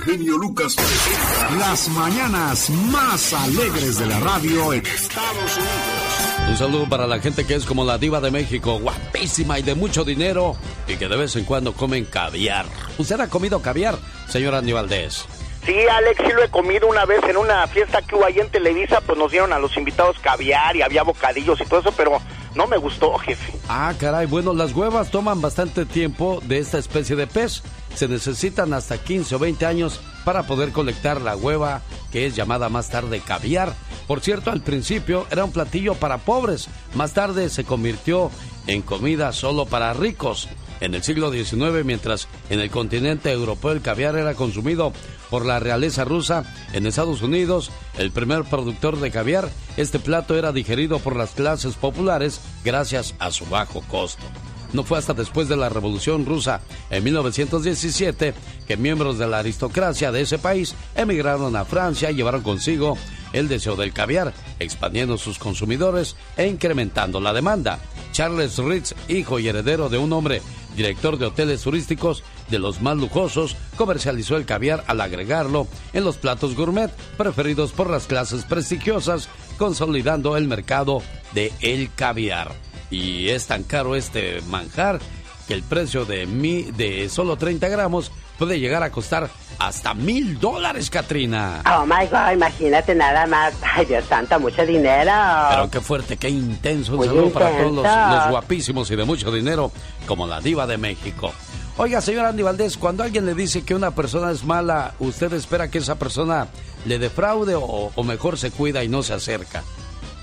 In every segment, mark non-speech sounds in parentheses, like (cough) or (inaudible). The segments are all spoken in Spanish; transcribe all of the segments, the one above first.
genio Lucas presenta las mañanas más alegres de la radio en Estados Unidos. Un saludo para la gente que es como la diva de México, guapísima y de mucho dinero y que de vez en cuando comen caviar. ¿Usted ha comido caviar, señor Andy Valdés? Sí, Alex, sí lo he comido una vez en una fiesta que hubo ahí en Televisa, pues nos dieron a los invitados caviar y había bocadillos y todo eso, pero no me gustó, jefe. Ah, caray, bueno, las huevas toman bastante tiempo de esta especie de pez. Se necesitan hasta 15 o 20 años para poder colectar la hueva, que es llamada más tarde caviar. Por cierto, al principio era un platillo para pobres, más tarde se convirtió en comida solo para ricos. En el siglo XIX, mientras en el continente europeo el caviar era consumido por la realeza rusa, en Estados Unidos, el primer productor de caviar, este plato era digerido por las clases populares gracias a su bajo costo. No fue hasta después de la Revolución Rusa, en 1917, que miembros de la aristocracia de ese país emigraron a Francia y llevaron consigo el deseo del caviar, expandiendo sus consumidores e incrementando la demanda. Charles Ritz, hijo y heredero de un hombre director de hoteles turísticos de los más lujosos, comercializó el caviar al agregarlo en los platos gourmet preferidos por las clases prestigiosas, consolidando el mercado de el caviar. Y es tan caro este manjar que el precio de, mi, de solo 30 gramos puede llegar a costar hasta mil dólares, Katrina. Oh my God, imagínate nada más. (laughs) Ay, Dios santo, mucho dinero. Pero qué fuerte, qué intenso. Un saludo para todos los, los, guapísimos y de mucho dinero, como la Diva de México. Oiga, señor Andy Valdés, cuando alguien le dice que una persona es mala, ¿usted espera que esa persona le defraude o, o mejor se cuida y no se acerca?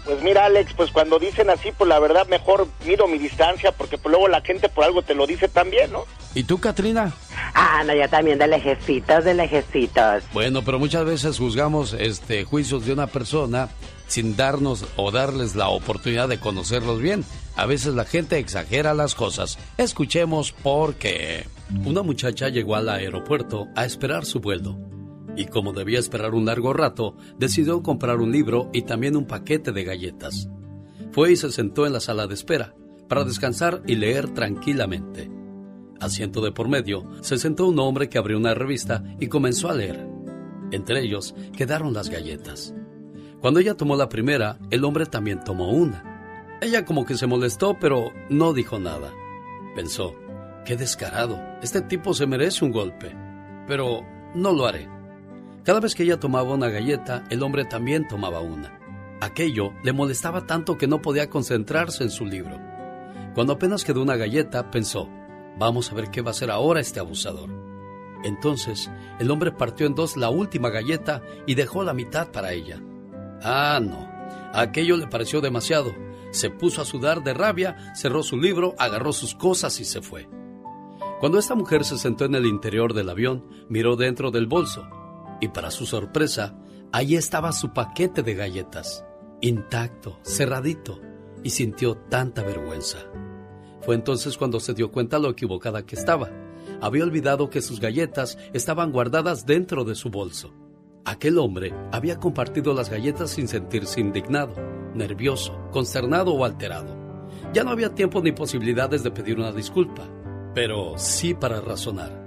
Pues mira, Alex, pues cuando dicen así, pues la verdad mejor mido mi distancia, porque pues luego la gente por algo te lo dice también, ¿no? ¿Y tú, Katrina? Ah, no, yo también de lejecitos, de lejecitos. Bueno, pero muchas veces juzgamos este juicios de una persona sin darnos o darles la oportunidad de conocerlos bien. A veces la gente exagera las cosas. Escuchemos por qué. Una muchacha llegó al aeropuerto a esperar su vuelo y como debía esperar un largo rato, decidió comprar un libro y también un paquete de galletas. Fue y se sentó en la sala de espera para descansar y leer tranquilamente. Asiento de por medio, se sentó un hombre que abrió una revista y comenzó a leer. Entre ellos quedaron las galletas. Cuando ella tomó la primera, el hombre también tomó una. Ella como que se molestó, pero no dijo nada. Pensó, qué descarado, este tipo se merece un golpe. Pero no lo haré. Cada vez que ella tomaba una galleta, el hombre también tomaba una. Aquello le molestaba tanto que no podía concentrarse en su libro. Cuando apenas quedó una galleta, pensó, vamos a ver qué va a hacer ahora este abusador. Entonces, el hombre partió en dos la última galleta y dejó la mitad para ella. Ah, no. Aquello le pareció demasiado. Se puso a sudar de rabia, cerró su libro, agarró sus cosas y se fue. Cuando esta mujer se sentó en el interior del avión, miró dentro del bolso y para su sorpresa, ahí estaba su paquete de galletas, intacto, cerradito, y sintió tanta vergüenza. Fue entonces cuando se dio cuenta lo equivocada que estaba. Había olvidado que sus galletas estaban guardadas dentro de su bolso. Aquel hombre había compartido las galletas sin sentirse indignado, nervioso, consternado o alterado. Ya no había tiempo ni posibilidades de pedir una disculpa, pero sí para razonar.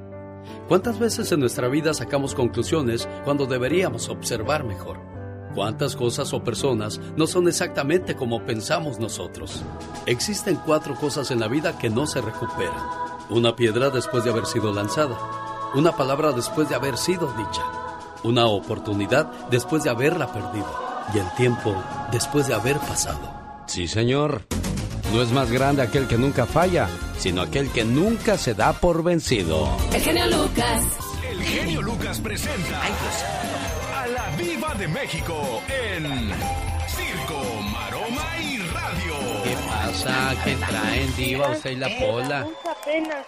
¿Cuántas veces en nuestra vida sacamos conclusiones cuando deberíamos observar mejor? ¿Cuántas cosas o personas no son exactamente como pensamos nosotros? Existen cuatro cosas en la vida que no se recuperan. Una piedra después de haber sido lanzada. Una palabra después de haber sido dicha. Una oportunidad después de haberla perdido. Y el tiempo después de haber pasado. Sí, señor. No es más grande aquel que nunca falla, sino aquel que nunca se da por vencido. El genio Lucas. El genio Lucas presenta a la Viva de México en Circo, Maroma y Radio. ¿Qué pasa? ¿Qué traen, Diva? Usted y la pola. Apenas.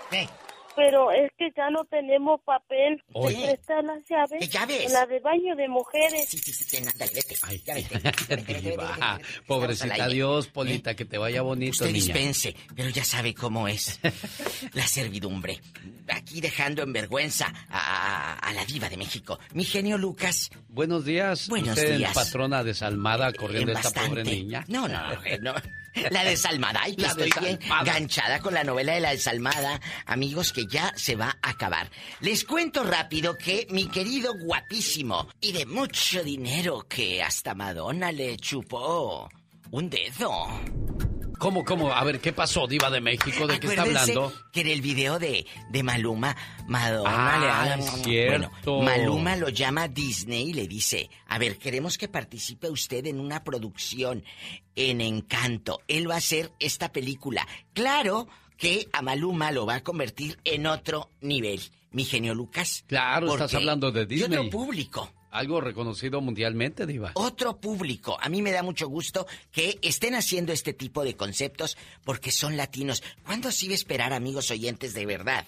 Pero es que ya no tenemos papel. Oye. Está las llaves. ¿Qué llaves? La de baño de mujeres. Sí, sí, sí, ten, vete. Ay, Ya vete. (laughs) Pobrecita. Dios, Polita, ¿Eh? que te vaya bonito, Usted niña. dispense, pero ya sabe cómo es (laughs) la servidumbre. Aquí dejando en vergüenza a, a- a la diva de México. Mi genio Lucas. Buenos días. Buenos Usted, días. patrona desalmada, corriendo en esta pobre bastante. niña. No, no, no. (laughs) La desalmada. Ay, que La estoy bien desalmada. ganchada con la novela de la desalmada. Amigos, que ya se va a acabar. Les cuento rápido que mi querido guapísimo y de mucho dinero que hasta Madonna le chupó un dedo. ¿Cómo, cómo? A ver, ¿qué pasó, Diva de México? ¿De qué está hablando? que en el video de, de Maluma, Madonna Ah, le habla- cierto. Bueno, Maluma lo llama a Disney y le dice, a ver, queremos que participe usted en una producción en Encanto. Él va a hacer esta película. Claro que a Maluma lo va a convertir en otro nivel. Mi genio Lucas. Claro, estás hablando de y Disney. otro público. Algo reconocido mundialmente, Diva. Otro público. A mí me da mucho gusto que estén haciendo este tipo de conceptos porque son latinos. ¿Cuándo se iba a esperar, amigos oyentes, de verdad?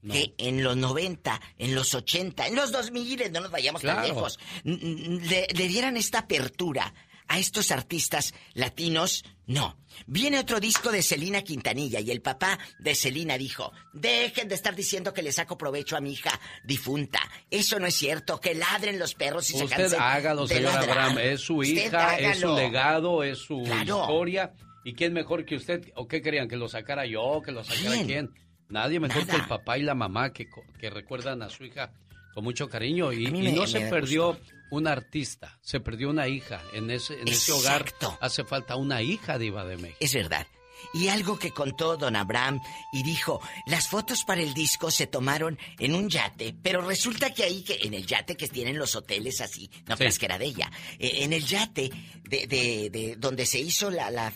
No. Que en los 90, en los 80, en los 2000, no nos vayamos tan lejos, le dieran esta apertura a estos artistas latinos. No. Viene otro disco de Celina Quintanilla y el papá de Celina dijo, dejen de estar diciendo que le saco provecho a mi hija difunta. Eso no es cierto, que ladren los perros y se Usted cansen hágalo, de señor ladrar. Abraham. Es su Usted hija, es su legado, es su Claro. historia. ¿Y quién mejor que usted? ¿O qué querían? ¿Que lo sacara yo? ¿Que lo sacara ¿Quién? quién? Nadie mejor Nada. que el papá y la mamá que, que recuerdan a su hija con mucho cariño. Y, no se perdió un artista, se perdió una hija. En ese, en ese hogar hace falta una hija diva de México. Es verdad. Y algo que contó don Abraham y dijo, las fotos para el disco se tomaron en un yate, pero resulta que ahí, que en el yate que tienen los hoteles así, no Sí. creas que era de ella, eh, en el yate de, de- de donde se hizo la, la,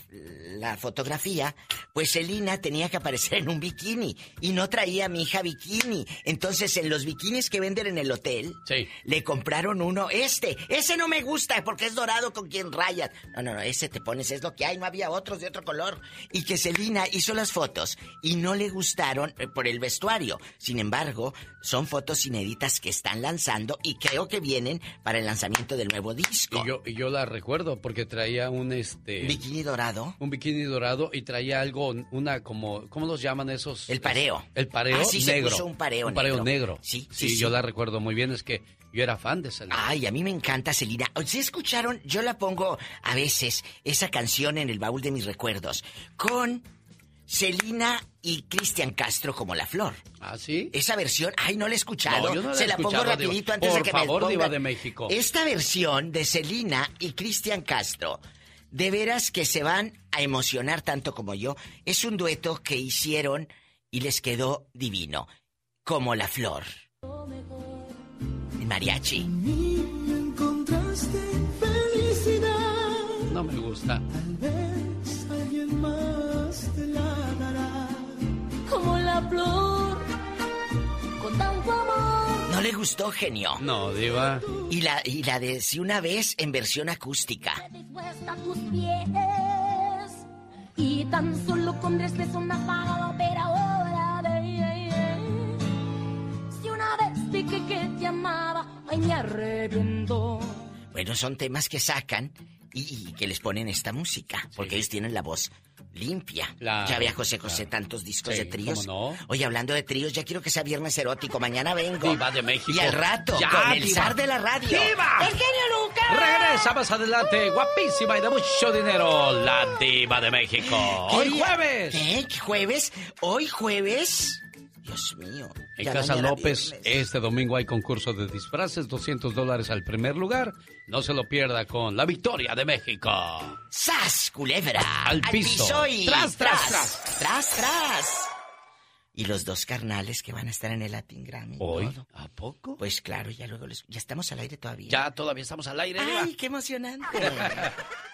la fotografía, pues Selina tenía que aparecer en un bikini y no traía a mi hija bikini. Entonces en los bikinis que venden en el hotel, Sí. le compraron uno, este, ese no me gusta porque es dorado con quien rayas. No, no, no, ese te pones, es lo que hay, no había otros de otro color. Y que Celina hizo las fotos y no le gustaron eh, por el vestuario. Sin embargo, son fotos inéditas que están lanzando y creo que vienen para el lanzamiento del nuevo disco. Y yo, y yo la recuerdo porque traía un este Bikini dorado. un bikini dorado y traía algo, una como, ¿cómo los llaman esos? El pareo. El pareo Ah, sí, se negro. puso un pareo Un pareo negro. negro. Sí, sí, sí, yo la recuerdo muy bien. Es que yo era fan de esa. Ay, a mí me encanta Celina. ¿Sí escucharon? Yo la pongo a veces, esa canción en el baúl de mis recuerdos, con Celina y Cristian Castro como la flor. ¿Ah, sí? Esa versión, ay, no la he escuchado. No, yo no la Se he la pongo rapidito Diva. antes Por de que favor, me Diva de México. Esta versión de Celina y Cristian Castro, de veras que se van a emocionar tanto como yo. Es un dueto que hicieron y les quedó divino, como la flor. El mariachi. encontraste felicidad. No me gusta. Tal vez alguien más. Como la flor, con tanto amor. ¿No le gustó, genio? No, Diva. Y la, y la de Si una vez en versión acústica. tus pies. Y tan solo con tres besos una paga pero ahora de Si una vez dije que te amaba, ay me arrepiento. Bueno, son temas que sacan y, y que les ponen esta música, porque ellos tienen la voz limpia. Claro, ya había José José claro. tantos discos Sí, de tríos. ¿cómo no? Oye, hablando de tríos, ya quiero que sea viernes erótico. Mañana vengo. Diva de México. Y al rato, Ya, con el Diva. zar de la radio. ¡Diva! ¡El genio Lucas! Regresa más adelante, guapísima y de mucho dinero, la Diva de México. Hoy ¿Qué? jueves. ¿Eh? ¿Qué jueves? Hoy jueves. Dios mío. En Casa López, viernes. este domingo hay concurso de disfraces, 200 dólares al primer lugar. No se lo pierda con la victoria de México. ¡Sas, culebra! Al piso. y Tras, tras, tras, tras, tras. Y los dos carnales que van a estar en el Latin Grammy. ¿Hoy? todo. ¿A poco? Pues claro, ya luego les... Ya estamos al aire todavía. Ya todavía estamos al aire. ¡Ay, qué emocionante! (laughs)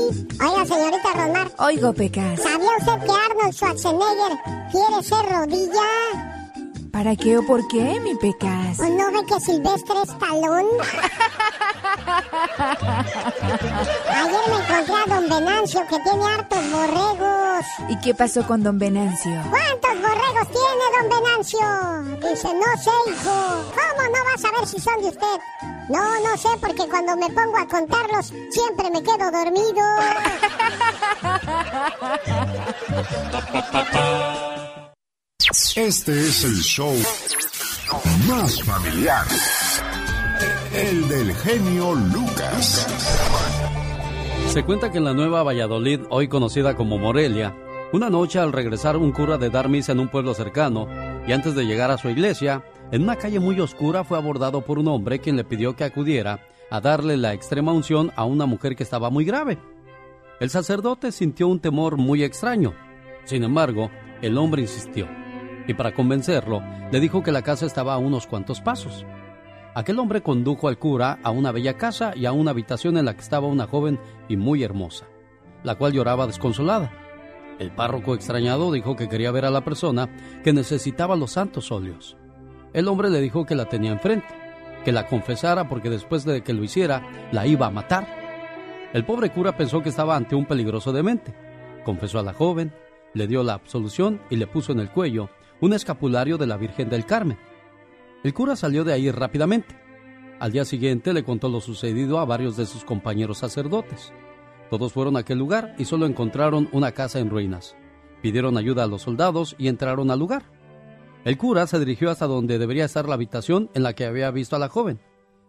Oiga, señorita Rosmar, Oigo, Pecas. ¿sabía usted que Arnold Schwarzenegger quiere ser rodilla? ¿Para qué o por qué, mi pecas? ¿O no ve que Silvestre es talón? Ayer me encontré a don Venancio que tiene hartos borregos. ¿Y qué pasó con don Venancio? ¿Cuántos borregos tiene don Venancio? Dice, no sé, hijo. ¿Cómo no vas a ver si son de usted? No, no sé, porque cuando me pongo a contarlos siempre me quedo dormido. (laughs) Este es el show más familiar. El del genio Lucas. Se cuenta que en la nueva Valladolid, hoy conocida como Morelia, una noche al regresar un cura de dar misa en un pueblo cercano y antes de llegar a su iglesia, en una calle muy oscura fue abordado por un hombre quien le pidió que acudiera a darle la extrema unción a una mujer que estaba muy grave. El sacerdote sintió un temor muy extraño. Sin embargo, el hombre insistió y para convencerlo le dijo que la casa estaba a unos cuantos pasos. Aquel hombre condujo al cura a una bella casa y a una habitación en la que estaba una joven y muy hermosa, la cual lloraba desconsolada. El párroco extrañado dijo que quería ver a la persona que necesitaba los santos óleos. El hombre le dijo que la tenía enfrente, que la confesara porque después de que lo hiciera la iba a matar. El pobre cura pensó que estaba ante un peligroso demente. Confesó a la joven, le dio la absolución y le puso en el cuello un escapulario de la Virgen del Carmen. El cura salió de ahí rápidamente. Al día siguiente le contó lo sucedido a varios de sus compañeros sacerdotes. Todos fueron a aquel lugar y solo encontraron una casa en ruinas. Pidieron ayuda a los soldados y entraron al lugar. El cura se dirigió hasta donde debería estar la habitación en la que había visto a la joven,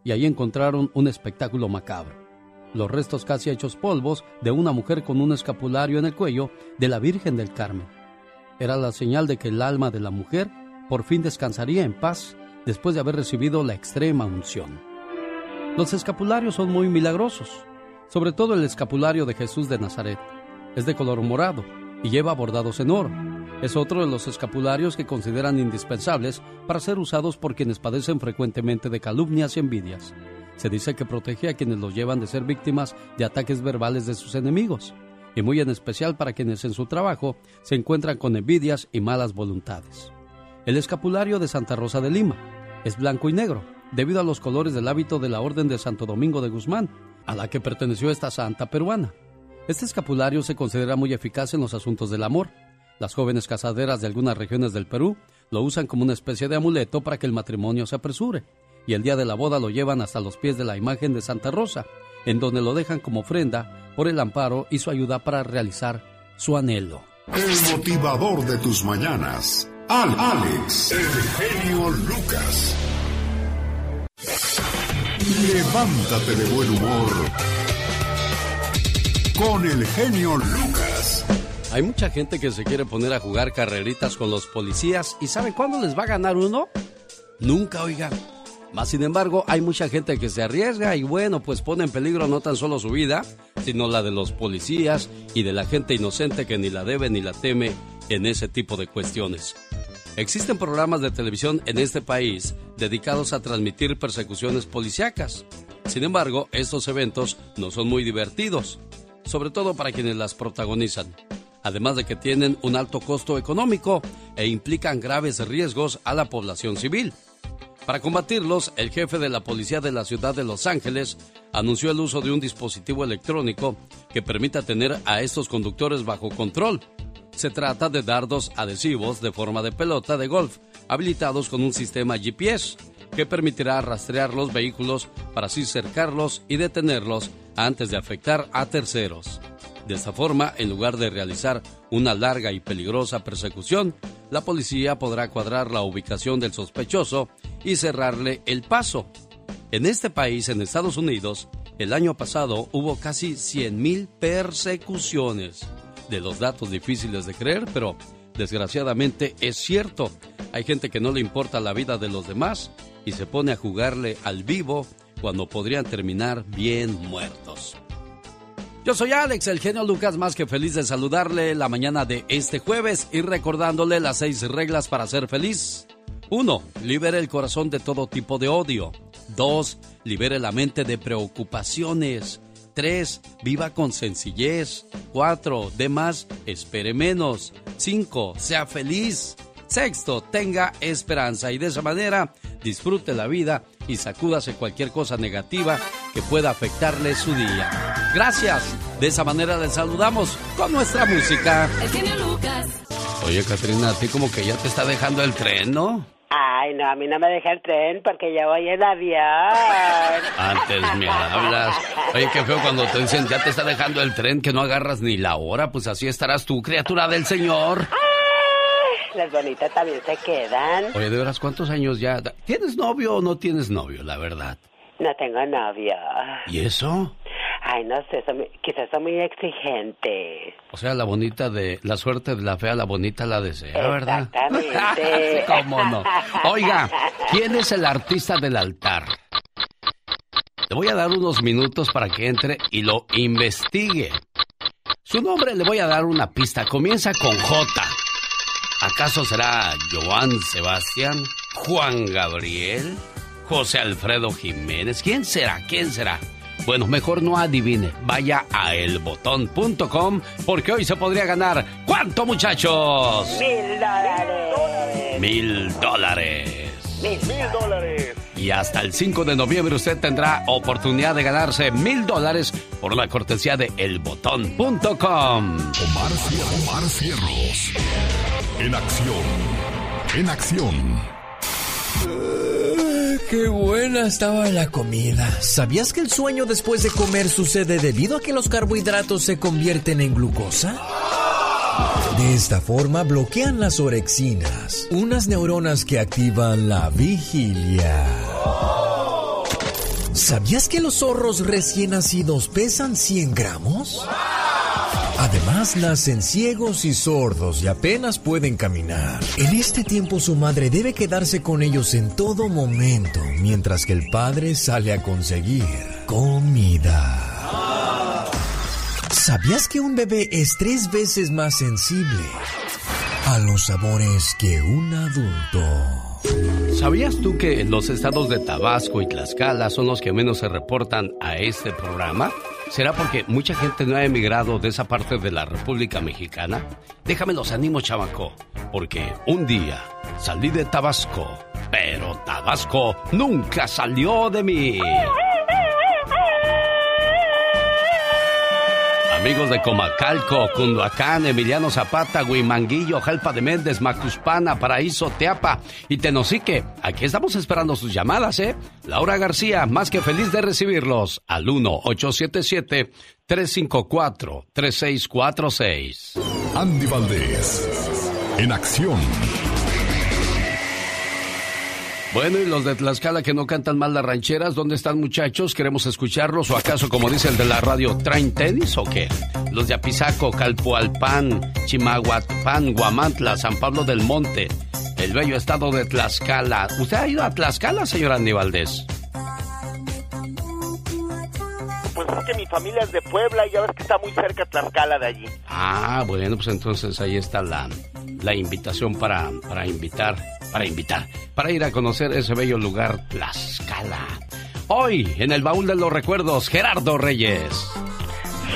y ahí encontraron un espectáculo macabro. Los restos casi hechos polvos de una mujer con un escapulario en el cuello de la Virgen del Carmen. Era la señal de que el alma de la mujer por fin descansaría en paz después de haber recibido la extrema unción. Los escapularios son muy milagrosos, sobre todo el escapulario de Jesús de Nazaret. Es de color morado y lleva bordados en oro. Es otro de los escapularios que consideran indispensables para ser usados por quienes padecen frecuentemente de calumnias y envidias. Se dice que protege a quienes los llevan de ser víctimas de ataques verbales de sus enemigos, y muy en especial para quienes en su trabajo se encuentran con envidias y malas voluntades. El escapulario de Santa Rosa de Lima es blanco y negro, debido a los colores del hábito de la Orden de Santo Domingo de Guzmán, a la que perteneció esta santa peruana. Este escapulario se considera muy eficaz en los asuntos del amor. Las jóvenes casaderas de algunas regiones del Perú lo usan como una especie de amuleto para que el matrimonio se apresure, y el día de la boda lo llevan hasta los pies de la imagen de Santa Rosa, en donde lo dejan como ofrenda por el amparo y su ayuda para realizar su anhelo. El motivador de tus mañanas. Al Alex, el genio Lucas. Levántate de buen humor. Con el genio Lucas. Hay mucha gente que se quiere poner a jugar carreritas con los policías y ¿sabe cuándo les va a ganar uno? Nunca, oigan. Más sin embargo, hay mucha gente que se arriesga y bueno, pues pone en peligro no tan solo su vida, sino la de los policías y de la gente inocente que ni la debe ni la teme en ese tipo de cuestiones. Existen programas de televisión en este país dedicados a transmitir persecuciones policíacas. Sin embargo, estos eventos no son muy divertidos, sobre todo para quienes las protagonizan, además de que tienen un alto costo económico e implican graves riesgos a la población civil. Para combatirlos, el jefe de la policía de la ciudad de Los Ángeles anunció el uso de un dispositivo electrónico que permita tener a estos conductores bajo control. Se trata de dardos adhesivos de forma de pelota de golf, habilitados con un sistema GPS que permitirá rastrear los vehículos para así cercarlos y detenerlos antes de afectar a terceros. De esta forma, en lugar de realizar una larga y peligrosa persecución, la policía podrá cuadrar la ubicación del sospechoso y cerrarle el paso. En este país, en Estados Unidos, el año pasado hubo casi 100.000 persecuciones. De los datos difíciles de creer, pero desgraciadamente es cierto. Hay gente que no le importa la vida de los demás y se pone a jugarle al vivo cuando podrían terminar bien muertos. Yo soy Alex, el genio Lucas, más que feliz de saludarle la mañana de este jueves y recordándole las seis reglas para ser feliz. 1. Libere el corazón de todo tipo de odio. 2. Libere la mente de preocupaciones. 3. Viva con sencillez. 4. De más, espere menos. 5. Sea feliz. Sexto, tenga esperanza y de esa manera disfrute la vida y sacúdase cualquier cosa negativa que pueda afectarle su día. Gracias. De esa manera le saludamos con nuestra música. El genio Lucas. Oye, Katrina, a ti como que ya te está dejando el tren, ¿no? Ay, no, a mí no me deja el tren porque ya voy en avión. Antes me hablas. Oye, qué feo cuando te dicen ya te está dejando el tren que no agarras ni la hora. Pues así estarás tú, criatura del Señor. Las bonitas también se quedan. Oye, de veras, ¿cuántos años ya? ¿Tienes novio o no tienes novio, la verdad? No tengo novio. ¿Y eso? Ay, no sé, soy quizás soy muy exigente. O sea, la bonita de... La suerte de la fea, la bonita la desea, ¿verdad? Exactamente. (laughs) ¿Cómo no? Oiga, ¿quién es el artista del altar? Le voy a dar unos minutos para que entre y lo investigue. Su nombre le voy a dar una pista. Comienza con J. ¿Acaso será Joan Sebastián? ¿Juan Gabriel? ¿José Alfredo Jiménez? ¿Quién será? ¿Quién será? Bueno, mejor no adivine. Vaya a elbotón.com porque hoy se podría ganar. ¿Cuánto, muchachos? Mil dólares. Mil dólares. Mil, dólares. Y hasta el 5 de noviembre usted tendrá oportunidad de ganarse mil dólares por la cortesía de elbotón.com. Omar, Omar Cierros. En acción. En acción. Qué buena estaba la comida. ¿Sabías que el sueño después de comer sucede debido a que los carbohidratos se convierten en glucosa? De esta forma bloquean las orexinas, unas neuronas que activan la vigilia. ¿Sabías que los zorros recién nacidos pesan 100 gramos? Además, nacen ciegos y sordos y apenas pueden caminar. En este tiempo su madre debe quedarse con ellos en todo momento, mientras que el padre sale a conseguir comida. ¿Sabías que un bebé es tres veces más sensible a los sabores que un adulto? ¿Sabías tú que los estados de Tabasco y Tlaxcala son los que menos se reportan a este programa? ¿Será porque mucha gente no ha emigrado de esa parte de la República Mexicana? Déjame los ánimos, chamaco, porque un día salí de Tabasco, pero Tabasco nunca salió de mí. Amigos de Comacalco, Cunduacán, Emiliano Zapata, Huimanguillo, Jalpa de Méndez, Macuspana, Paraíso, Teapa y Tenosique. Aquí estamos esperando sus llamadas, ¿eh? Laura García, más que feliz de recibirlos al 1-877-354-3646. Andy Valdés. En acción. Bueno, y los de Tlaxcala que no cantan mal las rancheras, ¿dónde están muchachos? ¿Queremos escucharlos o acaso, como dice el de la radio, traen tenis o qué? Los de Apizaco, Calpualpan, Chimahuatpan, Guamantla, San Pablo del Monte, el bello estado de Tlaxcala. ¿Usted ha ido a Tlaxcala, señor Andy Valdés? Pues es que mi familia es de Puebla y ya ves que está muy cerca Tlaxcala de allí. Ah, bueno, pues entonces ahí está la, la invitación para, para invitar, para invitar, para ir a conocer ese bello lugar, Tlaxcala. Hoy, en el baúl de los recuerdos, Gerardo Reyes.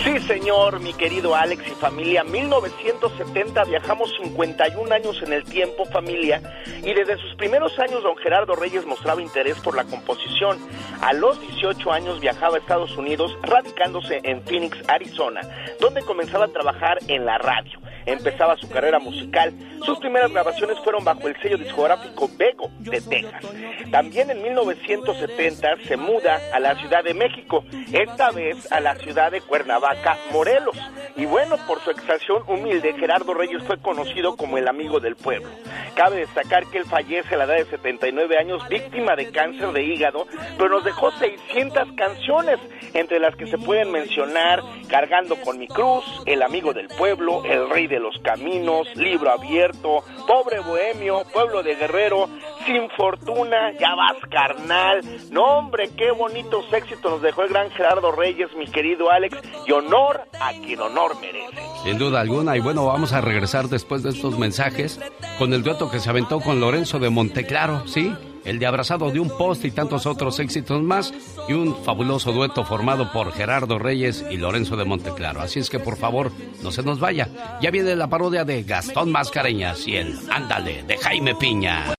Sí, señor, mi querido Alex y familia. 1970 viajamos 51 años en el tiempo, familia, y desde sus primeros años don Gerardo Reyes mostraba interés por la composición. A los 18 años viajaba a Estados Unidos, radicándose en Phoenix, Arizona, donde comenzaba a trabajar en la radio. Empezaba su carrera musical. Sus primeras grabaciones fueron bajo el sello discográfico Bego de Texas. También en 1970 se muda a la Ciudad de México, esta vez a la ciudad de Cuernavaca, Morelos. Y bueno, por su extracción humilde, Gerardo Reyes fue conocido como el amigo del pueblo. Cabe destacar que él fallece a la edad de 79 años, víctima de cáncer de hígado, pero nos dejó 600 canciones, entre las que se pueden mencionar Cargando con mi cruz, El amigo del pueblo, El rey de los caminos, Libro abierto, Pobre bohemio, Pueblo de guerrero, Sin fortuna, Ya vas carnal. No hombre, qué bonitos éxitos nos dejó el gran Gerardo Reyes, mi querido Alex, y honor a quien honor merece. Sin duda alguna, y bueno, vamos a regresar después de estos mensajes con el dueto que se aventó con Lorenzo de Monteclaro, ¿sí? el de Abrazado de un Poste y tantos otros éxitos más, y un fabuloso dueto formado por Gerardo Reyes y Lorenzo de Monteclaro. Así es que por favor, no se nos vaya. Ya viene la parodia de Gastón Mascareñas y el Ándale de Jaime Piña.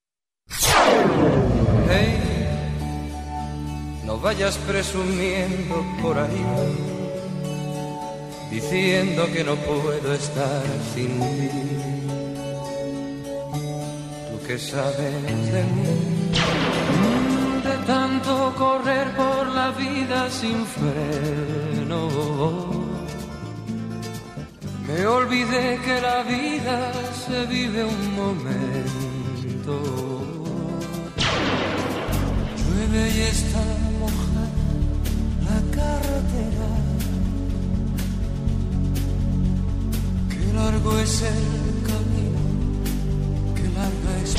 Hey, no vayas presumiendo por ahí, diciendo que no puedo estar sin ti. Tú que sabes de mí, de tanto correr por la vida sin freno. Me olvidé que la vida se vive un momento. Llueve y está mojada la carretera. Qué largo es el camino, qué larga es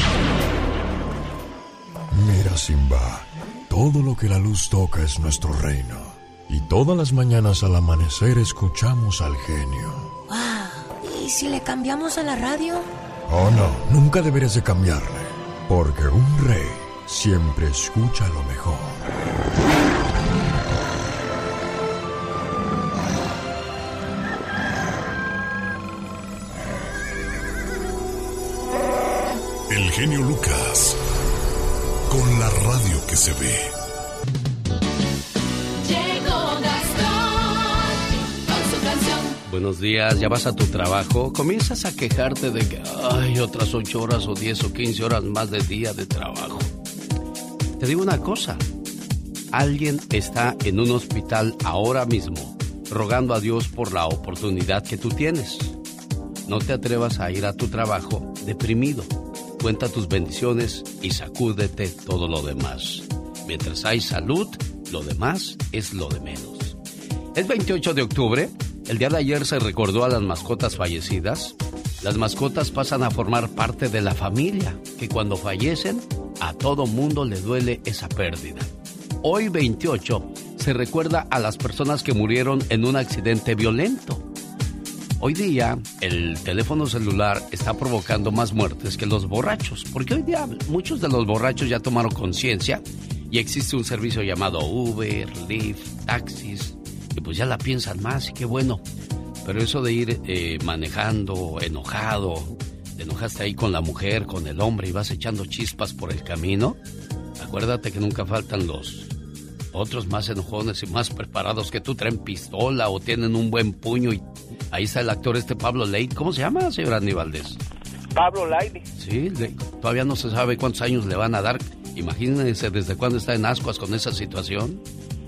Mira, Simba, todo lo que la luz toca es nuestro reino. Y todas las mañanas al amanecer escuchamos al genio. Wow. ¿Y si le cambiamos a la radio? Oh, no, nunca deberías de cambiarle. Porque un rey siempre escucha lo mejor. Genio Lucas. Con la radio que se ve. Llegó Gastón con su canción. Buenos días, ya vas a tu trabajo, comienzas a quejarte de que hay otras ocho horas o 10 o 15 horas más de día de trabajo. Te digo una cosa, alguien está en un hospital ahora mismo rogando a Dios por la oportunidad que tú tienes. No te atrevas a ir a tu trabajo deprimido. Cuenta tus bendiciones y sacúdete todo lo demás. Mientras hay salud, lo demás es lo de menos. Es 28 de octubre. El día de ayer se recordó a las mascotas fallecidas. Las mascotas pasan a formar parte de la familia, que cuando fallecen, a todo mundo le duele esa pérdida. Hoy 28 se recuerda a las personas que murieron en un accidente violento. Hoy día el teléfono celular está provocando más muertes que los borrachos, porque hoy día muchos de los borrachos ya tomaron conciencia y existe un servicio llamado Uber, Lyft, taxis, y pues ya la piensan más y qué bueno. Pero eso de ir eh, manejando enojado, te enojaste ahí con la mujer, con el hombre y vas echando chispas por el camino, acuérdate que nunca faltan los otros más enojones y más preparados que tú traen pistola o tienen un buen puño y ahí está el actor este Pablo Leite. ¿Cómo se llama, señor Andy Valdés? Pablo Laidi. Sí, le- todavía no se sabe cuántos años le van a dar. Imagínense desde cuándo está en ascuas con esa situación.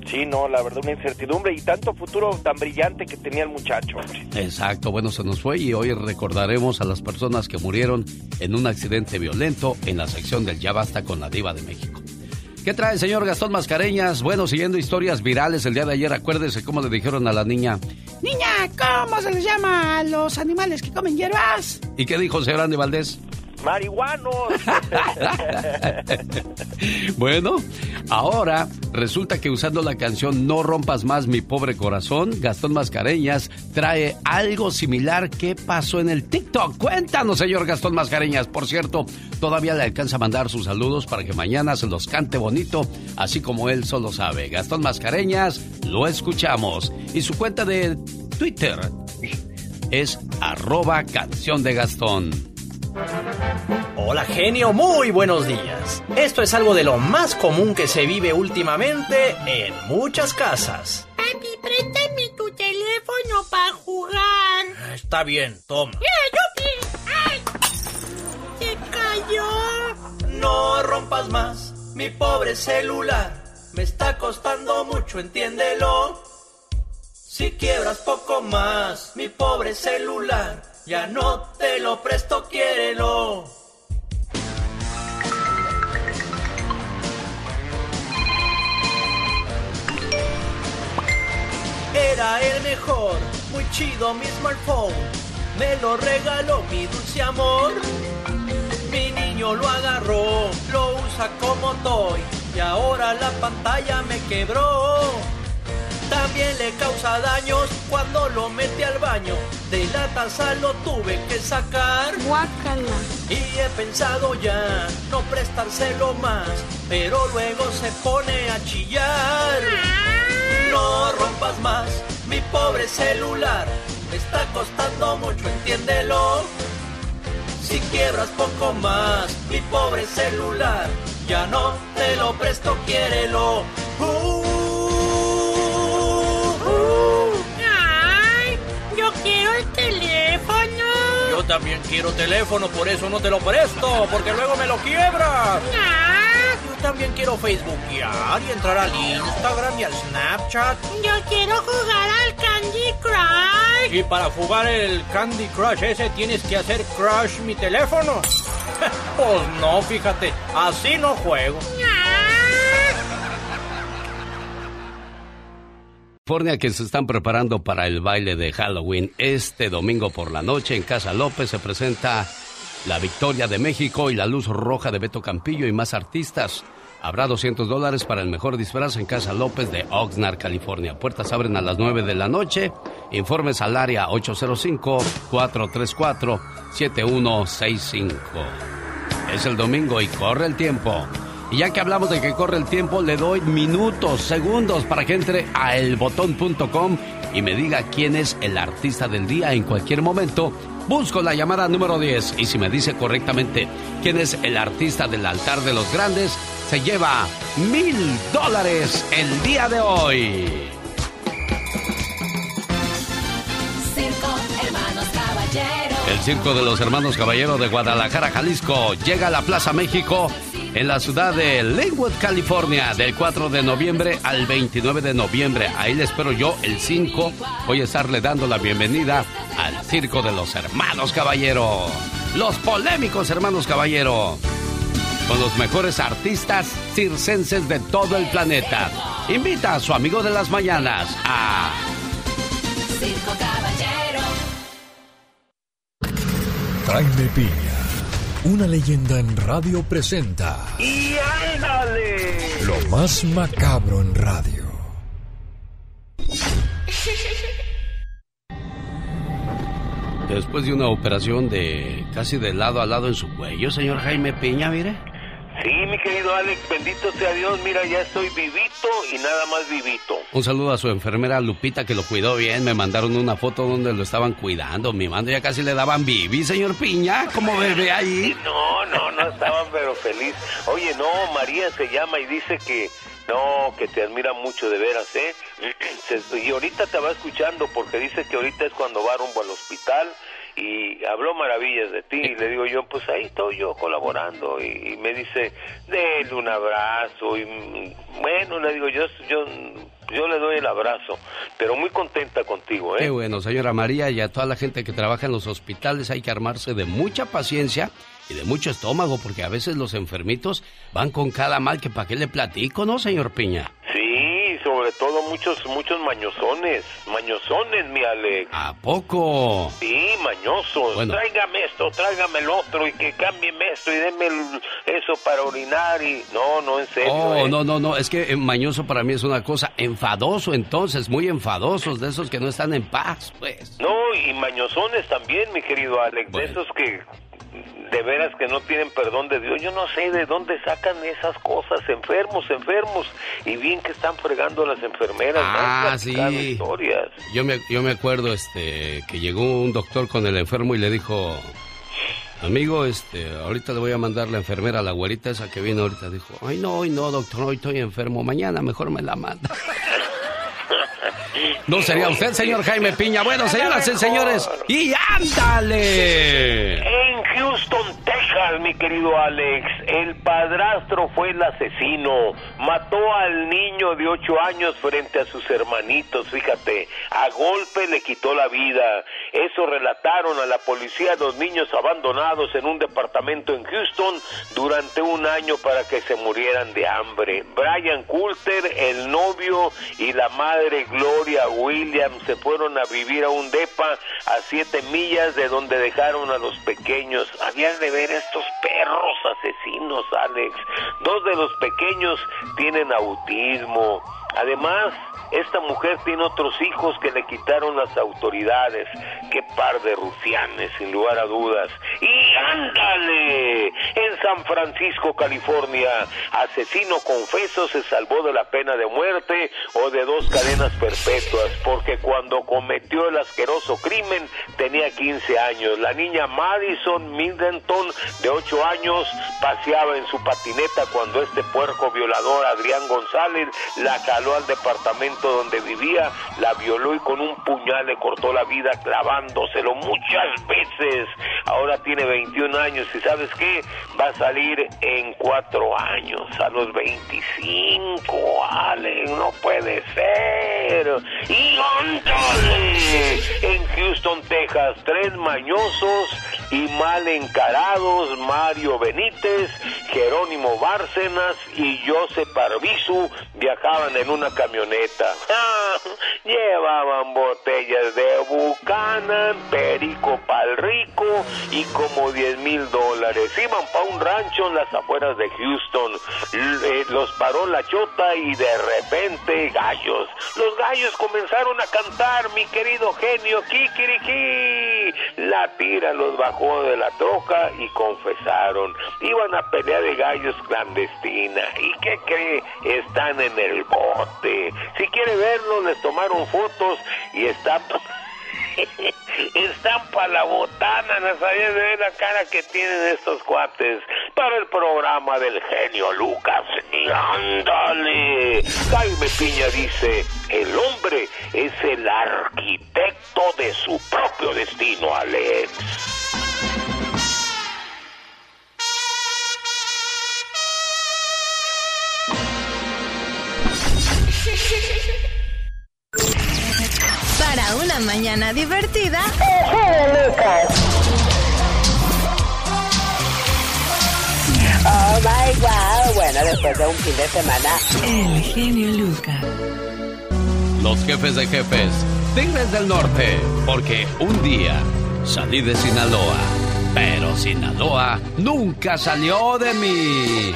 Sí, no, la verdad, una incertidumbre y tanto futuro tan brillante que tenía el muchacho. hombre. Exacto, bueno, se nos fue y hoy recordaremos a las personas que murieron en un accidente violento en la sección del Ya Basta con la Diva de México. ¿Qué trae, señor Gastón Mascareñas? Bueno, siguiendo historias virales el día de ayer, acuérdese cómo le dijeron a la niña. Niña, ¿cómo se les llama a los animales que comen hierbas? ¿Y qué dijo señor Andy Valdés? Marihuanos. (laughs) Bueno, ahora resulta que usando la canción No rompas más mi pobre corazón, Gastón Mascareñas trae algo similar que pasó en el TikTok. Cuéntanos, señor Gastón Mascareñas. Por cierto, todavía le alcanza a mandar sus saludos para que mañana se los cante bonito, así como él solo sabe. Gastón Mascareñas, lo escuchamos. Y su cuenta de Twitter es arroba canción de Gastón. Hola genio, muy buenos días. Esto es algo de lo más común que se vive últimamente en muchas casas. Papi, préstame tu teléfono para jugar. Está bien, toma. ¡Ay! ¡Se cayó! No rompas más mi pobre celular. Me está costando mucho, entiéndelo. Si quiebras poco más mi pobre celular, ya no te lo presto, quiérelo. Era el mejor, muy chido mi smartphone. Me lo regaló mi dulce amor. Mi niño lo agarró, lo usa como toy. Y ahora la pantalla me quebró. También le causa daños cuando lo mete al baño. De la taza lo tuve que sacar. Guácala. Y he pensado ya no prestárselo más, pero luego se pone a chillar. No rompas más mi pobre celular, me está costando mucho, entiéndelo. Si quiebras poco más mi pobre celular, ya no te lo presto, quiérelo. Uh, Ay, yo quiero el teléfono. Yo también quiero teléfono, por eso no te lo presto, porque luego me lo quiebras. Yo también quiero Facebookear y entrar al Instagram y al Snapchat. Yo quiero jugar al Candy Crush. Y para jugar el Candy Crush ese tienes que hacer crush mi teléfono. (laughs) pues no, fíjate, así no juego. California que se están preparando para el baile de Halloween. Este domingo por la noche en Casa López se presenta la Victoria de México y la Luz Roja de Beto Campillo y más artistas. Habrá 200 dólares para el mejor disfraz en Casa López de Oxnard, California. Puertas abren a las 9 de la noche. Informes al área 805-434-7165. Es el domingo y corre el tiempo. Y ya que hablamos de que corre el tiempo, le doy minutos, segundos para que entre a elbotón.com y me diga quién es el artista del día en cualquier momento. Busco la llamada número 10 y si me dice correctamente quién es el artista del altar de los grandes, se lleva mil dólares el día de hoy. Hermanos. El Circo de los Hermanos Caballeros de Guadalajara, Jalisco, llega a la Plaza México en la ciudad de Linwood, California, del 4 de noviembre al 29 de noviembre. Ahí le espero yo el 5. Voy a estarle dando la bienvenida al Circo de los Hermanos Caballero. Los polémicos Hermanos Caballero. Con los mejores artistas circenses de todo el planeta. Invita a su amigo de las mañanas a Circo caballero. Jaime Piña, una leyenda en radio presenta ¡Y ándale! lo más macabro en radio. Después de una operación de casi de lado a lado en su cuello, señor Jaime Piña, mire. Sí, mi querido Alex, bendito sea Dios, mira, ya estoy vivito y nada más vivito. Un saludo a su enfermera Lupita que lo cuidó bien. Me mandaron una foto donde lo estaban cuidando. Mi mando ya casi le daban bibi, señor Piña. ¿Cómo bebé ahí? No, no, no estaban pero feliz. Oye, no, María se llama y dice que no, que te admira mucho de veras, ¿eh? (clears throat) Y ahorita te va escuchando porque dice que ahorita es cuando va rumbo al hospital y habló maravillas de ti y le digo yo, pues ahí estoy yo colaborando y, y me dice, déle un abrazo y bueno, le digo yo, yo, yo le doy el abrazo, pero muy contenta contigo, ¿eh? Qué bueno, señora María, y a toda la gente que trabaja en los hospitales hay que armarse de mucha paciencia y de mucho estómago, porque a veces los enfermitos van con cada mal que para qué le platico, ¿no, señor Piña? Sí, sobre todo muchos, muchos mañosones, mañosones, mi Alex. ¿A poco? Sí, mañosos. Bueno. Tráigame esto, tráigame el otro y que cámbieme esto y deme el- eso para orinar y... No, no, en serio. Oh, ¿eh? no, no, no, es que eh, mañoso para mí es una cosa, enfadoso entonces, muy enfadosos, de esos que no están en paz, pues. No, y mañosones también, mi querido Alex, de esos que de veras que no tienen perdón de Dios. Yo no sé de dónde sacan esas cosas, enfermos, enfermos, y bien que están fregando a las enfermeras. Ah, sí. historias. Yo me, yo me acuerdo este que llegó un doctor con el enfermo y le dijo, amigo, este, ahorita le voy a mandar la enfermera a la güerita esa que viene ahorita. Dijo, ay no, hoy no, doctor, hoy estoy enfermo, mañana mejor me la manda. (laughs) No sería usted, señor Jaime Piña. Bueno, señoras y señores, y ándale. En Houston, Texas, mi querido Alex, el padrastro fue el asesino. Mató al niño de ocho años frente a sus hermanitos, fíjate. A golpe le quitó la vida. Eso relataron a la policía los niños abandonados en un departamento en Houston durante un año para que se murieran de hambre. Brian Coulter, el novio y la madre Gloria Williams se fueron a vivir a un depa a siete millas de donde dejaron a los pequeños. Habían de ver estos perros asesinos, Alex. Dos de los pequeños tienen autismo. Además, esta mujer tiene otros hijos que le quitaron las autoridades. Qué par de rufianes, sin lugar a dudas. Y ándale, en San Francisco, California, asesino confeso se salvó de la pena de muerte o de dos cadenas perpetuas, porque cuando cometió el asqueroso crimen tenía 15 años. La niña Madison Middleton, de 8 años, paseaba en su patineta cuando este puerco violador, Adrián González, la jaló al departamento donde vivía, la violó y con un puñal le cortó la vida clavándoselo muchas veces. Ahora tiene 21 años y ¿sabes qué? Va a salir en 4 años, a los 25, Ale, no puede ser. Y ándale, en Houston, Texas, tres mañosos y mal encarados, Mario Benítez, Jerónimo Bárcenas y Josep Arbizu viajaban en una camioneta. (laughs) Llevaban botellas de Buchanan, Perico Palrico y como 10 mil dólares. Iban para un rancho en las afueras de Houston. Eh, los paró la chota y de repente gallos. Los gallos comenzaron a cantar, mi querido genio, Kikiriki. La tira los bajó de la troca y confesaron. Iban a pelea de gallos clandestina. ¿Y qué cree? Están en el bote. Si quiere verlo, les tomaron fotos y están... (laughs) Están para la botana, sabía de la cara que tienen estos cuates para el programa del genio Lucas. Y ándale. Jaime Piña dice, el hombre es el arquitecto de su propio destino, Alex. Para una mañana divertida. Oh my god. Bueno, después de un fin de semana. El genio Lucas. Los jefes de jefes, Tigres del Norte, porque un día salí de Sinaloa, pero Sinaloa nunca salió de mí.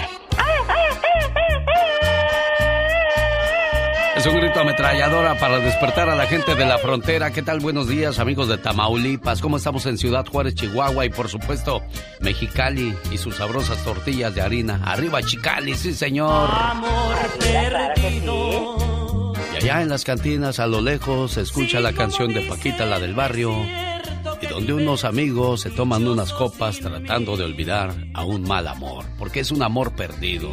Un grito ametralladora para despertar a la gente de la frontera. ¿Qué tal? Buenos días, amigos de Tamaulipas. ¿Cómo estamos en Ciudad Juárez, Chihuahua? Y por supuesto, Mexicali y sus sabrosas tortillas de harina. Arriba, Chicali, sí, señor. Y allá en las cantinas, a lo lejos, se escucha la canción de Paquita, la del barrio, y donde unos amigos se toman unas copas tratando de olvidar a un mal amor, porque es un amor perdido.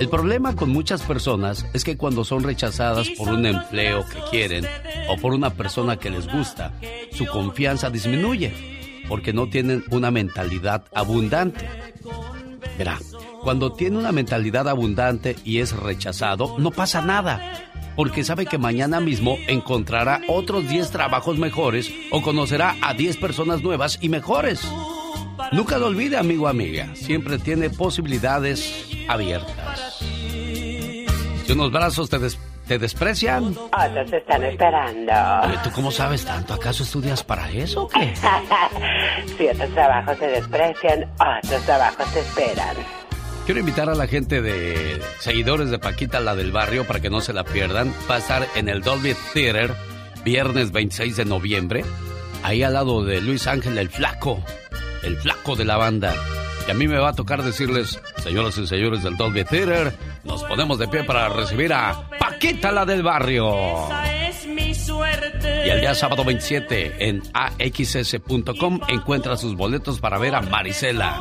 El problema con muchas personas es que cuando son rechazadas por un empleo que quieren o por una persona que les gusta, su confianza disminuye, porque no tienen una mentalidad abundante. Verá, cuando tiene una mentalidad abundante y es rechazado, no pasa nada. Porque sabe que mañana mismo encontrará otros 10 trabajos mejores o conocerá a 10 personas nuevas y mejores. Nunca lo olvide, amigo amiga. Siempre tiene posibilidades abiertas. Si unos brazos te, des- te desprecian, Otros están esperando. Oye, ¿tú cómo sabes tanto? ¿Acaso estudias para eso o qué? (laughs) si otros trabajos se desprecian, otros trabajos te esperan. Quiero invitar a la gente de seguidores de Paquita, la del barrio, para que no se la pierdan. Va a estar en el Dolby Theater, viernes 26 de noviembre, ahí al lado de Luis Ángel el Flaco, el Flaco de la banda. Y a mí me va a tocar decirles, señoras y señores del Dolby Theater, nos ponemos de pie para recibir a Paquita, la del barrio. Y el día sábado 27 en axs.com encuentra sus boletos para ver a Marisela,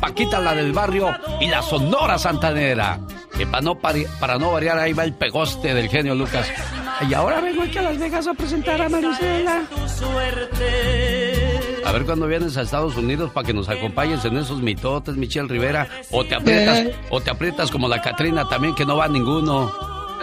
Paquita la del barrio y la Sonora Santanera. Que para no, para no variar ahí va el pegoste del genio Lucas. Y ahora vengo aquí a Las Vegas a presentar a Marisela. A ver cuando vienes a Estados Unidos para que nos acompañes en esos mitotes, Michelle Rivera. O te aprietas, Eh. o te aprietas como la Catrina también, que no va ninguno.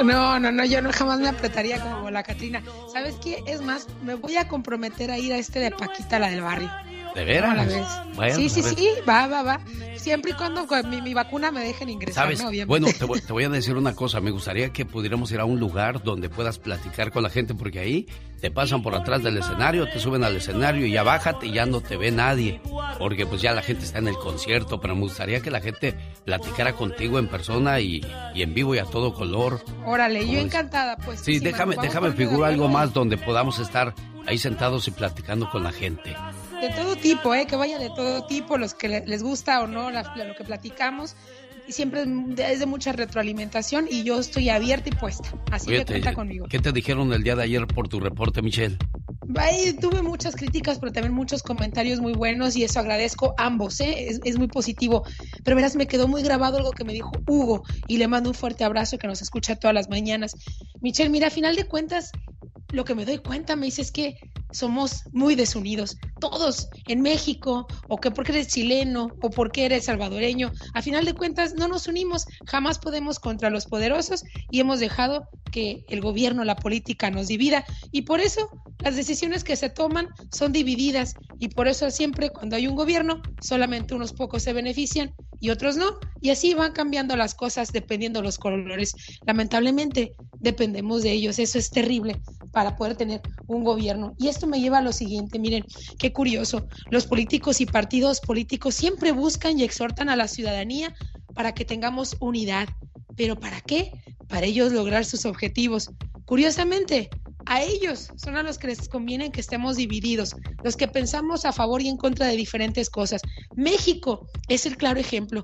No, no, no, yo no jamás me apretaría como la Catrina. ¿Sabes qué? Es más, me voy a comprometer a ir a este de Paquita, la del barrio. ¿De veras? Bueno, sí, sí, ver. sí, va, va, va. Siempre y cuando con mi, mi vacuna me dejen ingresar, ¿Sabes? ¿no? Obviamente. Bueno, te voy, (laughs) te voy a decir una cosa. Me gustaría que pudiéramos ir a un lugar donde puedas platicar con la gente, porque ahí te pasan por atrás del escenario, te suben al escenario y ya bájate y ya no te ve nadie. Porque pues ya la gente está en el concierto, pero me gustaría que la gente platicara contigo en persona y, y en vivo y a todo color. Órale, yo encantada, pues. Sí, sí, déjame, déjame figurar algo más donde podamos estar ahí sentados y platicando con la gente. De todo tipo, ¿eh? Que vaya de todo tipo, los que le- les gusta o no la- lo que platicamos. Y siempre es de mucha retroalimentación y yo estoy abierta y puesta. Así Oye, que te- cuenta conmigo. ¿Qué te dijeron el día de ayer por tu reporte, Michelle? Tuve muchas críticas, pero también muchos comentarios muy buenos y eso agradezco ambos, ¿eh? es, es muy positivo. Pero verás, me quedó muy grabado algo que me dijo Hugo y le mando un fuerte abrazo que nos escucha todas las mañanas. Michelle, mira, a final de cuentas, lo que me doy cuenta, me dice es que somos muy desunidos, todos en México, o que porque eres chileno, o porque eres salvadoreño, a final de cuentas no nos unimos, jamás podemos contra los poderosos y hemos dejado que el gobierno, la política nos divida y por eso las decisiones que se toman son divididas y por eso siempre cuando hay un gobierno solamente unos pocos se benefician y otros no y así van cambiando las cosas dependiendo los colores. Lamentablemente dependemos de ellos, eso es terrible para poder tener un gobierno. Y esto me lleva a lo siguiente, miren, qué curioso, los políticos y partidos políticos siempre buscan y exhortan a la ciudadanía para que tengamos unidad. ¿Pero para qué? Para ellos lograr sus objetivos. Curiosamente, a ellos son a los que les conviene que estemos divididos, los que pensamos a favor y en contra de diferentes cosas. México es el claro ejemplo.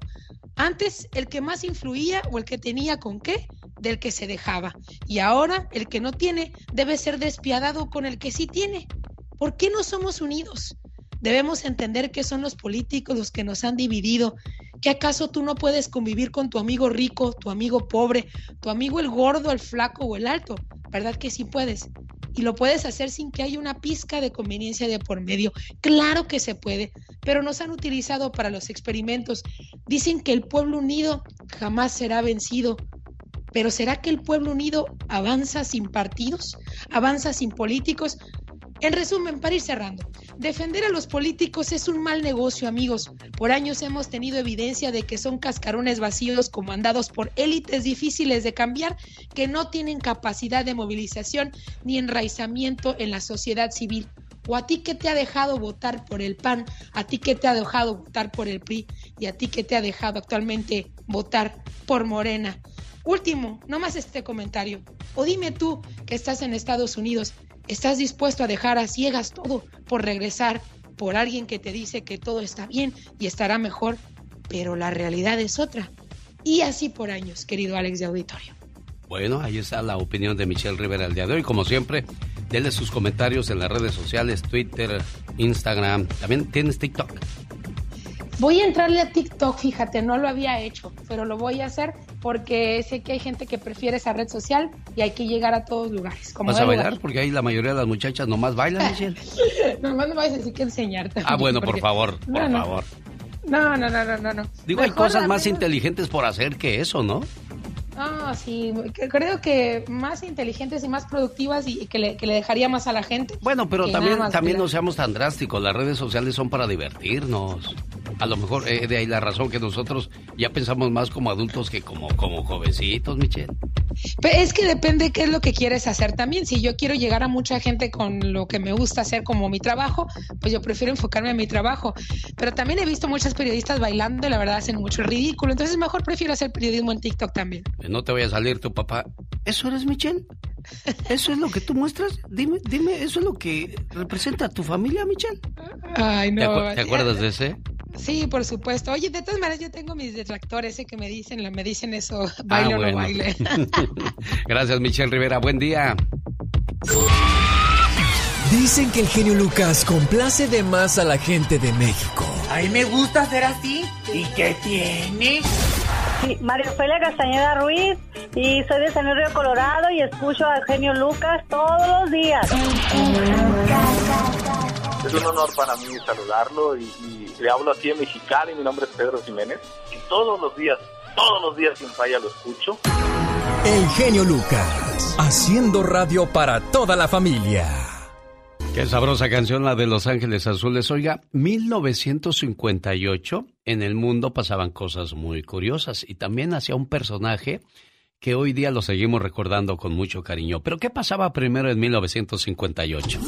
Antes el que más influía o el que tenía con qué, del que se dejaba. Y ahora el que no tiene debe ser despiadado con el que sí tiene. ¿Por qué no somos unidos? Debemos entender que son los políticos los que nos han dividido. ¿Que acaso tú no puedes convivir con tu amigo rico, tu amigo pobre, tu amigo el gordo, el flaco o el alto? ¿Verdad que sí puedes? Y lo puedes hacer sin que haya una pizca de conveniencia de por medio. Claro que se puede, pero nos han utilizado para los experimentos. Dicen que el pueblo unido jamás será vencido. Pero ¿será que el pueblo unido avanza sin partidos? ¿Avanza sin políticos? En resumen, para ir cerrando, defender a los políticos es un mal negocio, amigos. Por años hemos tenido evidencia de que son cascarones vacíos comandados por élites difíciles de cambiar que no tienen capacidad de movilización ni enraizamiento en la sociedad civil. ¿O a ti que te ha dejado votar por el PAN? ¿A ti que te ha dejado votar por el PRI? ¿Y a ti que te ha dejado actualmente votar por Morena? Último, no más este comentario. O dime tú que estás en Estados Unidos, ¿estás dispuesto a dejar a ciegas todo por regresar por alguien que te dice que todo está bien y estará mejor? Pero la realidad es otra. Y así por años, querido Alex de Auditorio. Bueno, ahí está la opinión de Michelle Rivera el día de hoy. Como siempre, denle sus comentarios en las redes sociales, Twitter, Instagram. También tienes TikTok. Voy a entrarle a TikTok, fíjate, no lo había hecho, pero lo voy a hacer porque sé que hay gente que prefiere esa red social y hay que llegar a todos lugares. Como ¿Vas a bailar? lugar. Porque ahí la mayoría de las muchachas nomás bailan, Michelle. (laughs) Nomás me vas a decir que enseñarte. Ah, bueno, por favor, por No, no. favor. No, no, no, no, no. no. Digo, hay cosas más menos- inteligentes por hacer que eso, ¿no? Ah, sí, creo que más inteligentes y más productivas y, que, le, que le dejaría más a la gente. Bueno, pero también, también no seamos tan drásticos. Las redes sociales son para divertirnos. A lo mejor eh, de ahí la razón que nosotros ya pensamos más como adultos que como, como jovencitos, Michelle. Pero es que depende qué es lo que quieres hacer también. Si yo quiero llegar a mucha gente con lo que me gusta hacer como mi trabajo, pues yo prefiero enfocarme en mi trabajo. Pero también he visto muchas periodistas bailando y la verdad hacen mucho ridículo. Entonces mejor prefiero hacer periodismo en TikTok también. No te vaya a salir tu papá. ¿Eso eres Michelle? ¿Eso es lo que tú muestras? Dime, dime, ¿eso es lo que representa a tu familia, Michelle? Ay, ¿Te, no. acu- te acuerdas de ese? (laughs) Sí, por supuesto. Oye, de todas maneras yo tengo mis detractores eh, que me dicen, me dicen eso, (laughs) baile Ah, o bueno. no baile. Gracias, Michelle Rivera. Buen día. Dicen que el genio Lucas complace de más a la gente de México. A mí me gusta ser así. ¿Y qué tiene? Sí, María Ofelia Castañeda Ruiz y soy de San Luis Río Colorado y escucho al genio Lucas todos los días. Es un honor para mí saludarlo y, y le hablo aquí en Mexicali. Mi nombre es Pedro Jiménez y todos los días, todos los días sin falla lo escucho. El genio Lucas, haciendo radio para toda la familia. Qué sabrosa canción la de Los Ángeles Azules. Oiga, 1958 en el mundo pasaban cosas muy curiosas y también hacía un personaje que hoy día lo seguimos recordando con mucho cariño. Pero ¿qué pasaba primero en 1958?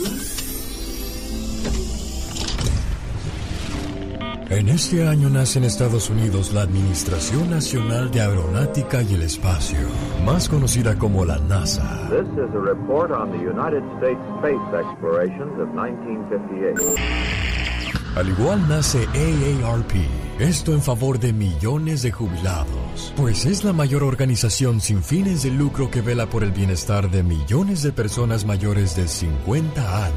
En este año nace en Estados Unidos la Administración Nacional de Aeronáutica y el Espacio, más conocida como la NASA. This is a report on the United States space explorations of 1958. Al igual nace AARP, esto en favor de millones de jubilados, pues es la mayor organización sin fines de lucro que vela por el bienestar de millones de personas mayores de 50 años.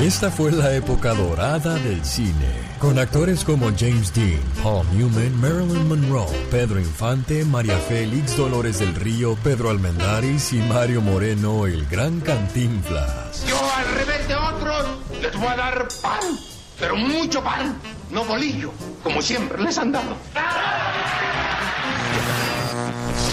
Esta fue la época dorada del cine, con actores como James Dean, Paul Newman, Marilyn Monroe, Pedro Infante, María Félix, Dolores del Río, Pedro Almendaris y Mario Moreno, el gran Cantinflas. Yo al revés de otros les voy a dar pan, pero mucho pan, no bolillo, como siempre les han dado.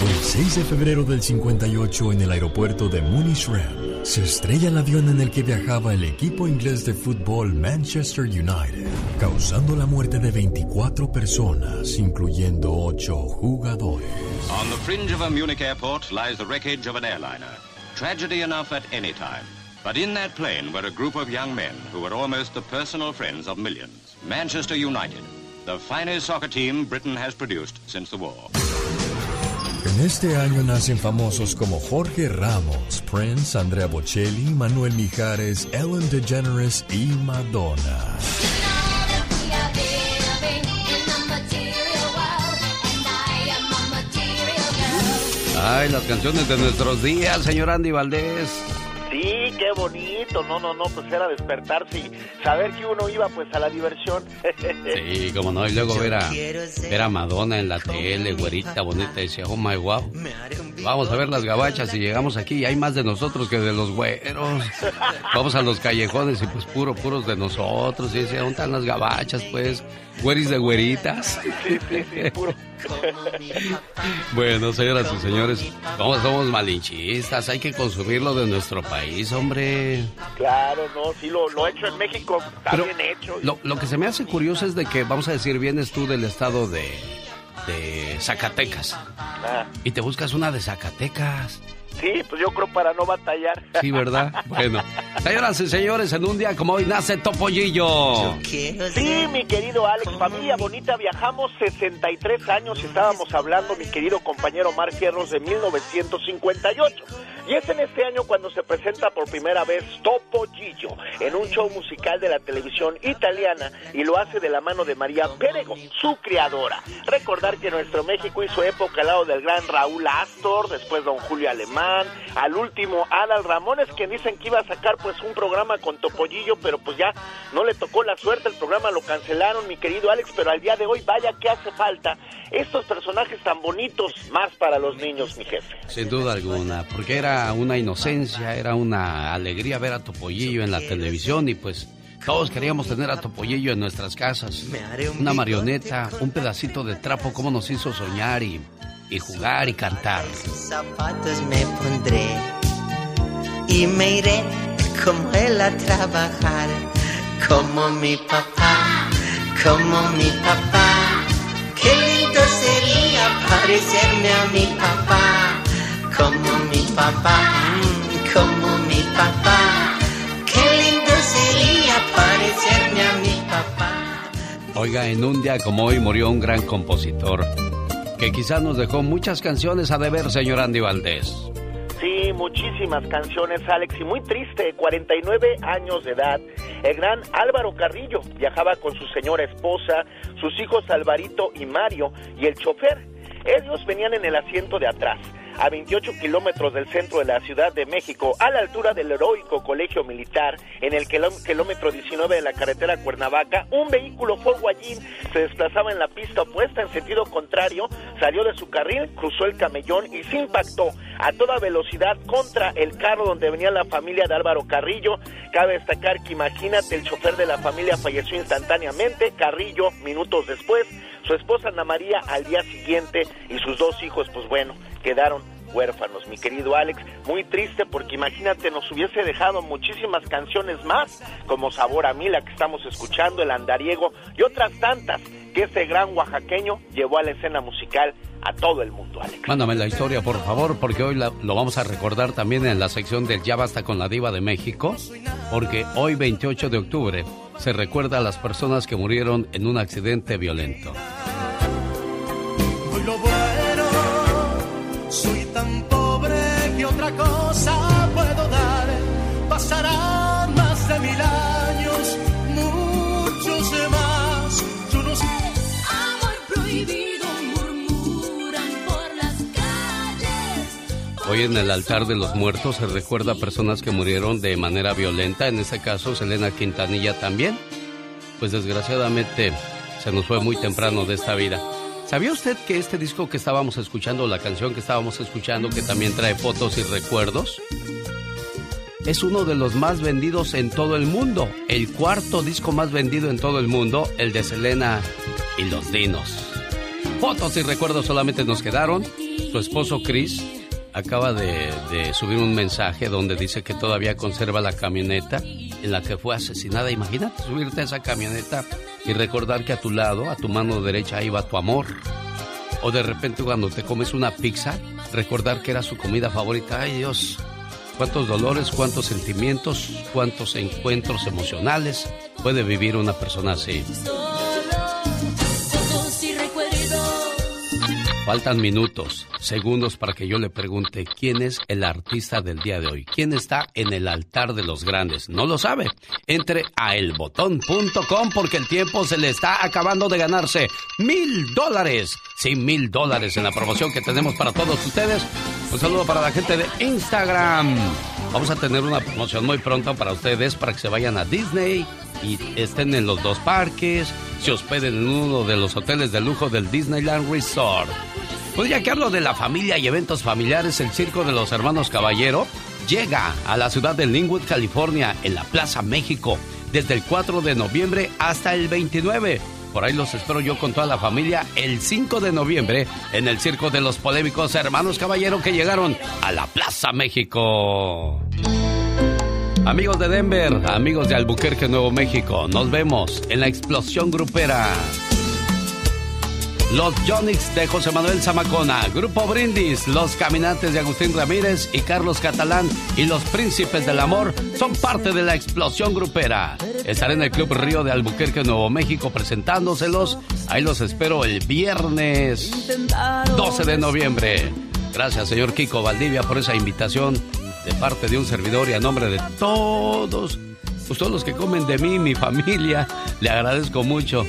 El 6 de febrero del 58 en el aeropuerto de Munich-Rem se estrella el avión en el que viajaba el equipo inglés de fútbol Manchester United, causando la muerte de 24 personas, incluyendo 8 jugadores. On the fringe of a Munich airport lies the wreckage of an airliner. Tragedy enough at any time. But in that plane were a group of young men who were almost the personal friends of millions. Manchester United, the finest soccer team Britain has produced since the war. En este año nacen famosos como Jorge Ramos, Prince, Andrea Bocelli, Manuel Mijares, Ellen DeGeneres y Madonna. Ay, las canciones de nuestros días, señor Andy Valdés. Sí, qué bonito. No, no, no, pues era despertarse y saber que uno iba pues a la diversión. (laughs) Sí, como no, y luego ver a, ver a Madonna en la tele, güerita, bonita, y decía, oh my wow. Vamos a ver las gabachas y llegamos aquí y hay más de nosotros que de los güeros. (laughs) Vamos a los callejones y pues puro, puros de nosotros. Y decía, ¿dónde están las gabachas? Pues, güeris de güeritas. Sí, sí, sí, puro. Bueno, señoras y señores, como somos malinchistas, hay que consumirlo de nuestro país, hombre. Claro, no, sí, lo, lo hecho en México está Pero bien hecho. Lo, lo que se me hace curioso es de que, vamos a decir, vienes tú del estado de, de Zacatecas Ah, y te buscas una de Zacatecas. Sí, pues yo creo para no batallar. Sí, ¿verdad? (laughs) Bueno, señoras y señores, en un día como hoy nace Topollillo. Sí, mi querido Alex, familia bonita, viajamos 63 años y estábamos hablando, mi querido compañero Mar Fierros, de 1958. Y es en este año cuando se presenta por primera vez Topollillo en un show musical de la televisión italiana y lo hace de la mano de María Pérego, su creadora. Recordar que nuestro México hizo época al lado del gran Raúl Astor, después don Julio Alemán, al último Adal Ramones, que dicen que iba a sacar pues un programa con Topollillo, pero pues ya no le tocó la suerte, el programa lo cancelaron, mi querido Alex, pero al día de hoy vaya que hace falta estos personajes tan bonitos más para los niños, mi jefe. Sin duda alguna, porque era una inocencia, era una alegría ver a Topollillo en la televisión y pues todos queríamos tener a Topollillo en nuestras casas. Una marioneta, un pedacito de trapo, como nos hizo soñar y, y jugar y cantar. zapatos me pondré y me iré como él a trabajar, como mi papá, como mi papá. Qué lindo sería parecerme a mi papá, como mi papá, como mi papá. Qué lindo sería parecerme a mi papá. Oiga, en un día como hoy murió un gran compositor que quizás nos dejó muchas canciones a deber, señor Andy Valdés. Sí, muchísimas canciones, Alex, y muy triste, 49 años de edad. El gran Álvaro Carrillo viajaba con su señora esposa, sus hijos Alvarito y Mario y el chofer. Ellos venían en el asiento de atrás, a 28 kilómetros del centro de la Ciudad de México, a la altura del heroico Colegio Militar, en el kiló- kilómetro 19 de la carretera Cuernavaca, un vehículo Ford Wallin se desplazaba en la pista opuesta en sentido contrario, salió de su carril, cruzó el camellón y se impactó a toda velocidad contra el carro donde venía la familia de Álvaro Carrillo. Cabe destacar que imagínate, el chofer de la familia falleció instantáneamente, Carrillo minutos después, su esposa Ana María al día siguiente y sus dos hijos, pues bueno, quedaron huérfanos, mi querido Alex. Muy triste porque imagínate, nos hubiese dejado muchísimas canciones más, como Sabor a mí, que estamos escuchando, El Andariego y otras tantas que ese gran oaxaqueño llevó a la escena musical a todo el mundo, Alex. Mándame la historia, por favor, porque hoy lo vamos a recordar también en la sección del Ya Basta con la Diva de México, porque hoy, 28 de octubre, se recuerda a las personas que murieron en un accidente violento. Hoy en el altar de los muertos se recuerda a personas que murieron de manera violenta, en este caso Selena Quintanilla también. Pues desgraciadamente se nos fue muy temprano de esta vida. ¿Sabía usted que este disco que estábamos escuchando, la canción que estábamos escuchando, que también trae fotos y recuerdos, es uno de los más vendidos en todo el mundo? El cuarto disco más vendido en todo el mundo, el de Selena y los Dinos. Fotos y recuerdos solamente nos quedaron. Su esposo Chris acaba de, subir un mensaje donde dice que todavía conserva la camioneta en la que fue asesinada. Imagínate subirte a esa camioneta y recordar que a tu lado, a tu mano derecha, iba tu amor. O de repente cuando te comes una pizza, recordar que era su comida favorita. Ay Dios, cuántos dolores, cuántos sentimientos, cuántos encuentros emocionales puede vivir una persona así. Faltan minutos, segundos para que yo le pregunte quién es el artista del día de hoy. ¿Quién está en el altar de los grandes? ¿No lo sabe? Entre a elbotón.com porque el tiempo se le está acabando de ganarse mil dólares. Sí, mil dólares en la promoción que tenemos para todos ustedes. Un saludo para la gente de Instagram. Vamos a tener una promoción muy pronto para ustedes para que se vayan a Disney y estén en los dos parques, se hospeden en uno de los hoteles de lujo del Disneyland Resort. Pues ya que hablo de la familia y eventos familiares, el Circo de los Hermanos Caballero llega a la ciudad de Linwood, California, en la Plaza México, desde el 4 de noviembre hasta el 29. Por ahí los espero yo con toda la familia el 5 de noviembre en el Circo de los Polémicos Hermanos Caballero que llegaron a la Plaza México. Amigos de Denver, amigos de Albuquerque, Nuevo México, nos vemos en la explosión grupera. Los Jonix de José Manuel Zamacona, Grupo Brindis, Los Caminantes de Agustín Ramírez y Carlos Catalán y Los Príncipes del Amor son parte de la explosión grupera. Estaré en el Club Río de Albuquerque, Nuevo México presentándoselos. Ahí los espero el viernes 12 de noviembre. Gracias, señor Kiko Valdivia, por esa invitación de parte de un servidor y a nombre de todos, pues todos los que comen de mí, mi familia, le agradezco mucho.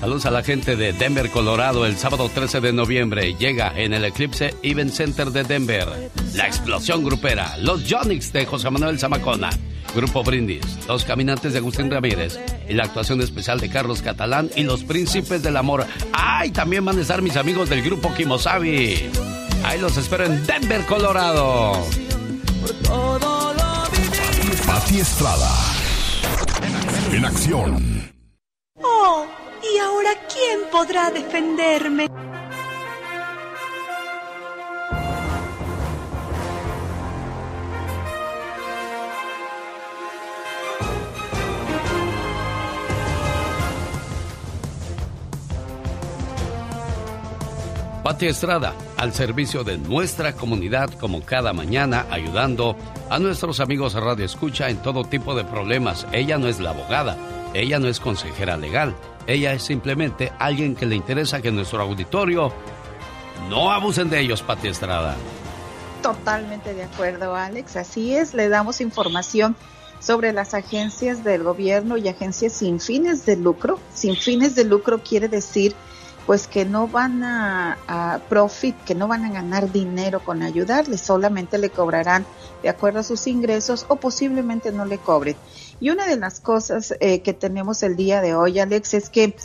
Saludos a la gente de Denver, Colorado, el sábado 13 de noviembre. Llega en el Eclipse Event Center de Denver. La explosión grupera, los Jonix de José Manuel Zamacona, Grupo Brindis, los Caminantes de Agustín Ramírez y la actuación especial de Carlos Catalán y los Príncipes del Amor. ¡Ay! También van a estar mis amigos del Grupo Kimosabi. Ahí los espero en Denver, Colorado. Pati Estrada. En acción. Oh, ¿y ahora quién podrá defenderme? Pati Estrada, al servicio de nuestra comunidad, como cada mañana, ayudando a nuestros amigos Radio Escucha en todo tipo de problemas. Ella no es la abogada, ella no es consejera legal, ella es simplemente alguien que le interesa que nuestro auditorio no abusen de ellos, Pati Estrada. Totalmente de acuerdo, Alex. Así es, le damos información sobre las agencias del gobierno y agencias sin fines de lucro. Sin fines de lucro quiere decir pues que no van a, a, profit, que no van a ganar dinero con ayudarle, solamente le cobrarán de acuerdo a sus ingresos o posiblemente no le cobren. Y una de las cosas eh, que tenemos el día de hoy, Alex, es que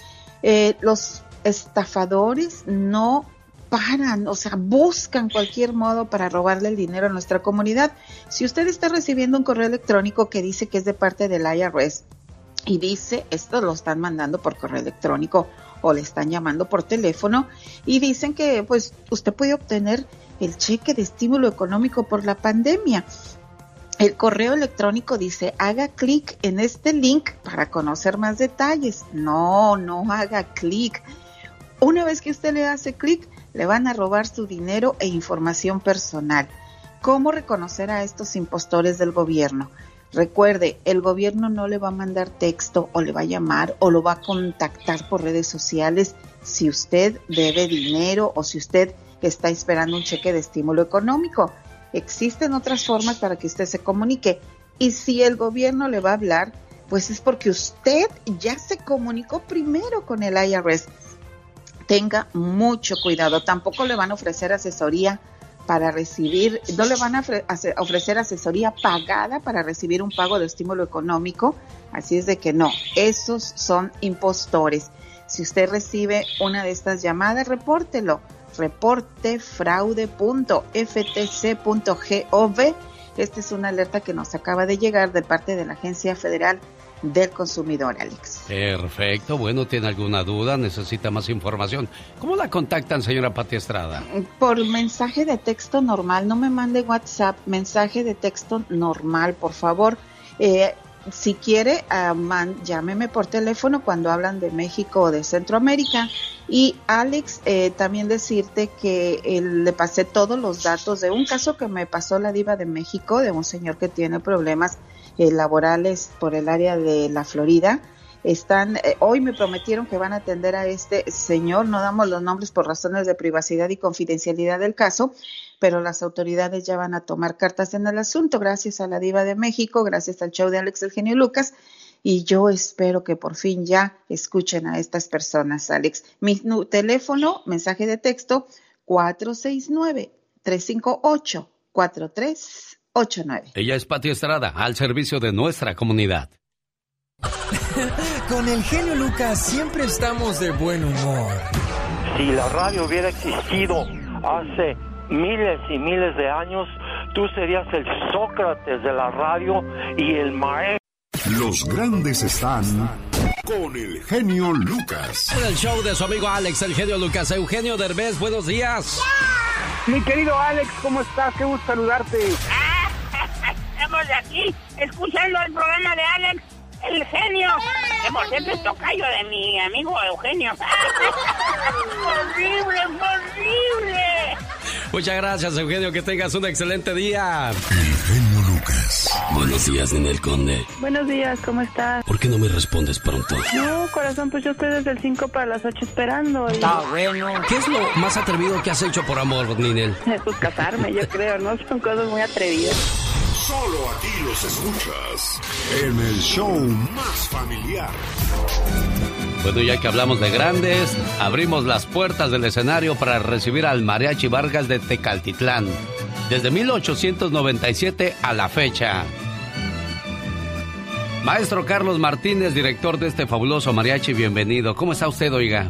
eh, los estafadores no paran, o sea, buscan cualquier modo para robarle el dinero a nuestra comunidad. Si usted está recibiendo un correo electrónico que dice que es de parte del IRS y dice, esto lo están mandando por correo electrónico, o le están llamando por teléfono y dicen que pues usted puede obtener el cheque de estímulo económico por la pandemia. El correo electrónico dice, haga clic en este link para conocer más detalles. No, no haga clic. Una vez que usted le hace clic, le van a robar su dinero e información personal. ¿Cómo reconocer a estos impostores del gobierno? Recuerde, el gobierno no le va a mandar texto o le va a llamar o lo va a contactar por redes sociales si usted debe dinero o si usted está esperando un cheque de estímulo económico. Existen otras formas para que usted se comunique. Y si el gobierno le va a hablar, pues es porque usted ya se comunicó primero con el IRS. Tenga mucho cuidado. Tampoco le van a ofrecer asesoría para recibir, no le van a ofrecer asesoría pagada para recibir un pago de estímulo económico. Así es de que no, esos son impostores. Si usted recibe una de estas llamadas, repórtelo. Reportefraude.ftc.gov. Esta es una alerta que nos acaba de llegar de parte de la Agencia Federal del consumidor, Alex. Perfecto. Bueno, ¿tiene alguna duda? ¿Necesita más información? ¿Cómo la contactan, señora Pati Estrada? Por mensaje de texto normal. No me mande WhatsApp. Mensaje de texto normal, por favor. Eh, si quiere, uh, llámeme por teléfono cuando hablan de México o de Centroamérica. Y Alex, eh, también decirte que le pasé todos los datos de un caso que me pasó la diva de México, de un señor que tiene problemas eh, laborales por el área de la Florida. Están, eh, hoy me prometieron que van a atender a este señor, no damos los nombres por razones de privacidad y confidencialidad del caso, pero las autoridades ya van a tomar cartas en el asunto, gracias a la Diva de México, gracias al show de Alex Eugenio Lucas, y yo espero que por fin ya escuchen a estas personas, Alex. Mi teléfono, mensaje de texto, 469 358 43 ella es Pati Estrada, al servicio de nuestra comunidad. (laughs) Con el genio Lucas siempre estamos de buen humor. Si la radio hubiera existido hace miles y miles de años, tú serías el Sócrates de la radio y el maestro. Los grandes están con el genio Lucas. En el show de su amigo Alex, el genio Lucas. Eugenio Derbez, buenos días. Mi querido Alex, ¿cómo estás? Qué gusto saludarte. (laughs) estamos de aquí escuchando el programa de Alex, el genio, que por cierto es tocayo de mi amigo Eugenio. (laughs) ¡Horrible, horrible! Muchas gracias, Eugenio, que tengas un excelente día. El genio Lucas. Buenos días, Ninel Conde. Buenos días, ¿cómo estás? ¿Por qué no me respondes pronto? No, corazón, pues yo estoy desde el 5 para las 8 esperando. Está bueno. ¿Qué es lo más atrevido que has hecho por amor, Ninel? (laughs) Pues casarme, yo creo, ¿no? Son cosas muy atrevidas. Solo aquí los escuchas en el show más familiar. Bueno, ya que hablamos de grandes, abrimos las puertas del escenario para recibir al Mariachi Vargas de Tecaltitlán. Desde 1897 a la fecha. Maestro Carlos Martínez, director de este fabuloso mariachi, bienvenido. ¿Cómo está usted, oiga?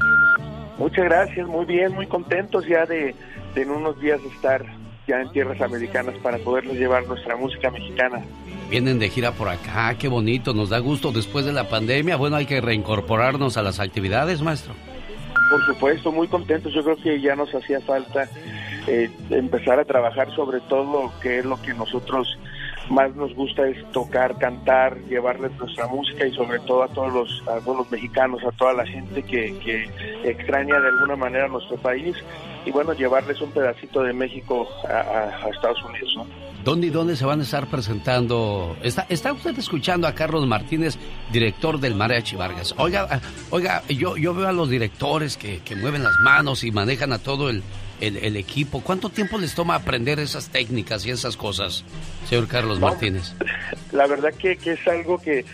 Muchas gracias, muy bien, muy contentos ya de, de en unos días estar ya en tierras americanas para poderles llevar nuestra música mexicana. Vienen de gira por acá, qué bonito, nos da gusto después de la pandemia. Bueno, hay que reincorporarnos a las actividades, maestro. Por supuesto, muy contentos. Yo creo que ya nos hacía falta eh, empezar a trabajar sobre todo, que es lo que nosotros más nos gusta es tocar, cantar, llevarles nuestra música y sobre todo a todos los, a todos los mexicanos, a toda la gente que, que extraña de alguna manera nuestro país y bueno, llevarles un pedacito de México a, Estados Unidos. ¿no? ¿Dónde y dónde se van a estar presentando? ¿Está, está usted escuchando a Carlos Martínez, director del Mariachi Vargas? Oiga, oiga yo, yo veo a los directores que, que mueven las manos y manejan a todo el, el, equipo. ¿Cuánto tiempo les toma aprender esas técnicas y esas cosas, señor Carlos Martínez? (laughs) La verdad que, que es algo que,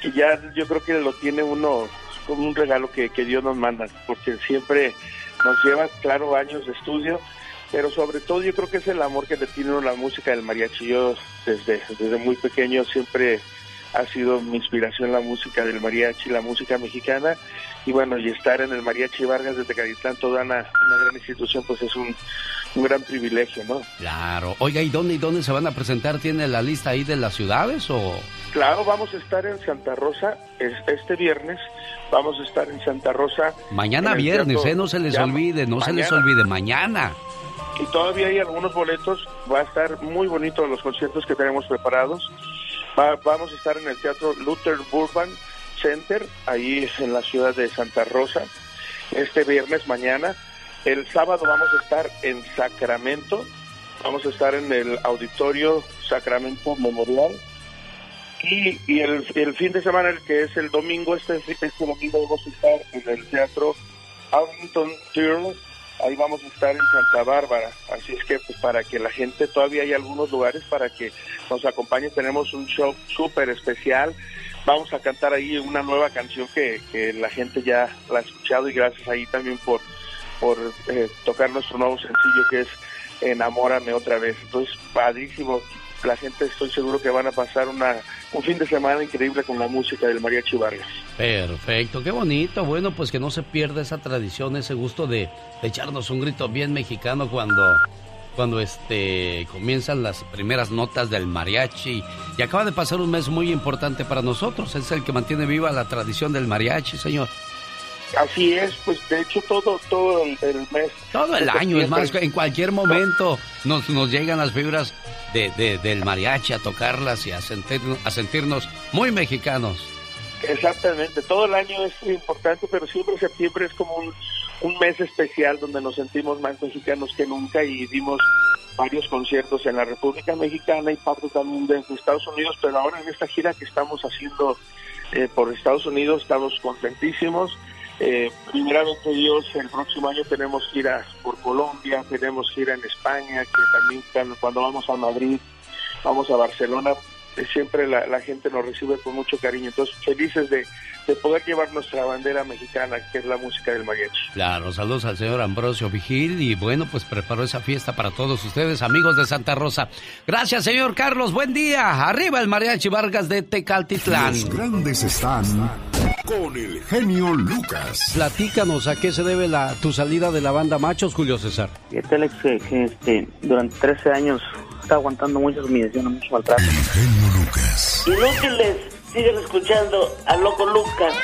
que, ya yo creo que lo tiene uno como un regalo que, que Dios nos manda, porque siempre nos lleva, claro, años de estudio, pero sobre todo yo creo que es el amor que le tiene uno la música del mariachi. Yo desde, desde muy pequeño siempre ha sido mi inspiración la música del mariachi, la música mexicana, y bueno, y estar en el Mariachi Vargas de Tecalitlán, toda una, una gran institución, pues es un, un gran privilegio, ¿no? Claro. Oiga, ¿y dónde y dónde se van a presentar? ¿Tiene la lista ahí de las ciudades o...? Claro, vamos a estar en Santa Rosa este viernes. Vamos a estar en Santa Rosa. Mañana viernes, ¿eh? No se les olvide, no se les olvide, mañana. Y todavía hay algunos boletos. Va a estar muy bonito los conciertos que tenemos preparados. vamos a estar en el Teatro Luther Burbank Center, ahí en la ciudad de Santa Rosa, este viernes mañana. El sábado vamos a estar en Sacramento. Vamos a estar en el Auditorio Sacramento Memorial. Y, el, fin de semana, el que es el domingo, este, este domingo vamos a estar en el Teatro Arlington Theater, ahí vamos a estar en Santa Bárbara, así es que pues para que la gente, todavía hay algunos lugares para que nos acompañe, tenemos un show súper especial, vamos a cantar ahí una nueva canción que, la gente ya la ha escuchado y gracias ahí también por, por eh, tocar nuestro nuevo sencillo que es Enamórame otra vez, entonces padrísimo, la gente estoy seguro que van a pasar una un fin de semana increíble con la música del Mariachi Vargas. Perfecto, qué bonito. Bueno, pues que no se pierda esa tradición, ese gusto de, echarnos un grito bien mexicano cuando, cuando este, comienzan las primeras notas del mariachi. Y acaba de pasar un mes muy importante para nosotros. Es el que mantiene viva la tradición del mariachi, señor. Así es, pues de hecho todo todo el, mes. Todo el año, es más, en cualquier momento nos, nos llegan las fibras de, del mariachi a tocarlas y a, sentirnos, a sentirnos muy mexicanos. Exactamente, todo el año es importante, pero siempre septiembre es como un, un mes especial donde nos sentimos más mexicanos que nunca y dimos varios conciertos en la República Mexicana y parte también de Estados Unidos, pero ahora en esta gira que estamos haciendo eh, por Estados Unidos estamos contentísimos eh, primeramente Dios, el próximo año tenemos giras por Colombia, tenemos gira en España, que también cuando vamos a Madrid, vamos a Barcelona, eh, siempre la, gente nos recibe con mucho cariño. Entonces, felices de, poder llevar nuestra bandera mexicana, que es la música del mariachi. Claro, saludos al señor Ambrosio Vigil y bueno, pues preparó esa fiesta para todos ustedes, amigos de Santa Rosa. Gracias, señor Carlos, buen día. Arriba el mariachi Vargas de Tecaltitlán. Los grandes están con el genio Lucas. Platícanos a qué se debe la, tu salida de la banda Machos, Julio César. Este Alex, que este, durante 13 años está aguantando muchas humillaciones, mucho maltrato. El genio Lucas. Inútiles, siguen escuchando al loco Lucas.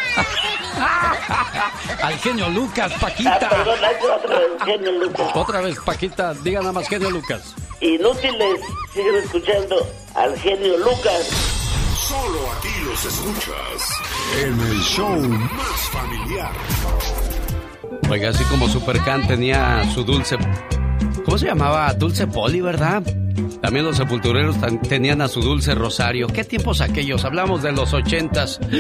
(laughs) al genio Lucas, Paquita. Ah, perdón, otra vez, genio Lucas. Otra vez, Paquita, diga nada más genio Lucas. Inútiles, siguen escuchando al genio Lucas. Solo aquí los escuchas en el show más familiar. Oiga, así como Supercan tenía su dulce. ¿Cómo se llamaba? Dulce Poli, ¿verdad? También los sepultureros tenían a su dulce Rosario. ¿Qué tiempos aquellos? Hablamos de los ochentas. (gasps)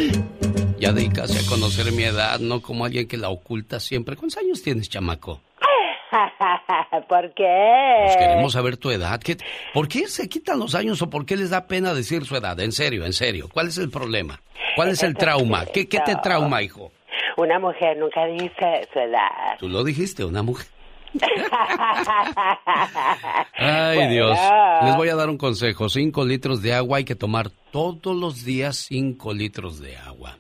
Ya de casi a conocer mi edad, no como alguien que la oculta siempre. ¿Cuántos años tienes, chamaco? (laughs) ¿Por qué? Pues queremos saber tu edad. ¿Por qué se quitan los años o por qué les da pena decir su edad? En serio, en serio. ¿Cuál es el problema? ¿Cuál es el (laughs) trauma? ¿Qué, qué te trauma, hijo? Una mujer nunca dice su edad. Tú lo dijiste, una mujer. Ay, Dios. Les voy a dar un consejo. Cinco litros de agua hay que tomar todos los días cinco litros de agua.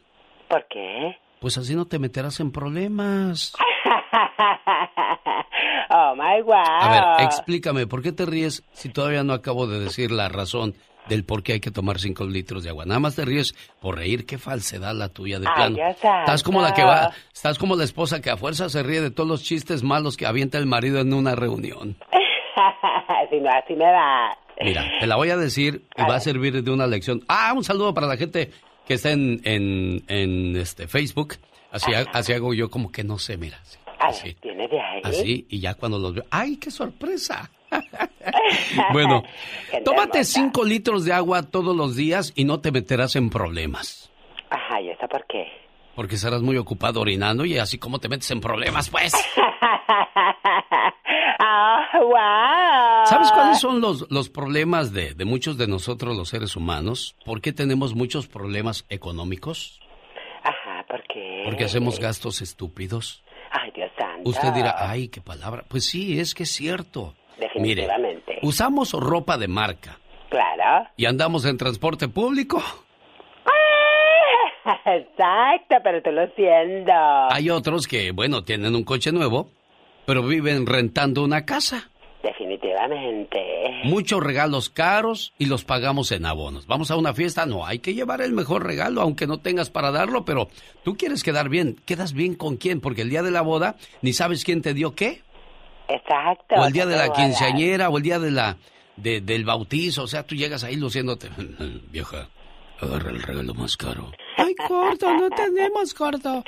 ¿Por qué? Pues así no te meterás en problemas. (laughs) oh my God. A ver, explícame, ¿por qué te ríes si todavía no acabo de decir la razón del por qué hay que tomar cinco litros de agua? Nada más te ríes por reír, qué falsedad la tuya de plano. estás como la que va, estás como la esposa que a fuerza se ríe de todos los chistes malos que avienta el marido en una reunión. (laughs) si no, así me da. Mira, te la voy a decir y va a servir de una lección. Ah, un saludo para la gente que está en, en, este Facebook. Así, así hago yo como que no sé, mira. Así. ¿Tiene de ahí? Así, y ya cuando los veo, ¡ay, qué sorpresa! (laughs) bueno, (laughs) tómate cinco litros de agua todos los días y no te meterás en problemas. Ajá, ¿y eso por qué? Porque estarás muy ocupado orinando y así como te metes en problemas, pues. (laughs) Ah, wow. ¿Sabes cuáles son los, los problemas de, de muchos de nosotros los seres humanos? ¿Por qué tenemos muchos problemas económicos? Ajá, ¿por qué? Porque hacemos gastos estúpidos. Ay, Dios santo. Usted dirá, ay, qué palabra. Pues sí, es que es cierto. Definitivamente. Mire, usamos ropa de marca. Claro. ¿Y andamos en transporte público? (laughs) Exacto, pero tú lo siento. Hay otros que, bueno, tienen un coche nuevo, pero viven rentando una casa. Definitivamente. Muchos regalos caros y los pagamos en abonos. Vamos a una fiesta, no, hay que llevar el mejor regalo, aunque no tengas para darlo, pero tú quieres quedar bien. ¿Quedas bien con quién? Porque el día de la boda ni sabes quién te dio qué. Exacto. O el día de la quinceañera, o el día de la de- del bautizo. O sea, tú llegas ahí luciéndote. (laughs) Vieja, agarra el regalo más caro. Ay, corto, no tenemos corto.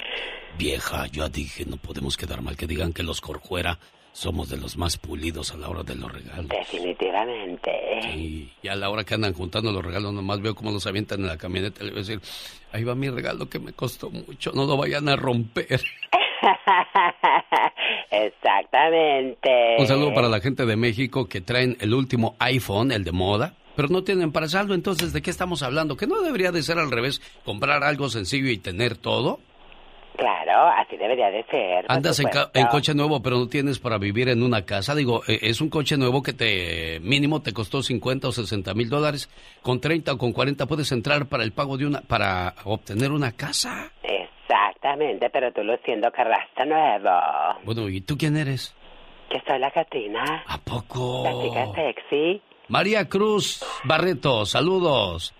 Vieja, yo dije, no podemos quedar mal que digan que los Corjuera somos de los más pulidos a la hora de los regalos. Definitivamente. Sí, y a la hora que andan juntando los regalos, nomás veo cómo los avientan en la camioneta. Le voy a decir, ahí va mi regalo que me costó mucho, no lo vayan a romper. (laughs) (laughs) Exactamente. Un saludo para la gente de México que traen el último iPhone, el de moda, pero no tienen para saldo. Entonces, ¿de qué estamos hablando? ¿Que no debería de ser al revés, comprar algo sencillo y tener todo? Claro, así debería de ser. Andas en, en coche nuevo, pero no tienes para vivir en una casa. Digo, eh, es un coche nuevo que te mínimo te costó 50 o 60 mil dólares. Con 30 o con 40 puedes entrar para el pago de una, para obtener una casa. Exactamente, pero tú luciendo carrasco nuevo. Bueno, ¿y tú quién eres? Que soy la Catina. ¿A poco? La chica sexy. María Cruz Barreto, saludos.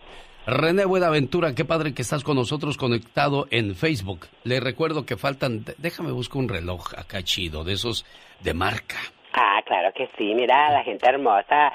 René Buenaventura, qué padre que estás con nosotros conectado en Facebook. Le recuerdo que faltan, déjame buscar un reloj acá chido, de esos de marca. Ah, claro que sí, mira, la gente hermosa.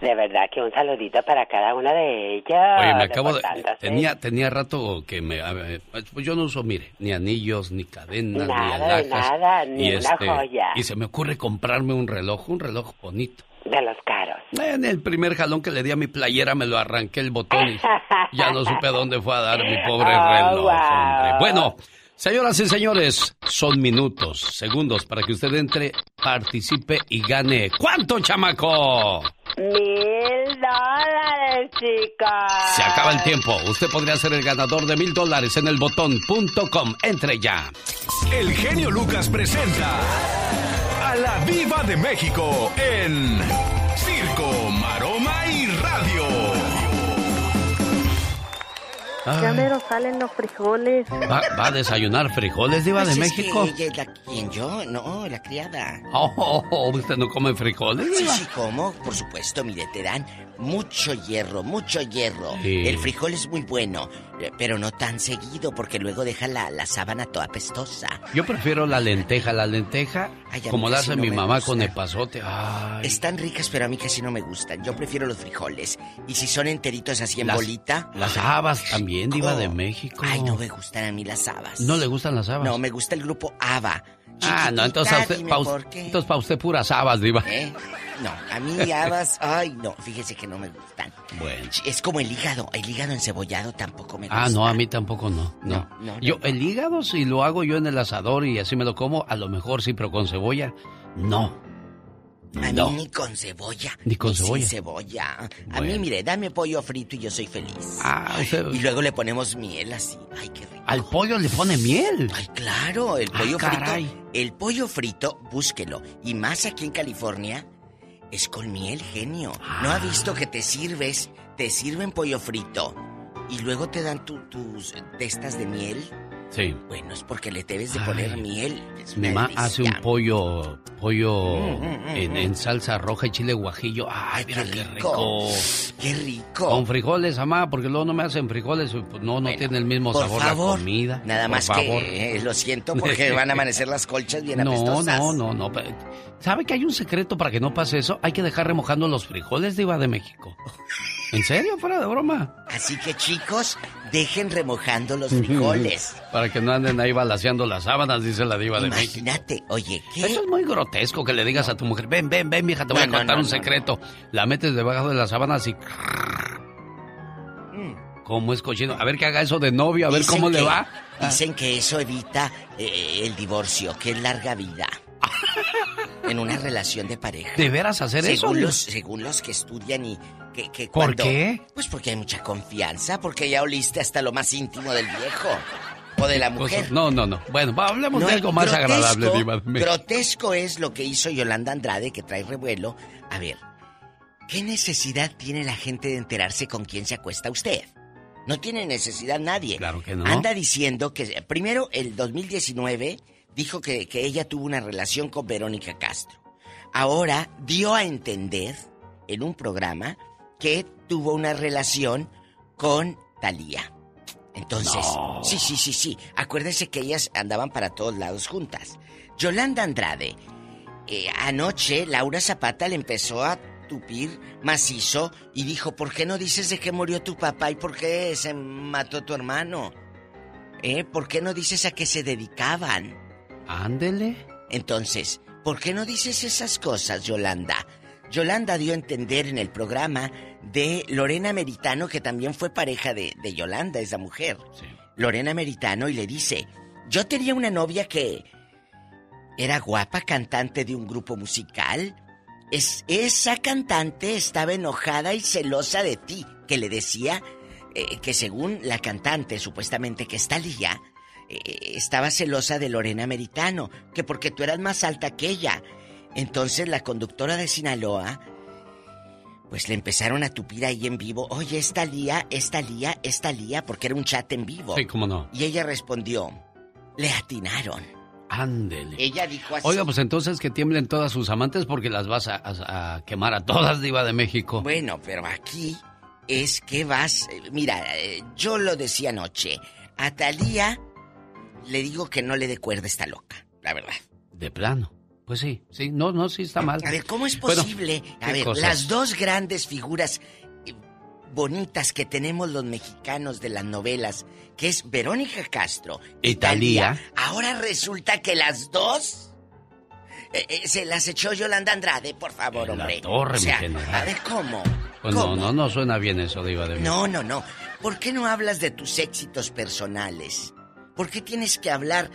De verdad que un saludito para cada una de ellas. Oye, me acabo de... portándose. Tenía, tenía rato que me... ver, Pues yo no uso, mire, ni anillos, ni cadenas, Nada, ni alhajas. nada, ni y una joya. Y se me ocurre comprarme un reloj, un reloj bonito. De los caros. En el primer jalón que le di a mi playera me lo arranqué el botón y (laughs) ya no supe dónde fue a dar mi pobre Oh, reloj, wow. Bueno, señoras y señores, son minutos, segundos para que usted entre, participe y gane. ¿Cuánto, chamaco? Mil dólares, chicas. Se acaba el tiempo. Usted podría ser el ganador de mil dólares en el botón.com. Entre ya. El genio Lucas presenta a la Viva de México en Circo, Ya mero salen los frijoles. ¿Va, va a desayunar frijoles, Diva de Pues es que México? ella es la quien yo, no, la criada. Oh, oh, oh, ¿Usted no come frijoles? Sí, Diva? sí, como, por supuesto, mire, te dan mucho hierro, mucho hierro. Sí. El frijol es muy bueno, eh, pero no tan seguido porque luego deja la, la sábana toda pestosa. Yo prefiero la lenteja. La lenteja, Ay, como la hace no mi mamá gusta. con epazote. Ay. Están ricas, pero a mí casi no me gustan. Yo prefiero los frijoles. Y si son enteritos así en Las- bolita. Las habas también, Diva de. México. Ay, no me gustan a mí las habas. ¿No le gustan las habas? No, me gusta el grupo Ah, no, entonces, a Chiquitita, usted, pa' para usted puras habas, Diva. ¿Eh? No, a mí habas, ay, no, fíjese que no me gustan. Bueno. Es como el hígado, el hígado encebollado tampoco me gusta. Ah, no, a mí tampoco no. No. No, no, yo, el hígado, si lo hago yo en el asador y así me lo como, a lo mejor sí, pero con cebolla, no. A No. mí ni con cebolla. Ni con cebolla. Sin cebolla. A mí, mire, dame pollo frito y yo soy feliz. Ah, Y luego le ponemos miel así. Ay, qué rico. Al pollo le pone miel. Ay, claro, el Ah, pollo caray. frito. El pollo frito, búsquelo. Y más aquí en California, es con miel, genio. ¿No Ah. ha visto que te sirves? Te sirven pollo frito. Y luego te dan tu- tus testas de miel. Sí. Bueno, es porque le debes de Ay. poner miel. Mi mamá hace un pollo, pollo Mm, mm, en, mm. en salsa roja y chile guajillo. Ay, mira qué rico. Qué rico. Con frijoles, mamá, porque luego no me hacen frijoles, pues no, no tiene el mismo Por sabor favor. la comida. Nada Por más favor. que eh, lo siento porque (laughs) van a amanecer las colchas bien No, apestosas. no, no, no. pe- ¿Sabe que hay un secreto para que no pase eso? Hay que dejar remojando los frijoles de Iba de México. (laughs) ¿En serio? Fuera de broma. Así que chicos, dejen remojando los frijoles. Para que no anden ahí balaseando las sábanas, dice la diva de México. Imagínate, oye, ¿qué? Eso es muy grotesco que le digas a tu mujer, ven, ven, ven, vieja, te voy No, a contar no, un secreto. La metes debajo de las sábanas y... Mm. ¿Cómo es cochino? A ver que haga eso de novio, a ver Dicen cómo le va. Dicen que eso evita eh, el divorcio, que es larga vida. (laughs) en una relación de pareja. ¿De veras hacer según eso? Los, según los que estudian y que, que ¿Por cuando- qué? Pues porque hay mucha confianza, porque ya oliste hasta lo más íntimo del viejo o de la mujer. Pues, no, no, no. Bueno, hablemos No, de algo más grotesco, agradable, diva. Grotesco es lo que hizo Yolanda Andrade, que trae revuelo. A ver, ¿qué necesidad tiene la gente de enterarse con quién se acuesta usted? No tiene necesidad nadie. Claro que no. Anda diciendo que, primero, el 2019 dijo que, que ella tuvo una relación con Verónica Castro. ahora dio a entender en un programa que tuvo una relación con Talía. Entonces, sí, sí, sí, sí. Acuérdense que ellas andaban para todos lados juntas. Yolanda Andrade, eh, anoche Laura Zapata le empezó a tupir macizo y dijo, ¿por qué no dices de qué murió tu papá y por qué se mató tu hermano? ¿Eh? ¿Por qué no dices a qué se dedicaban? Ándele. Entonces, ¿por qué no dices esas cosas, Yolanda? Yolanda dio a entender en el programa de Lorena Meritano, que también fue pareja de, de Yolanda, esa mujer. Lorena Meritano, y le dice, yo tenía una novia que era guapa, cantante de un grupo musical. Es, esa cantante estaba enojada y celosa de ti, que le decía eh, que según la cantante, supuestamente que está Lía, eh, estaba celosa de Lorena Meritano, que porque tú eras más alta que ella. Entonces la conductora de Sinaloa, pues le empezaron a tupir ahí en vivo, oye, esta Lía, esta Lía, esta Lía, porque era un chat en vivo. Sí, cómo no. Y ella respondió, le atinaron. Ándele. Ella dijo así. Oiga, pues entonces que tiemblen todas sus amantes porque las vas a, a- a quemar a todas, Diva de México. Bueno, pero aquí es que vas. eh, Mira, eh, yo lo decía anoche. A Talía le digo que no le dé cuerda esta loca, la verdad. De plano. Pues sí, sí, no, no, sí está mal. A ver, ¿cómo es Bueno, posible? a ¿qué ver, cosas? las dos grandes figuras eh, bonitas que tenemos los mexicanos de las novelas, que es Verónica Castro Y Thalía. ahora resulta que las dos eh, eh, se las echó Yolanda Andrade, por favor, En la hombre. torre, o sea, mi general. a ver, ¿cómo? Pues no, no, no suena bien eso, Diva de México. No, no, no. ¿Por qué no hablas de tus éxitos personales? ¿Por qué tienes que hablar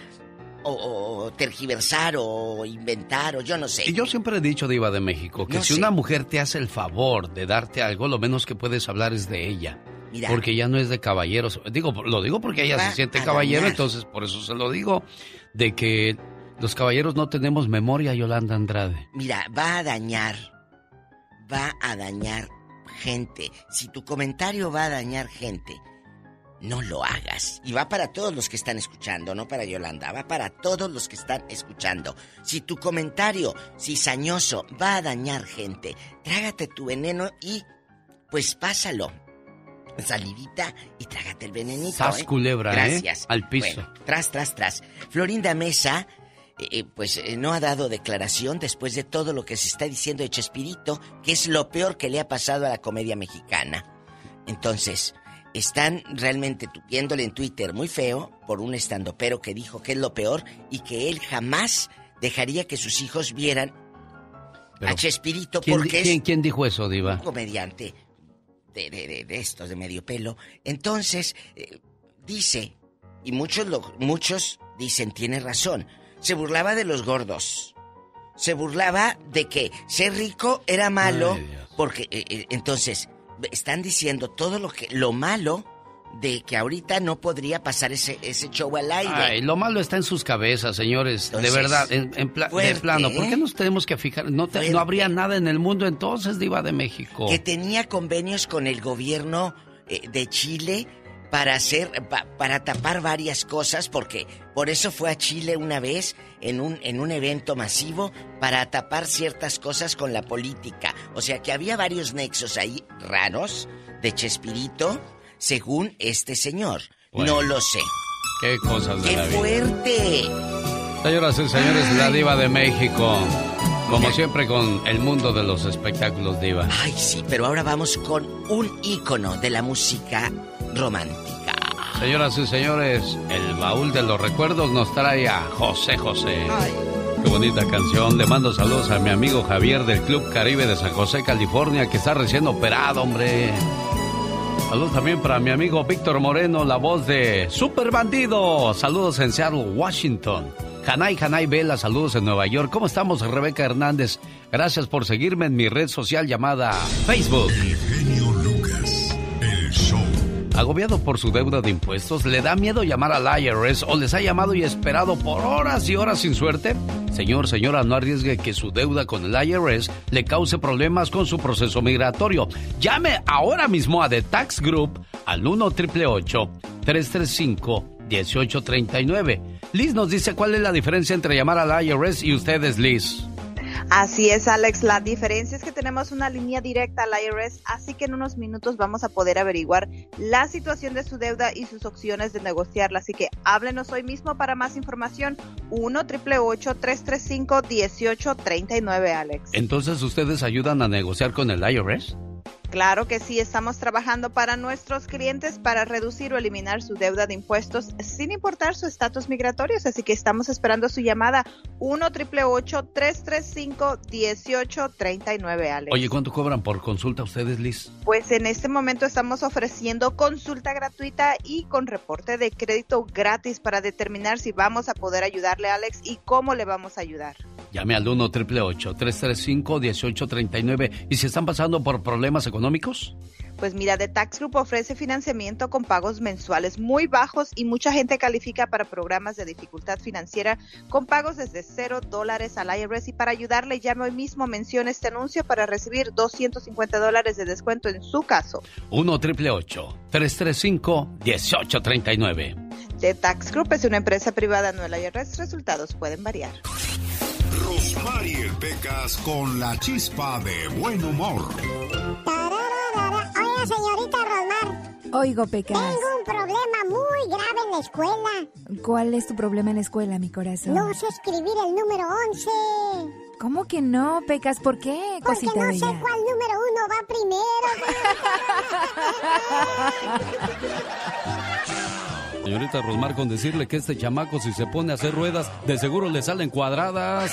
o, tergiversar o inventar o yo no sé? Y yo siempre he dicho, Diva de México, que No si sé. una mujer te hace el favor de darte algo, lo menos que puedes hablar es de ella. Mira. Porque ya no es de caballeros. Digo, lo digo porque ella se siente caballero, dañar. entonces por eso se lo digo. De que los caballeros no tenemos memoria, Yolanda Andrade. Mira, va a dañar, va a dañar gente. Si tu comentario va a dañar gente, no lo hagas. Y va para todos los que están escuchando, no para Yolanda, va para todos los que están escuchando. Si tu comentario cizañoso va a dañar gente, trágate tu veneno y pues pásalo. Salivita y trágate el venenito. Sas ¿eh? culebra, ¿eh? Gracias. Al piso. Bueno, tras, tras, tras. Florinda Mesa, eh, eh, pues eh, no ha dado declaración después de todo lo que se está diciendo de Chespirito, que es lo peor que le ha pasado a la comedia mexicana. Entonces, están realmente tupiéndole en Twitter muy feo por un estandopero que dijo que es lo peor y que él jamás dejaría que sus hijos vieran Pero, a Chespirito ¿Quién, porque quién- es quién dijo eso, Diva? un comediante de, de- de- de estos de medio pelo. Entonces, eh, dice, y muchos, lo- muchos dicen, tiene razón, se burlaba de los gordos. Se burlaba de que ser rico era malo, porque eh, eh, entonces están diciendo todo lo que lo malo de que ahorita no podría pasar ese, ese show al aire. Ay, lo malo está en sus cabezas, señores. Entonces, de verdad, en, en pla- de plano. ¿Por qué ¿eh? nos tenemos que fijar? No, te- no habría nada en el mundo entonces, Diva de México. que tenía convenios con el gobierno eh, de Chile para hacer pa- para tapar varias cosas porque por eso fue a Chile una vez en un en un evento masivo para tapar ciertas cosas con la política. O sea que había varios nexos ahí raros de Chespirito según este señor. No lo sé. Qué cosas de ¡Qué la vida. fuerte! Señoras y señores, la Diva de México. Como siempre con el mundo de los espectáculos, Diva. Ay, sí, pero ahora vamos con un ícono de la música romántica. Señoras y señores, el baúl de los recuerdos nos trae a José José. Qué bonita canción. Le mando saludos a mi amigo Javier del Club Caribe de San José, California, que está recién operado, hombre. Saludos también para mi amigo Víctor Moreno, la voz de Super Bandido. Saludos en Seattle, Washington. Hanay Hanay Vela, saludos en Nueva York. ¿Cómo estamos, Rebeca Hernández? Gracias por seguirme en mi red social llamada Facebook. Lucas, el show. Agobiado por su deuda de impuestos, ¿le da miedo llamar al IRS o les ha llamado y esperado por horas y horas sin suerte? Señor, señora, no arriesgue que su deuda con el IRS le cause problemas con su proceso migratorio. Llame ahora mismo a The Tax Group al 1 888 335 1839 Liz nos dice cuál es la diferencia entre llamar al IRS y ustedes, Liz. Así es, Alex. La diferencia es que tenemos una línea directa al IRS, así que en unos minutos vamos a poder averiguar la situación de su deuda y sus opciones de negociarla. Así que háblenos hoy mismo para más información. 1 335 1839 Alex. Entonces, ¿ustedes ayudan a negociar con el IRS? Claro que sí, estamos trabajando para nuestros clientes para reducir o eliminar su deuda de impuestos sin importar su estatus migratorio. Así que estamos esperando su llamada 1 335 1839 Alex. Oye, ¿cuánto cobran por consulta ustedes, Liz? Pues en este momento estamos ofreciendo consulta gratuita y con reporte de crédito gratis para determinar si vamos a poder ayudarle, Alex, y cómo le vamos a ayudar. Llame al 1 335 1839 y si están pasando por problemas económicos, pues mira, The Tax Group ofrece financiamiento con pagos mensuales muy bajos y mucha gente califica para programas de dificultad financiera con pagos desde cero dólares al IRS. Y para ayudarle, llame hoy mismo, mencione este anuncio para recibir 250 dólares de descuento en su caso. 1 335 1839 The Tax Group es una empresa privada, no el IRS. Resultados pueden variar. Rosmarie Pecas con la chispa de buen humor Oiga, señorita Rosmar. Oigo, Pecas. Tengo un problema muy grave en la escuela. ¿Cuál es tu problema en la escuela, mi corazón? No sé escribir el número 11. ¿Cómo que no, Pecas? ¿Por qué, Porque cosita no sé cuál número uno va primero. (laughs) Señorita Rosmar, con decirle que este chamaco, si se pone a hacer ruedas, de seguro le salen cuadradas.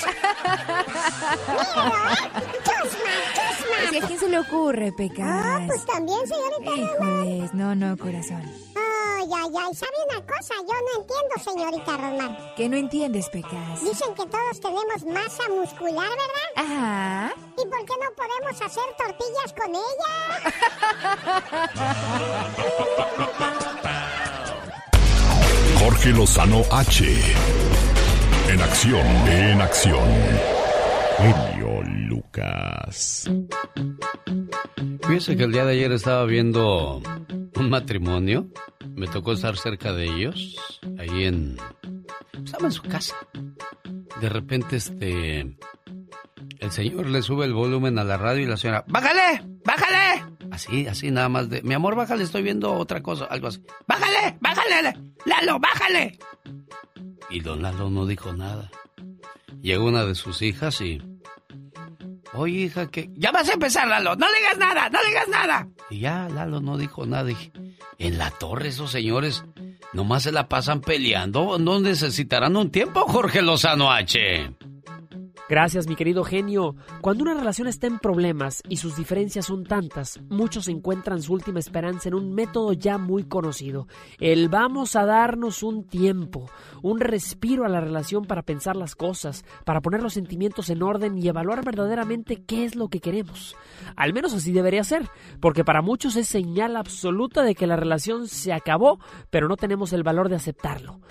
¿Y a quién se le ocurre, Pecas? Ah, pues también, señorita Híjoles, no, no, corazón. Ay, ay, ay, ¿sabe una cosa? Yo no entiendo, señorita Rosmar. ¿Qué no entiendes, Pecas? Dicen que todos tenemos masa muscular, ¿verdad? Ajá. ¿Y por qué no podemos hacer tortillas con ella? (laughs) Jorge Lozano H. En acción, en acción. Genio Lucas. Fíjese que el día de ayer estaba viendo un matrimonio. Me tocó estar cerca de ellos, ahí en. Estaba en su casa. De repente, este. El señor le sube el volumen a la radio y la señora. ¡Bájale! ¡Bájale! Así, así nada más de. Mi amor, bájale, estoy viendo otra cosa, algo así. ¡Bájale! ¡Bájale! ¡Lalo, bájale! Y don Lalo no dijo nada. Llegó una de sus hijas y. Oye, hija, que. Ya vas a empezar, Lalo. No digas nada, no digas nada. Y ya Lalo no dijo nada. Dije, en la torre esos señores nomás se la pasan peleando. No necesitarán un tiempo, Jorge Lozano H. Gracias, mi querido genio. Cuando una relación está en problemas y sus diferencias son tantas, muchos encuentran su última esperanza en un método ya muy conocido. El vamos a darnos un tiempo, un respiro a la relación para pensar las cosas, para poner los sentimientos en orden y evaluar verdaderamente qué es lo que queremos. Al menos así debería ser, porque para muchos es señal absoluta de que la relación se acabó, pero no tenemos el valor de aceptarlo.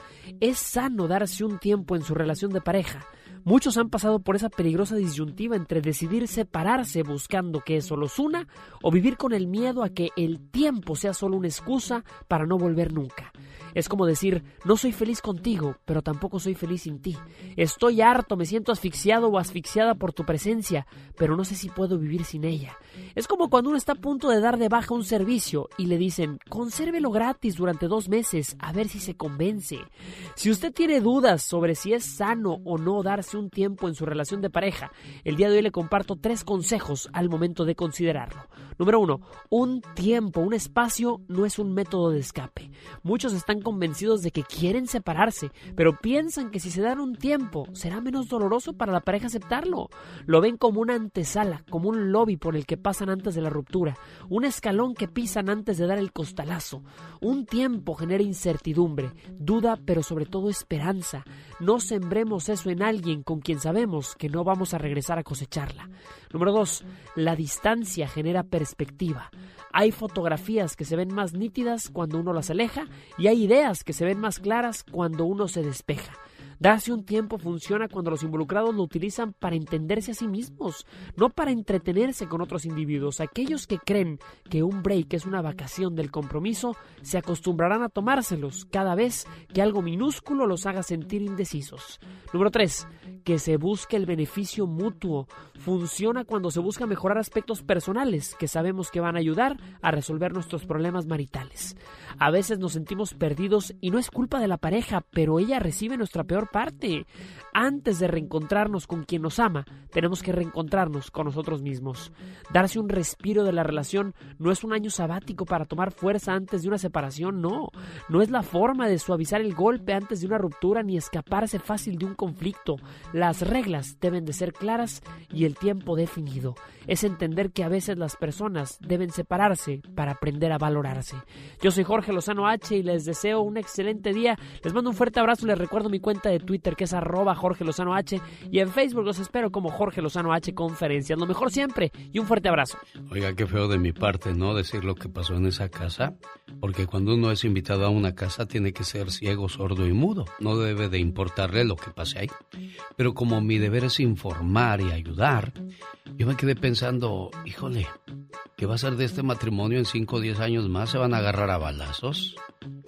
Es sano darse un tiempo en su relación de pareja Muchos han pasado por esa peligrosa disyuntiva entre decidir separarse buscando que eso los una o vivir con el miedo a que el tiempo sea solo una excusa para no volver nunca. Es como decir, no soy feliz contigo, pero tampoco soy feliz sin ti. Estoy harto, me siento asfixiado o asfixiada por tu presencia, pero no sé si puedo vivir sin ella. Es como cuando uno está a punto de dar de baja un servicio y le dicen, consérvelo gratis durante dos meses, a ver si se convence. Si usted tiene dudas sobre si es sano o no darse un tiempo en su relación de pareja, el día de hoy le comparto tres consejos al momento de considerarlo. Número uno, un tiempo, un espacio no es un método de escape. Muchos están convencidos de que quieren separarse, pero piensan que si se dan un tiempo será menos doloroso para la pareja aceptarlo. Lo ven como una antesala, como un lobby por el que pasan antes de la ruptura, un escalón que pisan antes de dar el costalazo. Un tiempo genera incertidumbre, duda, pero sobre todo esperanza. No sembremos eso en alguien con quien sabemos que no vamos a regresar a cosecharla. Número dos, la distancia genera perspectiva. Hay fotografías que se ven más nítidas cuando uno las aleja y hay ideas que se ven más claras cuando uno se despeja. Darse un tiempo funciona cuando los involucrados lo utilizan para entenderse a sí mismos, no para entretenerse con otros individuos. Aquellos que creen que un break es una vacación del compromiso se acostumbrarán a tomárselos cada vez que algo minúsculo los haga sentir indecisos. Número 3. Que se busque el beneficio mutuo. Funciona cuando se busca mejorar aspectos personales que sabemos que van a ayudar a resolver nuestros problemas maritales. A veces nos sentimos perdidos y no es culpa de la pareja, pero ella recibe nuestra peor parte. Antes de reencontrarnos con quien nos ama, tenemos que reencontrarnos con nosotros mismos. Darse un respiro de la relación no es un año sabático para tomar fuerza antes de una separación, no. No es la forma de suavizar el golpe antes de una ruptura ni escaparse fácil de un conflicto. Las reglas deben de ser claras y el tiempo definido. Es entender que a veces las personas deben separarse para aprender a valorarse. Yo soy Jorge Lozano H y les deseo un excelente día. Les mando un fuerte abrazo les recuerdo mi cuenta de Twitter que es arroba Jorge Lozano H y en Facebook los espero como Jorge Lozano H Conferencias. Lo mejor siempre y un fuerte abrazo. Oiga, qué feo de mi parte, ¿no? Decir lo que pasó en esa casa, porque cuando uno es invitado a una casa tiene que ser ciego, sordo y mudo. No debe de importarle lo que pase ahí. Pero como mi deber es informar y ayudar, yo me quedé pensando, híjole, ¿qué va a ser de este matrimonio en 5 o 10 años más? ¿Se van a agarrar a balazos?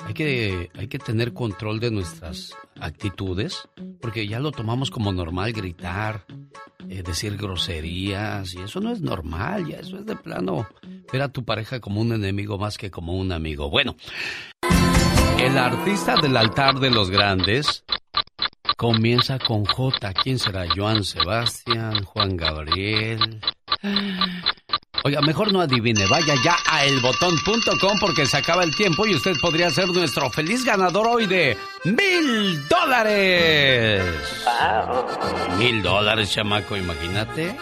Hay que, hay que tener control de nuestras actitudes, porque ya lo tomamos como normal gritar, eh, decir groserías, y eso no es normal, ya eso es de plano ver a tu pareja como un enemigo más que como un amigo. Bueno, el artista del altar de los grandes comienza con J. ¿Quién será? Joan Sebastián, Juan Gabriel. 唉 (laughs) Oiga, mejor no adivine, vaya ya a elbotón.com porque se acaba el tiempo y usted podría ser nuestro feliz ganador hoy de mil dólares. Mil dólares, chamaco, imagínate.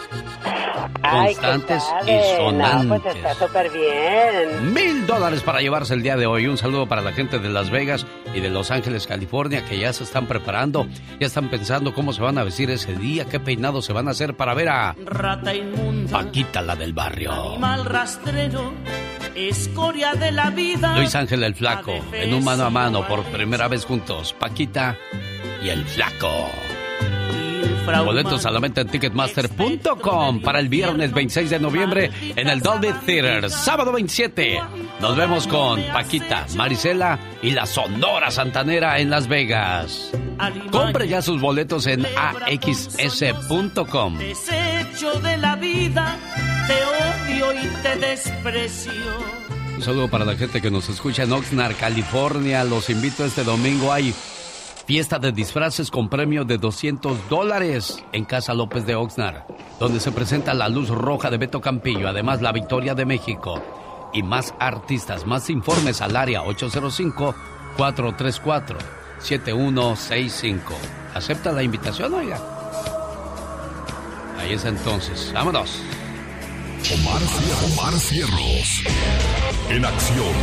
Constantes y sonantes. pues está súper bien. Mil dólares para llevarse el día de hoy. Un saludo para la gente de Las Vegas y de Los Ángeles, California, que ya se están preparando, ya están pensando cómo se van a vestir ese día, qué peinados se van a hacer para ver a Rata inmunda, Paquita, la del barrio. Animal rastrero, escoria de la vida. Luis Ángel el Flaco, en un mano a mano por primera vez juntos. Paquita y el Flaco. Boletos a la venta en Ticketmaster.com para el viernes 26 de noviembre en el Dolby Theater. Sábado 27. Nos vemos con Paquita, Marisela y la Sonora Santanera en Las Vegas. Compre ya sus boletos en axs.com. Desecho de la vida, te odio y te desprecio. Un saludo para la gente que nos escucha en Oxnard, California. Los invito este domingo. Hay fiesta de disfraces con premio de 200 dólares en Casa López de Oxnard, donde se presenta la luz roja de Beto Campillo, además la Victoria de México. Y más artistas, más informes al área 805-434-7165. ¿Acepta la invitación, oiga? Ahí es entonces. Vámonos. Omar, Omar Cierros. En acción.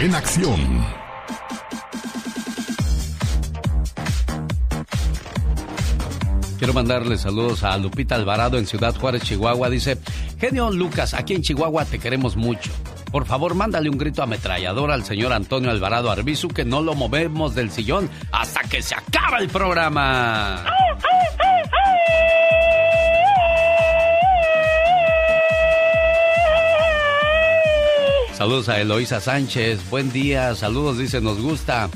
En acción. Quiero mandarle saludos a Lupita Alvarado en Ciudad Juárez, Chihuahua. Dice, genio Lucas, aquí en Chihuahua te queremos mucho. Por favor, mándale un grito ametrallador al señor Antonio Alvarado Arbizu que no lo movemos del sillón hasta que se acaba el programa. Saludos a Eloísa Sánchez, buen día, saludos, dice, nos gusta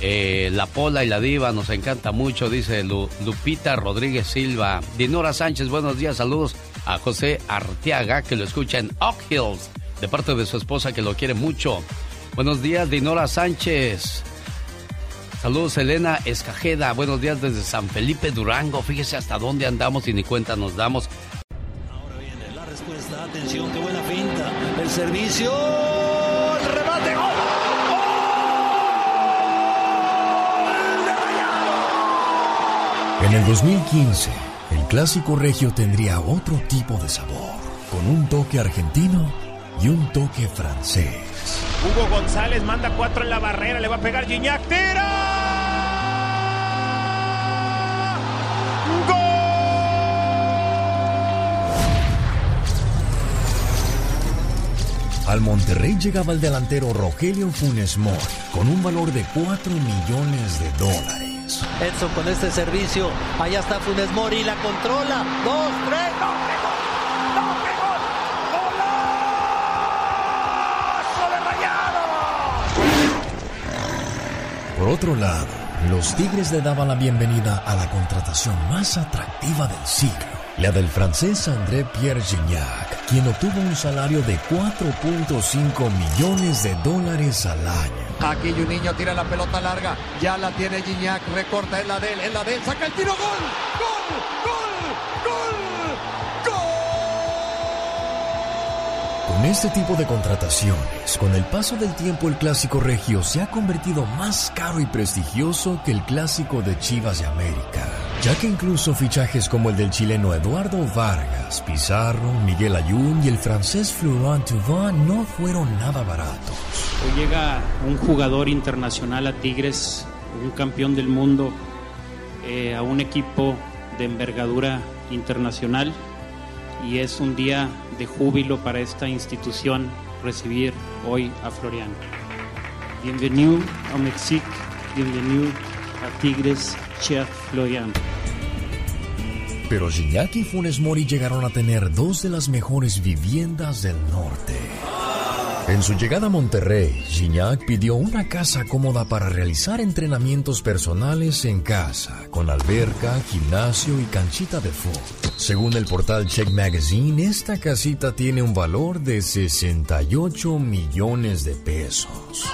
eh, la Pola y la Diva, nos encanta mucho, dice Lu- Lupita Rodríguez Silva. Dinora Sánchez, buenos días, saludos a José Arteaga, que lo escucha en Oak Hills, de parte de su esposa que lo quiere mucho. Buenos días, Dinora Sánchez. Saludos, Elena Escajeda, buenos días desde San Felipe Durango, fíjese hasta dónde andamos y ni cuenta nos damos. La respuesta, atención, qué buena finta. El servicio, el remate, ¡gol! En el 2015, el clásico regio tendría otro tipo de sabor, con un toque argentino y un toque francés. Hugo González manda cuatro en la barrera, le va a pegar Gignac, tira. Al Monterrey llegaba el delantero Rogelio Funes Mori con un valor de 4 millones de dólares. Edson con este servicio. Allá está Funes Mori, la controla. Dos, tres, no, Por otro lado, los Tigres le daban la bienvenida a la contratación más atractiva del siglo la del francés André Pierre Gignac, quien obtuvo un salario de 4.5 millones de dólares al año. Aquí un niño tira la pelota larga, ya la tiene Gignac, recorta en la de él, en la de él, saca el tiro, gol, gol, gol, gol, gol. Con este tipo de contrataciones, con el paso del tiempo el clásico regio se ha convertido más caro y prestigioso que el clásico de Chivas de América ya que incluso fichajes como el del chileno Eduardo Vargas, Pizarro, Miguel Ayun y el francés Florent Thauvin no fueron nada baratos. Hoy llega un jugador internacional a Tigres, un campeón del mundo, eh, a un equipo de envergadura internacional y es un día de júbilo para esta institución recibir hoy a Florian. Bienvenido a México, bienvenido a Tigres Chef Florian. Pero Gignac y Funes Mori llegaron a tener dos de las mejores viviendas del norte. En su llegada a Monterrey, Gignac pidió una casa cómoda para realizar entrenamientos personales en casa, con alberca, gimnasio y canchita de fútbol. Según el portal Check Magazine, esta casita tiene un valor de 68 millones de pesos.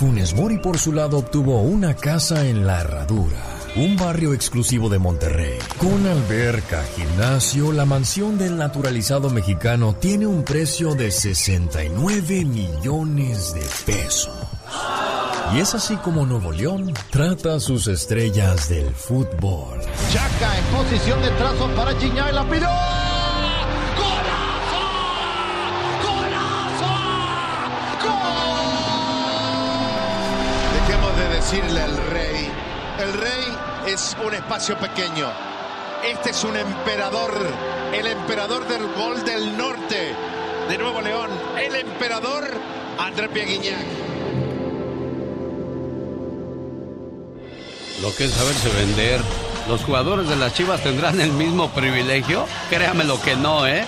Funes Mori por su lado obtuvo una casa en La Herradura un barrio exclusivo de Monterrey. Con alberca, gimnasio, la mansión del naturalizado mexicano tiene un precio de 69 millones de pesos. Y es así como Nuevo León trata a sus estrellas del fútbol. Chaca en posición de trazo para Gignac y la pidió. Decirle al rey. El rey es un espacio pequeño. Este es un emperador, el emperador del gol del norte de Nuevo León, el emperador André Pierguignac. Lo que es saberse vender. ¿Los jugadores de las Chivas tendrán el mismo privilegio? Créame lo que no, ¿eh?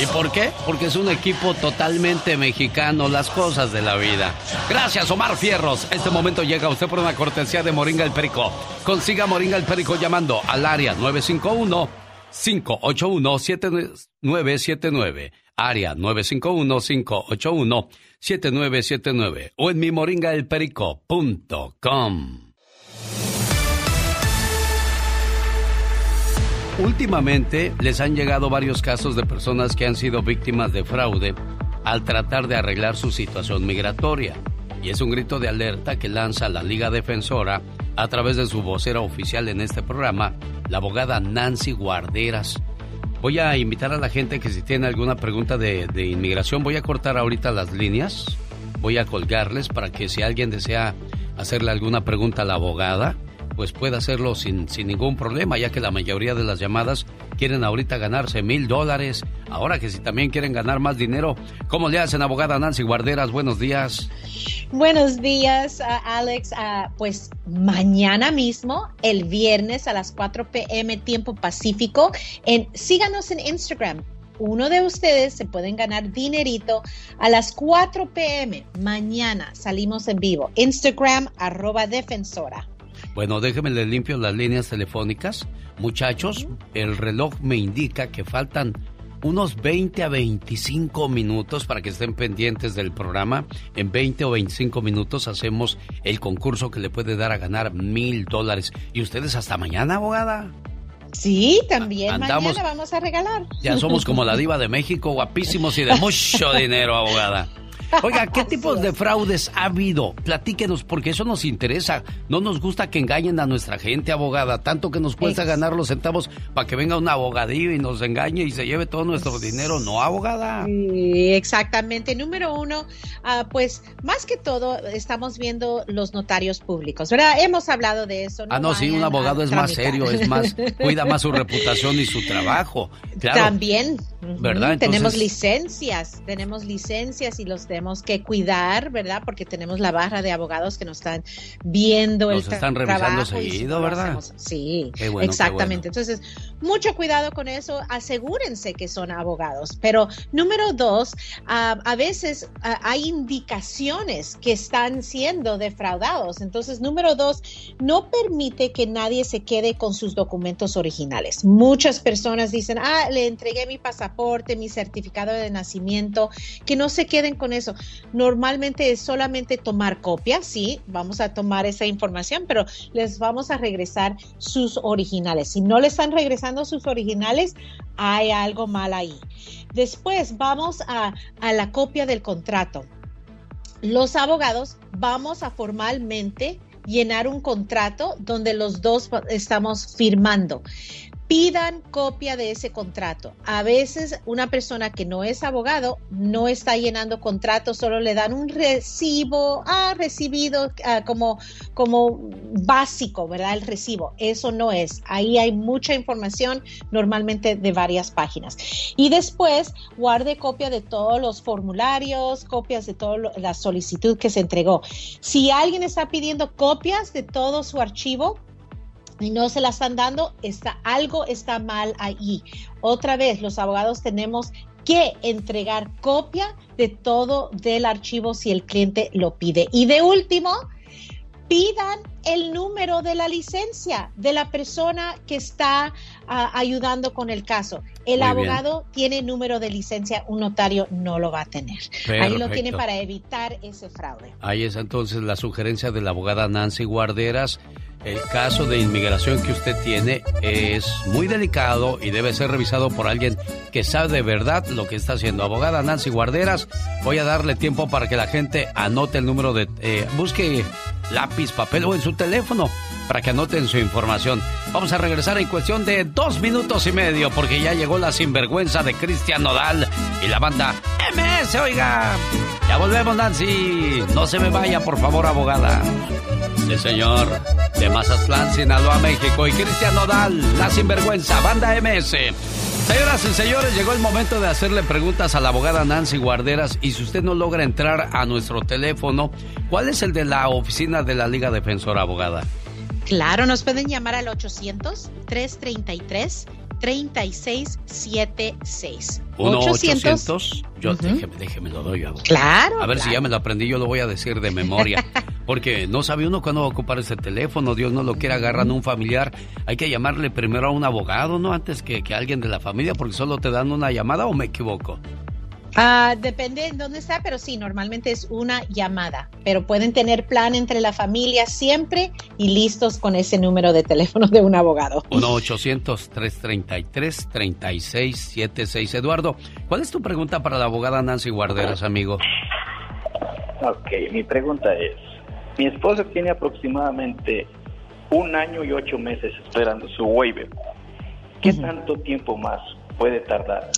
¿Y por qué? Porque es un equipo totalmente mexicano, las cosas de la vida. Gracias, Omar Fierros. Este momento llega a usted por una cortesía de Moringa el Perico. Consiga Moringa el Perico llamando al área 951-581-7979. Área 951-581-7979. O en mi moringaelperico.com. Últimamente les han llegado varios casos de personas que han sido víctimas de fraude al tratar de arreglar su situación migratoria. Y es un grito de alerta que lanza la Liga Defensora a través de su vocera oficial en este programa, la abogada Nancy Guarderas. Voy a invitar a la gente que si tiene alguna pregunta de, inmigración, voy a cortar ahorita las líneas, voy a colgarles para que si alguien desea hacerle alguna pregunta a la abogada, pues puede hacerlo sin, sin ningún problema, ya que la mayoría de las llamadas quieren ahorita ganarse mil dólares. Ahora que si también quieren ganar más dinero, ¿cómo le hacen, abogada Nancy Guarderas? Buenos días. Buenos días, Alex. pues mañana mismo, el viernes a las 4 p.m. tiempo pacífico, en, síganos en Instagram. Uno de ustedes se pueden ganar dinerito a las 4 p.m. Mañana salimos en vivo. Instagram arroba defensora. Bueno, déjenme le limpio las líneas telefónicas. Muchachos, el reloj me indica que faltan unos 20 a 25 minutos para que estén pendientes del programa. En 20 o 25 minutos hacemos el concurso que le puede dar a ganar mil dólares. ¿Y ustedes hasta mañana, abogada? Sí, también mañana vamos a regalar. Ya somos como la diva de México, guapísimos y de (laughs) mucho dinero, abogada. Oiga, ¿qué (laughs) tipos de fraudes ha habido? Platíquenos, porque eso nos interesa. No nos gusta que engañen a nuestra gente, abogada. Tanto que nos cuesta ganar los centavos para que venga un abogadillo y nos engañe y se lleve todo nuestro dinero. No, abogada. Sí, exactamente. Número uno, ah, pues más que todo estamos viendo los notarios públicos, ¿verdad? Hemos hablado de eso. ah, no, sí, un abogado es más serio, es más, (laughs) cuida más su reputación y su trabajo. También. ¿Verdad? tenemos licencias, tenemos licencias y los de tenemos que cuidar, ¿verdad? Porque tenemos la barra de abogados que nos están viendo Nos el están revisando trabajo y si seguido, ¿verdad? hacemos- Sí, bueno, exactamente. Entonces, mucho cuidado con eso. Asegúrense que son abogados. Pero número dos, a veces hay indicaciones que están siendo defraudados. Entonces, número dos, no permite que nadie se quede con sus documentos originales. Muchas personas dicen, ah, le entregué mi pasaporte, mi certificado de nacimiento, que no se queden con eso. Normalmente es solamente tomar copias, sí, vamos a tomar esa información, pero les vamos a regresar sus originales. Si no le están regresando sus originales, hay algo mal ahí. Después vamos a, a la copia del contrato. Los abogados vamos a formalmente llenar un contrato donde los dos estamos firmando. Pidan copia de ese contrato. A veces una persona que no es abogado no está llenando contratos, solo le dan un recibo, ah, recibido ah, como, como básico, ¿verdad? El recibo. Eso no es. Ahí hay mucha información, normalmente de varias páginas. Y después guarde copia de todos los formularios, copias de toda la solicitud que se entregó. Si alguien está pidiendo copias de todo su archivo, y no se la están dando, está, algo está mal ahí. Otra vez, los abogados tenemos que entregar copia de todo del archivo si el cliente lo pide. Y de último, pidan el número de la licencia de la persona que está ayudando con el caso. El Muy bien. abogado tiene número de licencia, un notario no lo va a tener. Ahí lo tiene para evitar ese fraude. Ahí es entonces la sugerencia de la abogada Nancy Guarderas. El caso de inmigración que usted tiene es muy delicado y debe ser revisado por alguien que sabe de verdad lo que está haciendo. Abogada Nancy Guarderas, voy a darle tiempo para que la gente anote el número de... eh, busque lápiz, papel o en su teléfono para que anoten su información. Vamos a regresar en cuestión de dos minutos y medio porque ya llegó la sinvergüenza de Cristian Nodal y la banda MS, oiga. Ya volvemos, Nancy. No se me vaya, por favor, abogada. Sí, señor. De Mazatlán, Sinaloa, México. Y Cristian Nodal, la sinvergüenza, banda MS. Señoras y señores, llegó el momento de hacerle preguntas a la abogada Nancy Guarderas. Y si usted no logra entrar a nuestro teléfono, ¿cuál es el de la oficina de la Liga Defensora, abogada? Claro, nos pueden llamar al 800-333-3676. 1-800. Yo, déjeme, déjeme, lo doy. Claro, A ver si ya me lo aprendí, yo lo voy a decir de memoria. Porque no sabe uno cuándo va a ocupar ese teléfono, Dios no lo quiera, agarran un familiar. Hay que llamarle primero a un abogado, ¿no? Antes que, que a alguien de la familia, porque solo te dan una llamada o me equivoco. Ah, depende en dónde está, pero sí, normalmente es una llamada. Pero pueden tener plan entre la familia siempre y listos con ese número de teléfono de un abogado. 1-800-333-3676. Eduardo, ¿cuál es tu pregunta para la abogada Nancy Guarderas, amigo? Ok, mi pregunta es, mi esposa tiene aproximadamente un año y ocho meses esperando su waiver. ¿Qué tanto tiempo más puede tardar?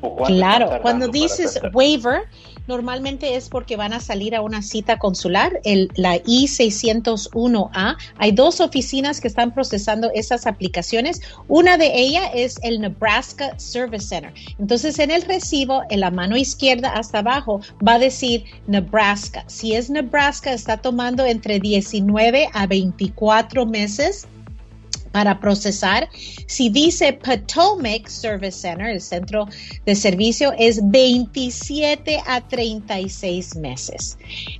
¿O cuánto está Claro, cuando dices waiver, normalmente es porque van a salir a una cita consular, el, la I-601A. Hay dos oficinas que están procesando esas aplicaciones. Una de ellas es el Nebraska Service Center. Entonces, en el recibo, en la mano izquierda hasta abajo, va a decir Nebraska. Si es Nebraska, está tomando entre 19 a 24 meses para procesar. Si dice Potomac Service Center, el centro de servicio, es 27 a 36 meses.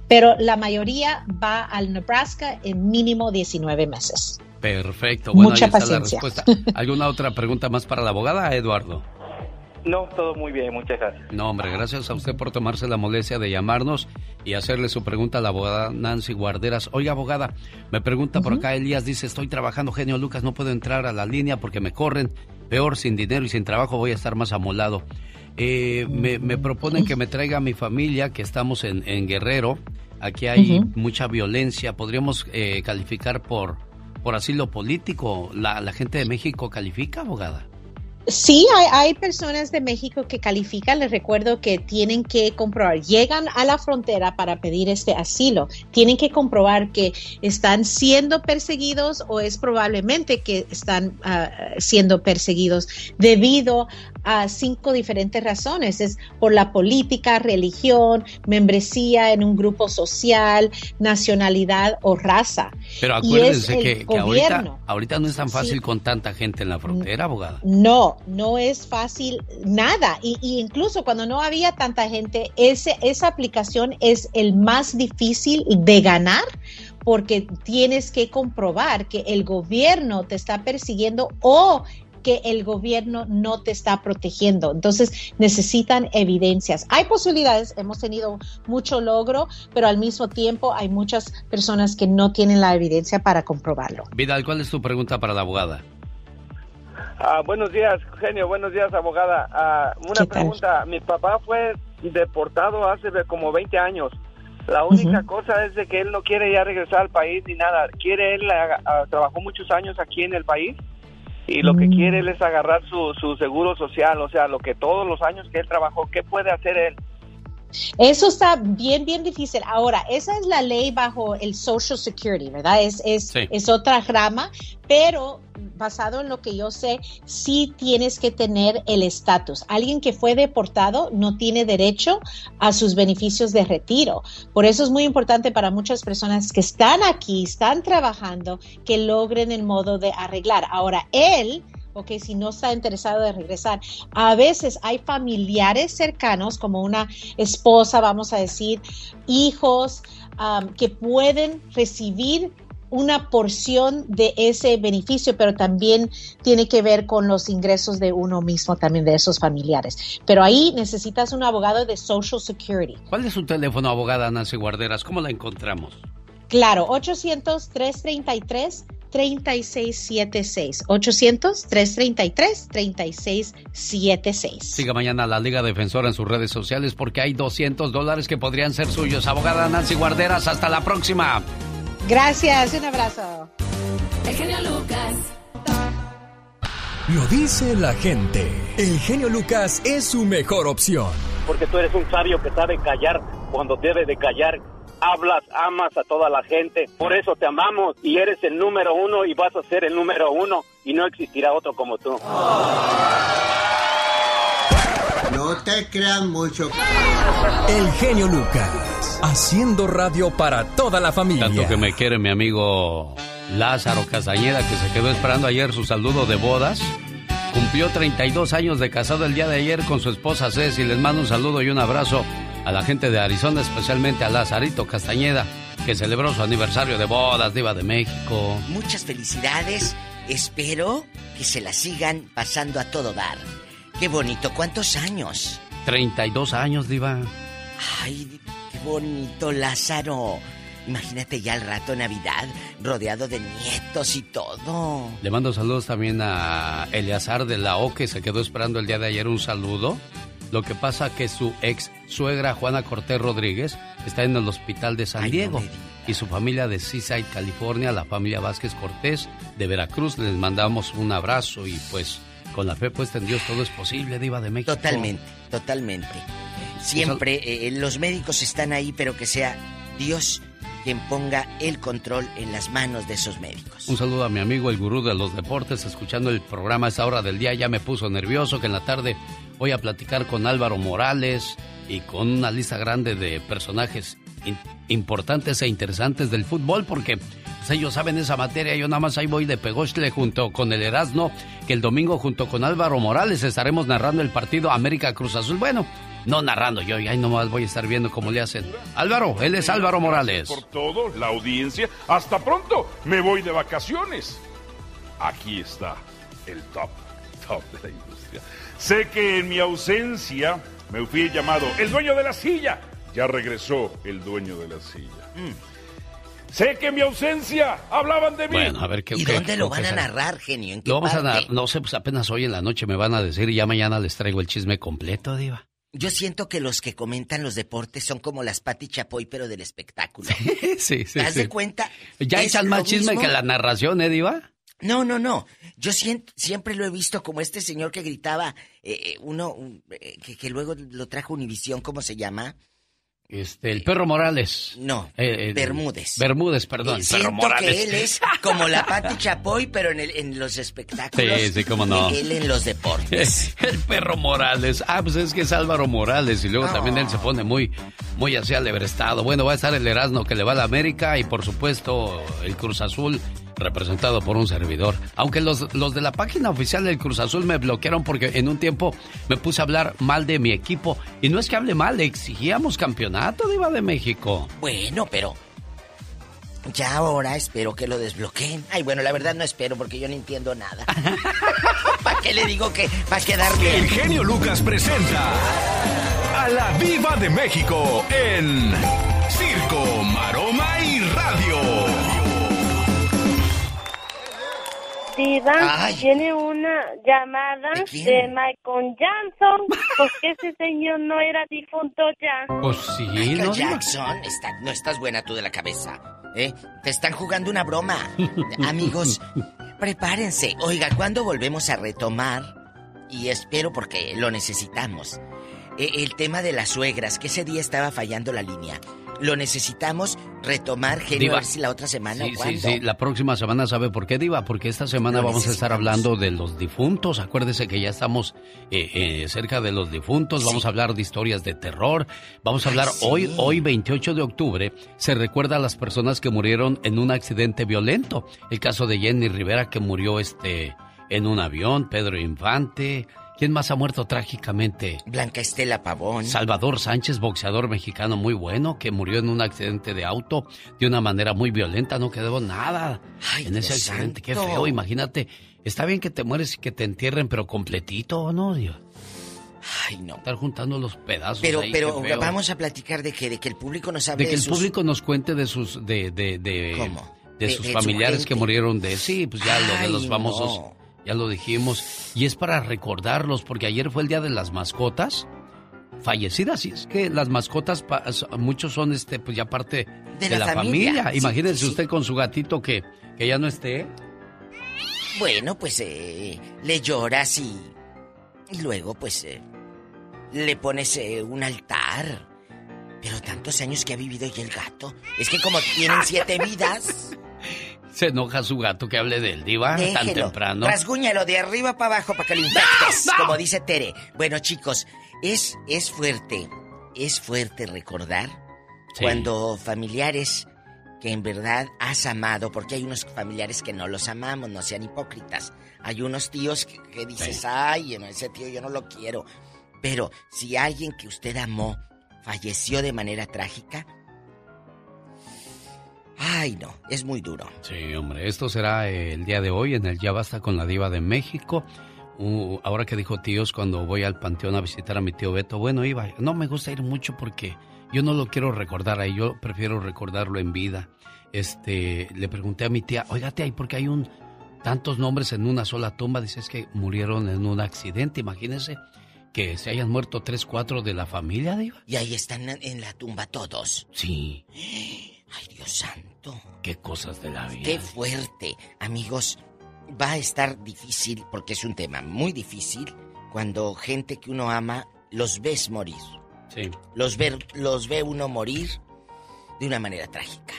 Pero la mayoría va al Nebraska en mínimo 19 meses. Perfecto, bueno, Mucha ahí está paciencia. la respuesta. ¿Alguna otra pregunta más para la abogada, Eduardo? No, todo muy bien, muchas gracias. No, hombre, gracias a usted por tomarse la molestia de llamarnos y hacerle su pregunta a la abogada Nancy Guarderas. Oiga, abogada, me pregunta por acá Elías, dice, estoy trabajando, genio Lucas, no puedo entrar a la línea porque me corren. Peor, sin dinero y sin trabajo voy a estar más amolado. Eh, me, me proponen que me traiga a mi familia, que estamos en, en Guerrero. Aquí hay mucha violencia. ¿Podríamos eh, calificar por, por asilo político? ¿La, ¿La gente de México califica, abogada? Sí, hay, hay, personas de México que califican. Les recuerdo que tienen que comprobar, llegan a la frontera para pedir este asilo, tienen que comprobar que están siendo perseguidos o es probablemente que están uh, siendo perseguidos debido a cinco diferentes razones. Es por la política, religión, membresía en un grupo social, nacionalidad o raza. Pero acuérdense que, que ahorita, ahorita, no es tan fácil sí. con tanta gente en la frontera, abogada. No, no es fácil nada. Y, y, incluso cuando no había tanta gente, ese, esa aplicación es el más difícil de ganar porque tienes que comprobar que el gobierno te está persiguiendo o que el gobierno no te está protegiendo. Entonces necesitan evidencias. Hay posibilidades, hemos tenido mucho logro, pero al mismo tiempo hay muchas personas que no tienen la evidencia para comprobarlo. Vidal, ¿cuál es tu pregunta para la abogada? Ah, buenos días, genio. Buenos días, abogada. Ah, una pregunta. Mi papá fue deportado hace como 20 años. La única uh -huh. cosa es de que él no quiere ya regresar al país ni nada. Quiere él, uh, trabajó muchos años aquí en el país y lo que Mm. quiere él es agarrar su, su seguro social, o sea, lo que todos los años que él trabajó, ¿qué puede hacer él? Eso está bien, bien difícil. Ahora, esa es la ley bajo el Social Security, ¿verdad? Es, es, Sí. es otra rama, pero basado en lo que yo sé, sí tienes que tener el estatus. Alguien que fue deportado no tiene derecho a sus beneficios de retiro. Por eso es muy importante para muchas personas que están aquí, están trabajando, que logren el modo de arreglar. Ahora, él ok, si no está interesado de regresar. A veces hay familiares cercanos, como una esposa, vamos a decir, hijos, um, que pueden recibir una porción de ese beneficio, pero también tiene que ver con los ingresos de uno mismo, también de esos familiares. Pero ahí necesitas un abogado de Social Security. ¿Cuál es su teléfono, abogada Nancy Guarderas? ¿Cómo la encontramos? Claro, 800-333. 3676 800-333-3676 Siga mañana la Liga Defensora en sus redes sociales porque hay 200 dólares que podrían ser suyos. Abogada Nancy Guarderas, hasta la próxima. Gracias, un abrazo. El genio Lucas. Lo dice la gente. El genio Lucas es su mejor opción. Porque tú eres un sabio que sabe callar cuando debe de callar. Hablas, amas a toda la gente. Por eso te amamos y eres el número uno y vas a ser el número uno y no existirá otro como tú. No te crean mucho. El genio Lucas, haciendo radio para toda la familia. Tanto que me quiere mi amigo Lázaro Castañeda, que se quedó esperando ayer su saludo de bodas. Cumplió 32 años de casado el día de ayer con su esposa Ceci. Les mando un saludo y un abrazo a la gente de Arizona, especialmente a Lazarito Castañeda, que celebró su aniversario de bodas, Diva de México. Muchas felicidades. Espero que se la sigan pasando a todo dar. Qué bonito. ¿Cuántos años? 32 años, Diva. Ay, qué bonito, Lázaro. Imagínate ya al rato Navidad, rodeado de nietos y todo. Le mando saludos también a Eleazar de la O, que se quedó esperando el día de ayer un saludo. Lo que pasa que su ex suegra Juana Cortés Rodríguez está en el hospital de San Ay, Diego no y su familia de Seaside, California, la familia Vázquez Cortés de Veracruz, les mandamos un abrazo y pues con la fe puesta en Dios todo es posible, Diva de México. Totalmente, totalmente. Siempre eh, los médicos están ahí, pero que sea Dios quien ponga el control en las manos de esos médicos. Un saludo a mi amigo el gurú de los deportes, escuchando el programa a esa hora del día ya me puso nervioso que en la tarde voy a platicar con Álvaro Morales y con una lista grande de personajes importantes e interesantes del fútbol porque pues, ellos saben esa materia, yo nada más ahí voy de pegostle junto con el Erasmo, que el domingo junto con Álvaro Morales estaremos narrando el partido América Cruz Azul. Bueno, no narrando yo, ahí nomás voy a estar viendo cómo le hacen. Álvaro, él es Álvaro Morales. Por todo, la audiencia. Hasta pronto, me voy de vacaciones. Aquí está el top, top de la industria. Sé que en mi ausencia me fui llamado el dueño de la silla. Ya regresó el dueño de la silla. Mm. Sé que en mi ausencia hablaban de mí. Bueno, a ver qué ¿Y qué- dónde lo van a narrar, genio? ¿En qué Lo vamos a parte? dar, no sé, pues apenas hoy en la noche me van a decir y ya mañana les traigo el chisme completo, Diva. Yo siento que los que comentan los deportes son como las Pati Chapoy, pero del espectáculo. sí, (laughs) sí. ¿Te das sí. de cuenta? Ya Es echan más chisme mismo. que la narración, ¿eh, Diva? No, no, no. Yo siempre lo he visto como este señor que gritaba, eh, eh, uno un- eh, que, que luego lo trajo Univisión, ¿cómo se llama? Este, el perro Morales. No, Eh, eh, Bermúdez. Bermúdez, perdón. El perro siento Morales. que él es como la Pati Chapoy, pero en, el- en los espectáculos. Sí, sí, cómo no. Él en los deportes. (laughs) El perro Morales. Ah, pues es que es Álvaro Morales. Y luego también él se pone muy, muy así alebrestado. Bueno, va a estar el Erasmo que le va a la América y por supuesto el Cruz Azul representado por un servidor. Aunque los, los de la página oficial del Cruz Azul me bloquearon porque en un tiempo me puse a hablar mal de mi equipo. Y no es que hable mal, le exigíamos campeonato, Diva de México. Bueno, pero ya ahora espero que lo desbloqueen. Ay, bueno, la verdad no espero porque yo no entiendo nada. (laughs) ¿Para qué le digo que va a quedar bien? El genio Lucas presenta a la Viva de México en Circo, Maroma Diva tiene una llamada de, Michael Jackson, porque ese señor no era difunto ya. Pues sí, Michael ¿no? Jackson, está- no estás buena tú de la cabeza. ¿eh? Te están jugando una broma. (laughs) Amigos, prepárense. Oiga, ¿cuándo volvemos a retomar? Y espero porque lo necesitamos. eh, el tema de las suegras, que ese día estaba fallando la línea. Lo necesitamos retomar, genio, Diva. a ver si la otra semana Sí, o sí, cuándo. sí. La próxima semana, ¿sabe por qué, Diva? Porque esta semana Lo vamos a estar hablando de los difuntos. Acuérdese que ya estamos eh, eh, cerca de los difuntos. Vamos a hablar de historias de terror. Vamos a hablar hoy, hoy, 28 de octubre, se recuerda a las personas que murieron en un accidente violento. El caso de Jenny Rivera, que murió este, en un avión. Pedro Infante. ¿Quién más ha muerto trágicamente? Blanca Estela Pavón. Salvador Sánchez, boxeador mexicano muy bueno, que murió en un accidente de auto de una manera muy violenta, no quedó nada en ese Dios accidente. Qué feo, imagínate. Está bien que te mueres y que te entierren, pero completito, ¿no? Dios? Ay, no. Estar juntando los pedazos. Pero, ahí, pero vamos a platicar de que, de que el público nos hable De que el sus- público nos cuente de sus de de de, ¿Cómo? de sus su familiares que murieron de sí, pues ya lo de Ay, los famosos no. Ya lo dijimos y es para recordarlos porque ayer fue el día de las mascotas fallecidas y es que las mascotas muchos son este pues ya parte de, De la la, familia. familia. Imagínense sí, sí. usted con su gatito que que ya no esté. Bueno, pues eh, le lloras y, y luego pues eh, le pones eh, un altar. Pero tantos años que ha vivido ya el gato. Es que como tienen siete vidas, (laughs) Se enoja su gato que hable del diva tan temprano. Rasguñalo de arriba para abajo para que lo infectes, como dice Tere. Bueno, chicos, es, es fuerte, es fuerte recordar Sí. cuando familiares que en verdad has amado, porque hay unos familiares que no los amamos, no sean hipócritas. Hay unos tíos que, que dices, ay, ese tío yo no lo quiero. Pero si alguien que usted amó falleció de manera trágica, ay no, es muy duro. Sí, hombre, esto será eh, el día de hoy en el Ya Basta con la Diva de México. Uh, ahora que dijo tíos, cuando voy al panteón a visitar a mi tío Beto, bueno, iba, no me gusta ir mucho porque yo no lo quiero recordar ahí, yo prefiero recordarlo en vida. Este, le pregunté a mi tía, oiga tía, ¿y por qué hay un tantos nombres en una sola tumba? Dice, es que murieron en un accidente, imagínense que se hayan muerto tres, cuatro de la familia, Diva. Y ahí están en- en la tumba todos. Sí, (gasps) Ay, Dios santo. qué cosas de la vida. Qué fuerte. Amigos, va a estar difícil porque es un tema muy difícil cuando gente que uno ama los ves morir. Sí. Los ve, los ve uno morir de una manera trágica.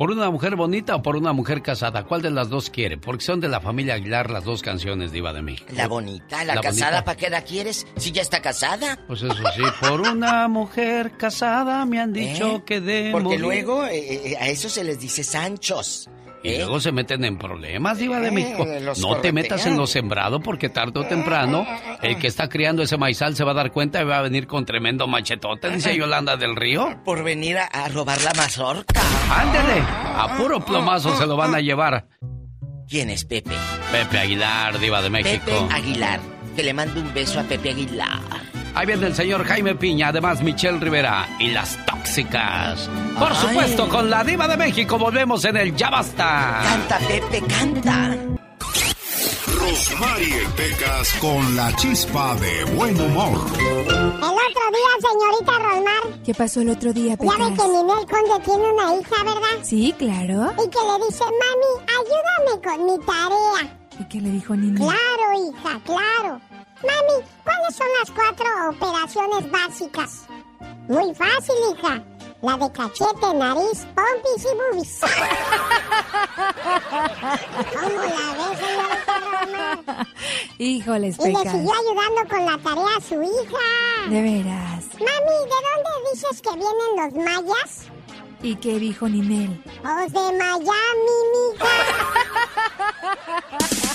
¿Por una mujer bonita o por una mujer casada? ¿Cuál de las dos quiere? Porque son de la familia Aguilar las dos canciones Diva de México. La bonita, la, La casada. ¿para qué la quieres? Si ya está casada. Pues eso sí, por una mujer casada me han dicho ¿Eh? que de Porque morir. luego eh, eh, a eso se les dice Sanchos. Y ¿eh? luego se meten en problemas, Diva de Eh, México. No te metas en lo sembrado porque tarde o temprano el que está criando ese maizal se va a dar cuenta y va a venir con tremendo machetote, dice Yolanda del Río. Por venir a, a robar la mazorca. Ándele, a puro plomazo se lo van a llevar. ¿Quién es Pepe? Pepe Aguilar, Diva de México. Pepe Aguilar. Que le mando un beso a Pepe Aguilar. Ahí viene el señor Jaime Piña, además Michelle Rivera y las tóxicas. Por Ay. supuesto, con la diva de México volvemos en el Ya Basta. Canta, Pepe, canta. Rosmarie Pecas con la chispa de buen humor. El otro día, señorita Rosmar. ¿Qué pasó el otro día, Pecas? Ya ve que Ninel Conde tiene una hija, ¿verdad? Sí, claro. Y que le dice, mami, ayúdame con mi tarea. ¿Y qué le dijo Ninel? Claro, hija, claro. Mami, ¿cuáles son las cuatro operaciones básicas? Muy fácil, hija. La de cachete, nariz, pompis y boobies. (laughs) ¿Cómo la ves, señorita Rosmar? Híjoles, Y le Pecas. siguió ayudando con la tarea a su hija. De veras. Mami, ¿de dónde dices que vienen los mayas? ¿Y qué dijo Ninel? Pues de Miami, mija.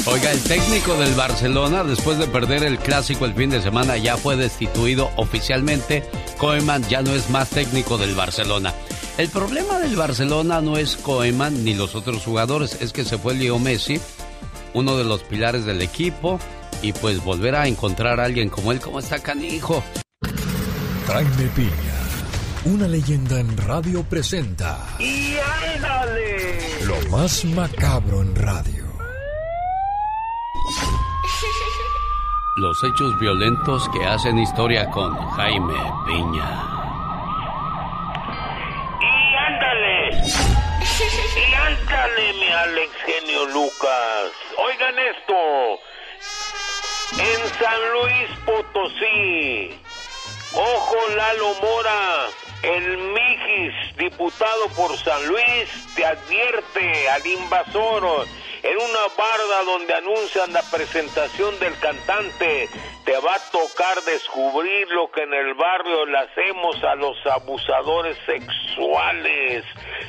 (laughs) Oiga, el técnico del Barcelona, después de perder el clásico el fin de semana, ya fue destituido oficialmente. Koeman ya no es más técnico del Barcelona. El problema del Barcelona no es Koeman ni los otros jugadores, es que se fue Leo Messi, uno de los pilares del equipo, y pues volver a encontrar a alguien como él, como está canijo. Jaime Piña, una leyenda en radio presenta ¡Y ándale! lo más macabro en radio. (laughs) Los hechos violentos que hacen historia con Jaime Piña. ¡Y ándale! ¡Y ándale, mi Alex Genio Lucas! Oigan esto. En San Luis Potosí, ojo Lalo Mora, el Mijis, diputado por San Luis, te advierte al invasor en una barda donde anuncian la presentación del cantante. Te va a tocar descubrir lo que en el barrio le hacemos a los abusadores sexuales.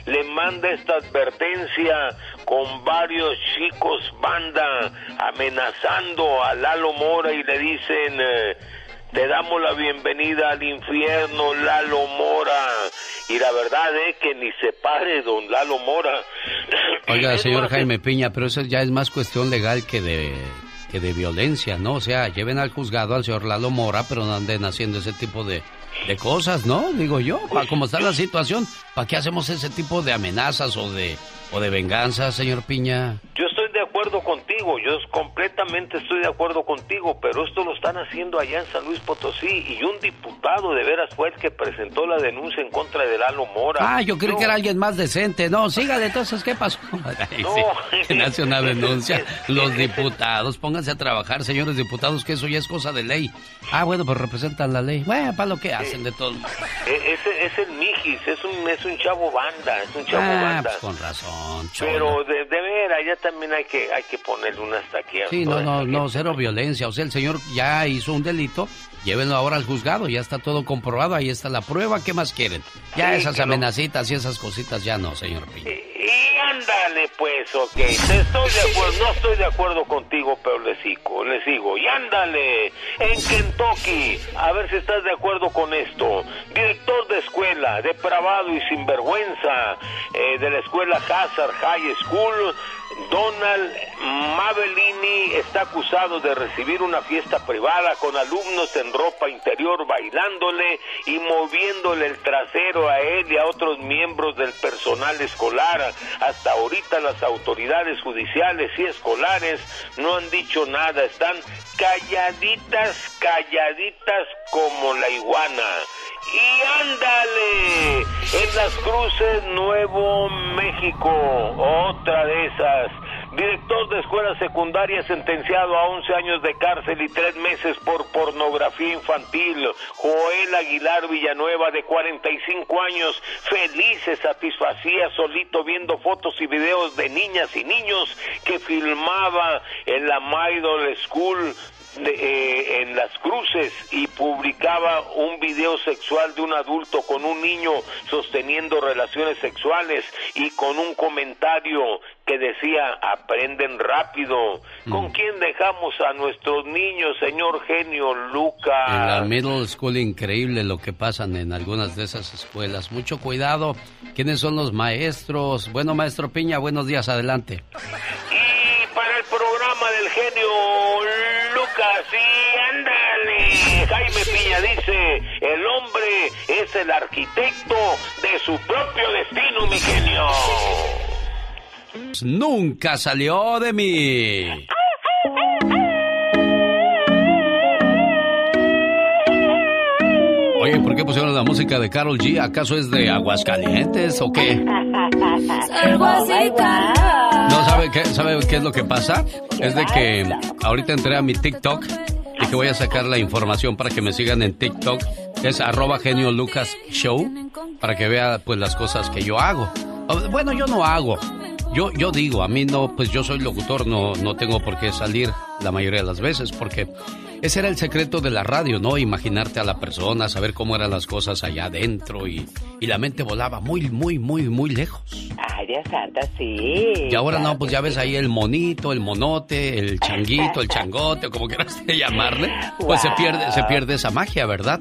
Le manda esta advertencia con varios chicos banda amenazando a Lalo Mora y le dicen... eh, te damos la bienvenida al infierno, Lalo Mora. Y la verdad es que ni se pare, don Lalo Mora. Oiga, señor Jaime Piña, pero eso ya es más cuestión legal que de, que de violencia, ¿no? O sea, lleven al juzgado al señor Lalo Mora, pero no anden haciendo ese tipo de, de cosas, ¿no? Digo yo, para cómo está la situación, ¿para qué hacemos ese tipo de amenazas o de, o de venganza, señor Piña? Yo de acuerdo contigo, yo completamente estoy de acuerdo contigo, pero esto lo están haciendo allá en San Luis Potosí y un diputado de veras fue el que presentó la denuncia en contra de Lalo Mora. Ah, yo creí No, que era alguien más decente. No, sígale, entonces, ¿qué pasó? (laughs) Ay, No. sí, que nace una denuncia. Los diputados, pónganse a trabajar, señores diputados, que eso ya es cosa de ley. Ah, bueno, pues representan la ley. Bueno, para lo que hacen de todo. e- ese es el Mijis, es un, es un chavo banda, es un chavo Ah, banda. pues con razón, cholo. Pero de, de veras, ya también hay que, hay que ponerle una hasta aquí. a Sí, no, no, no, cero violencia. O sea, el señor ya hizo un delito, llévenlo ahora al juzgado, ya está todo comprobado, ahí está la prueba, ¿qué más quieren? Ya Sí, esas no. amenacitas y esas cositas ya no, señor Piña. Y ándale, pues, ok. Te estoy de acuerdo, no estoy de acuerdo contigo, pero le sigo, le sigo. Y ándale, en Kentucky, a ver si estás de acuerdo con esto. Director de escuela, depravado y sinvergüenza eh, de la escuela Hazard High School, Donald Mavellini está acusado de recibir una fiesta privada con alumnos en ropa interior bailándole y moviéndole el trasero a él y a otros miembros del personal escolar. Hasta ahorita las autoridades judiciales y escolares no han dicho nada, están calladitas, calladitas como la iguana. Y ándale, en las cruces Nuevo México, otra de esas. Director de escuela secundaria sentenciado a 11 años de cárcel y 3 meses por pornografía infantil. Joel Aguilar Villanueva, de 45 años, feliz se satisfacía solito viendo fotos y videos de niñas y niños que filmaba en la Maidol School de, eh, en las cruces y publicaba un video sexual de un adulto con un niño sosteniendo relaciones sexuales y con un comentario que decía aprenden rápido. ¿Con quién dejamos a nuestros niños, señor genio Lucas? En la middle school increíble lo que pasan en algunas de esas escuelas. Mucho cuidado. ¿Quiénes son los maestros? Bueno, maestro Piña, buenos días, adelante. Y para el programa del genio Lucas, y ándale, Jaime Piña dice, el hombre es el arquitecto de su propio destino, mi genio. Nunca salió de mí. Oye, ¿por qué pusieron la música de Carol G? ¿Acaso es de Aguascalientes o qué? (laughs) No, ¿sabe qué, ¿sabe qué es lo que pasa? Es de que ahorita entré a mi TikTok y que voy a sacar la información para que me sigan en TikTok. Es arroba genio Lucas Show para que vea pues las cosas que yo hago. Bueno, yo no hago. Yo, yo digo, a mí no, pues yo soy locutor, no, no tengo por qué salir la mayoría de las veces, porque ese era el secreto de la radio, ¿no? Imaginarte a la persona, saber cómo eran las cosas allá adentro y, y la mente volaba muy, muy, muy, muy lejos. Ay, Dios santo, sí. Y ahora no, pues ya ves ahí el monito, el monote, el changuito, el (laughs) changote, como quieras (laughs) llamarle, pues se pierde, se pierde esa magia, ¿verdad?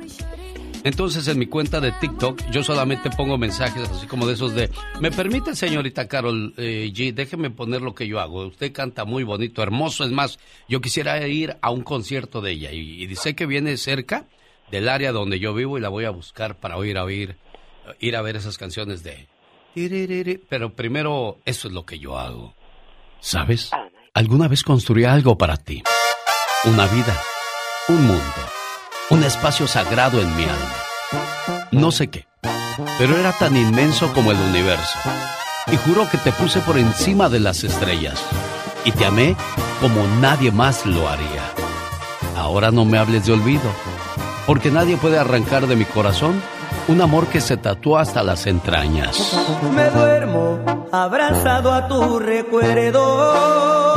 Entonces en mi cuenta de TikTok yo solamente pongo mensajes así como de esos de, ¿me permite señorita Carol eh, G? Déjeme poner lo que yo hago. Usted canta muy bonito, hermoso. Es más, yo quisiera ir a un concierto de ella y, dice que viene cerca del área donde yo vivo y la voy a buscar para oír a oír, ir a ver esas canciones de... Pero primero, eso es lo que yo hago. ¿Sabes? Alguna vez construí algo para ti. Una vida, un mundo un espacio sagrado en mi alma. No sé qué, pero era tan inmenso como el universo. Y juro que te puse por encima de las estrellas. Y te amé como nadie más lo haría. Ahora no me hables de olvido, porque nadie puede arrancar de mi corazón un amor que se tatuó hasta las entrañas. Me duermo abrazado a tu recuerdo,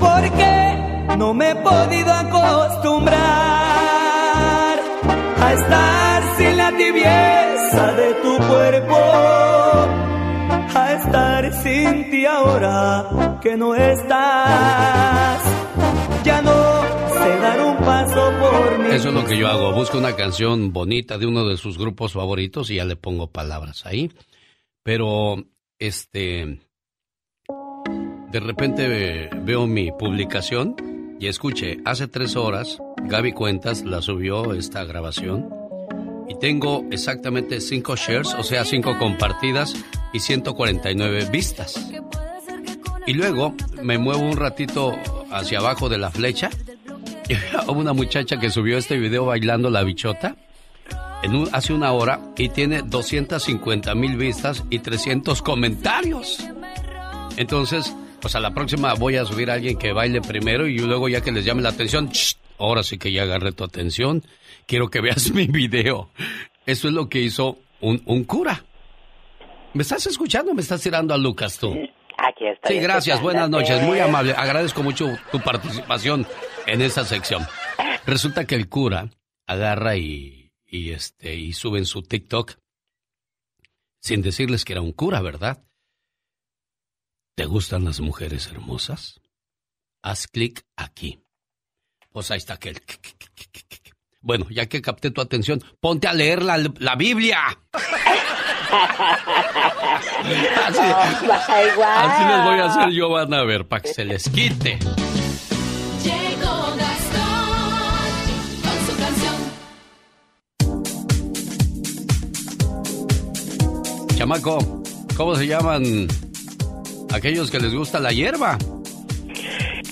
porque no me he podido acostumbrar a estar sin la tibieza de tu cuerpo, a estar sin ti ahora que no estás. Ya no sé dar un paso por mí. Eso es lo que yo hago. Busco una canción bonita de uno de sus grupos favoritos y ya le pongo palabras ahí. Pero, este. De repente veo mi publicación y escuche, hace tres horas Gaby Cuentas la subió esta grabación y tengo exactamente cinco shares, o sea, cinco compartidas y 149 vistas. Y luego me muevo un ratito hacia abajo de la flecha y veo una muchacha que subió este video bailando la bichota en hace una hora y tiene 250 mil vistas y 300 comentarios. Entonces, pues a la próxima voy a subir a alguien que baile primero y luego ya que les llame la atención, ahora sí que ya agarré tu atención, quiero que veas (laughs) mi video. Eso es lo que hizo un, cura. ¿Me estás escuchando o me estás tirando a Lucas tú? Aquí estoy. Sí, gracias, buenas noches, muy amable. Agradezco mucho tu participación en esta sección. Resulta que el cura agarra y, y, este, y sube en su TikTok, sin decirles que era un cura, ¿verdad? ¿Te gustan las mujeres hermosas? Haz clic aquí. Pues ahí está aquel. Bueno, ya que capté tu atención, ponte a leer la, la Biblia. (laughs) así, así, les voy a hacer yo, van a ver, para que se les quite. Llegó Gastón con su canción. Chamaco, ¿cómo se llaman aquellos que les gusta la hierba?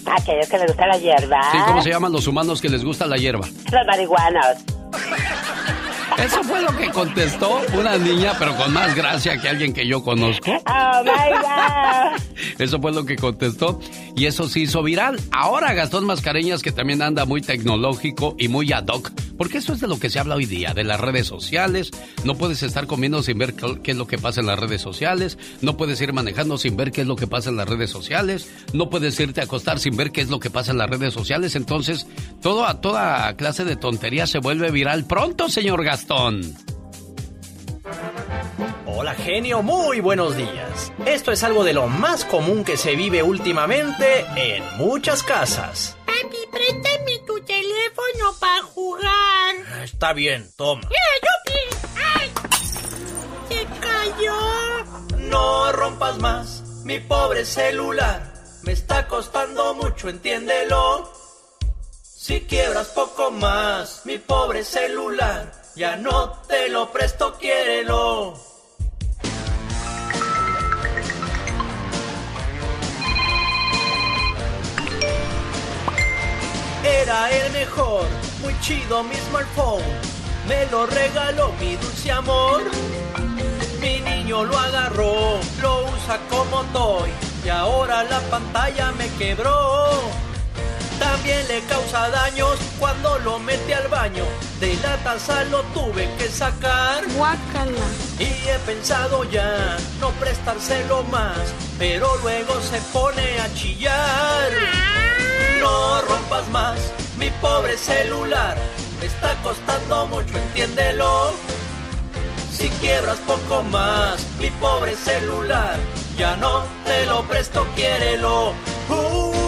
Aquellos que les gusta la hierba. Sí, ¿cómo se llaman los humanos que les gusta la hierba? Los marihuanos. (laughs) Eso fue lo que contestó una niña, pero con más gracia que alguien que yo conozco. Oh my God. Eso fue lo que contestó y eso se hizo viral. Ahora Gastón Mascareñas, que también anda muy tecnológico y muy ad hoc, porque eso es de lo que se habla hoy día, de las redes sociales. No puedes estar comiendo sin ver qué es lo que pasa en las redes sociales. No puedes ir manejando sin ver qué es lo que pasa en las redes sociales. No puedes irte a acostar sin ver qué es lo que pasa en las redes sociales. Entonces, todo a toda clase de tontería se vuelve viral pronto, señor Gastón. Hola genio, muy buenos días. Esto es algo de lo más común que se vive últimamente en muchas casas. Papi, préstame tu teléfono para jugar. Está bien, toma. ¡Ay! ¡Se cayó! No rompas más mi pobre celular. Me está costando mucho, entiéndelo. Si quiebras poco más mi pobre celular ya no te lo presto, quiérelo. Era el mejor, muy chido mi smartphone. me lo regaló mi dulce amor. Mi niño lo agarró, lo usa como toy y ahora la pantalla me quebró. También le causa daños cuando lo mete al baño. De la taza lo tuve que sacar. Guácala. Y he pensado ya no prestárselo más, pero luego se pone a chillar. No rompas más mi pobre celular, me está costando mucho, entiéndelo. Si quiebras poco más mi pobre celular, ya no te lo presto, quiérelo. Uh,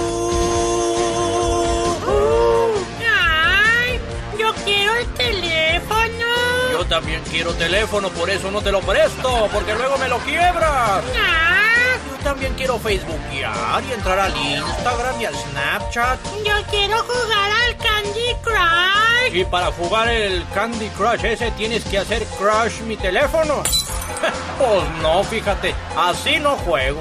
Ay, yo quiero el teléfono. Yo también quiero teléfono, por eso no te lo presto, porque luego me lo quiebras. Yo también quiero Facebookear y entrar al Instagram y al Snapchat. Yo quiero jugar al Candy Crush. Y para jugar el Candy Crush ese tienes que hacer crush mi teléfono. (laughs) pues no, fíjate, así no juego.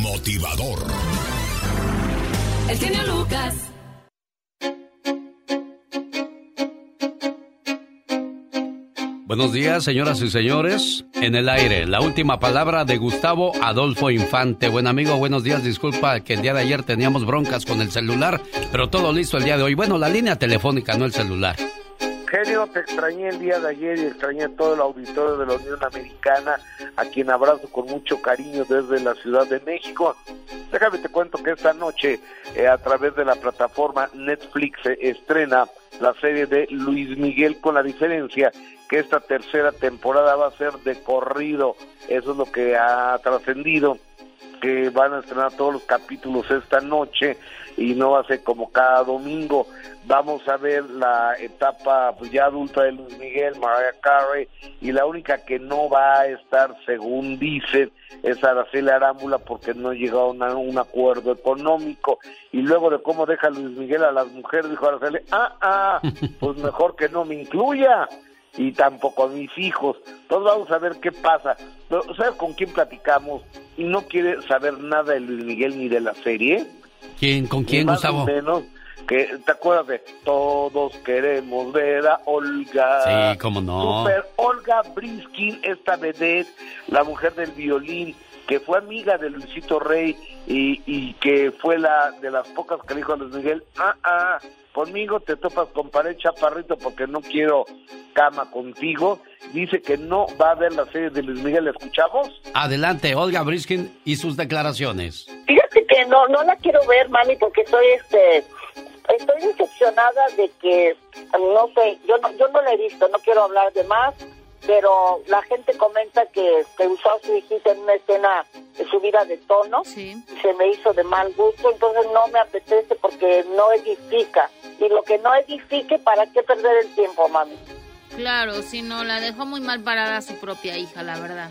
motivador. El genio Lucas. Buenos días, señoras y señores. En el aire, la última palabra de Gustavo Adolfo Infante. Buen amigo, buenos días. Disculpa que el día de ayer teníamos broncas con el celular, pero todo listo el día de hoy. Bueno, la línea telefónica, no el celular. Genio, te extrañé el día de ayer y extrañé a todo el auditorio de la Unión Americana, a quien abrazo con mucho cariño desde la Ciudad de México. Déjame te cuento que esta noche, eh, a través de la plataforma Netflix, se estrena la serie de Luis Miguel, con la diferencia que esta tercera temporada va a ser de corrido. Eso es lo que ha trascendido que van a estrenar todos los capítulos esta noche y no va a ser como cada domingo. Vamos a ver la etapa pues, ya adulta de Luis Miguel, Mariah Carey, y la única que no va a estar, según dicen, es Araceli Arámbula porque no ha llegado a un acuerdo económico. Y luego de cómo deja Luis Miguel a las mujeres, dijo Araceli, ah, ah, (laughs) pues mejor que no me incluya y tampoco a mis hijos. Entonces vamos a ver qué pasa. Pero, ¿Sabes con quién platicamos? Y no quiere saber nada de Luis Miguel ni de la serie. ¿Quién, ¿Con quién, más Gustavo? menos que, ¿Te acuerdas de Todos queremos ver a Olga? Sí, cómo no. Super Olga Briskin, esta vedette, la mujer del violín, que fue amiga de Luisito Rey y, y que fue la de las pocas que dijo a Luis Miguel, ah, ah, conmigo te topas con pared chaparrito porque no quiero cama contigo. Dice que no va a ver la serie de Luis Miguel, ¿la escuchamos? Adelante, Olga Briskin y sus declaraciones. Fíjate que no, no la quiero ver, mami, porque estoy, este, estoy decepcionada de que, no sé, yo no, yo no la he visto, no quiero hablar de más, pero la gente comenta que, que usó a su hijita en una escena de subida de tono, y se me hizo de mal gusto, entonces no me apetece porque no edifica, y lo que no edifique, ¿para qué perder el tiempo, mami? Claro, si no, la dejó muy mal parada a su propia hija, la verdad.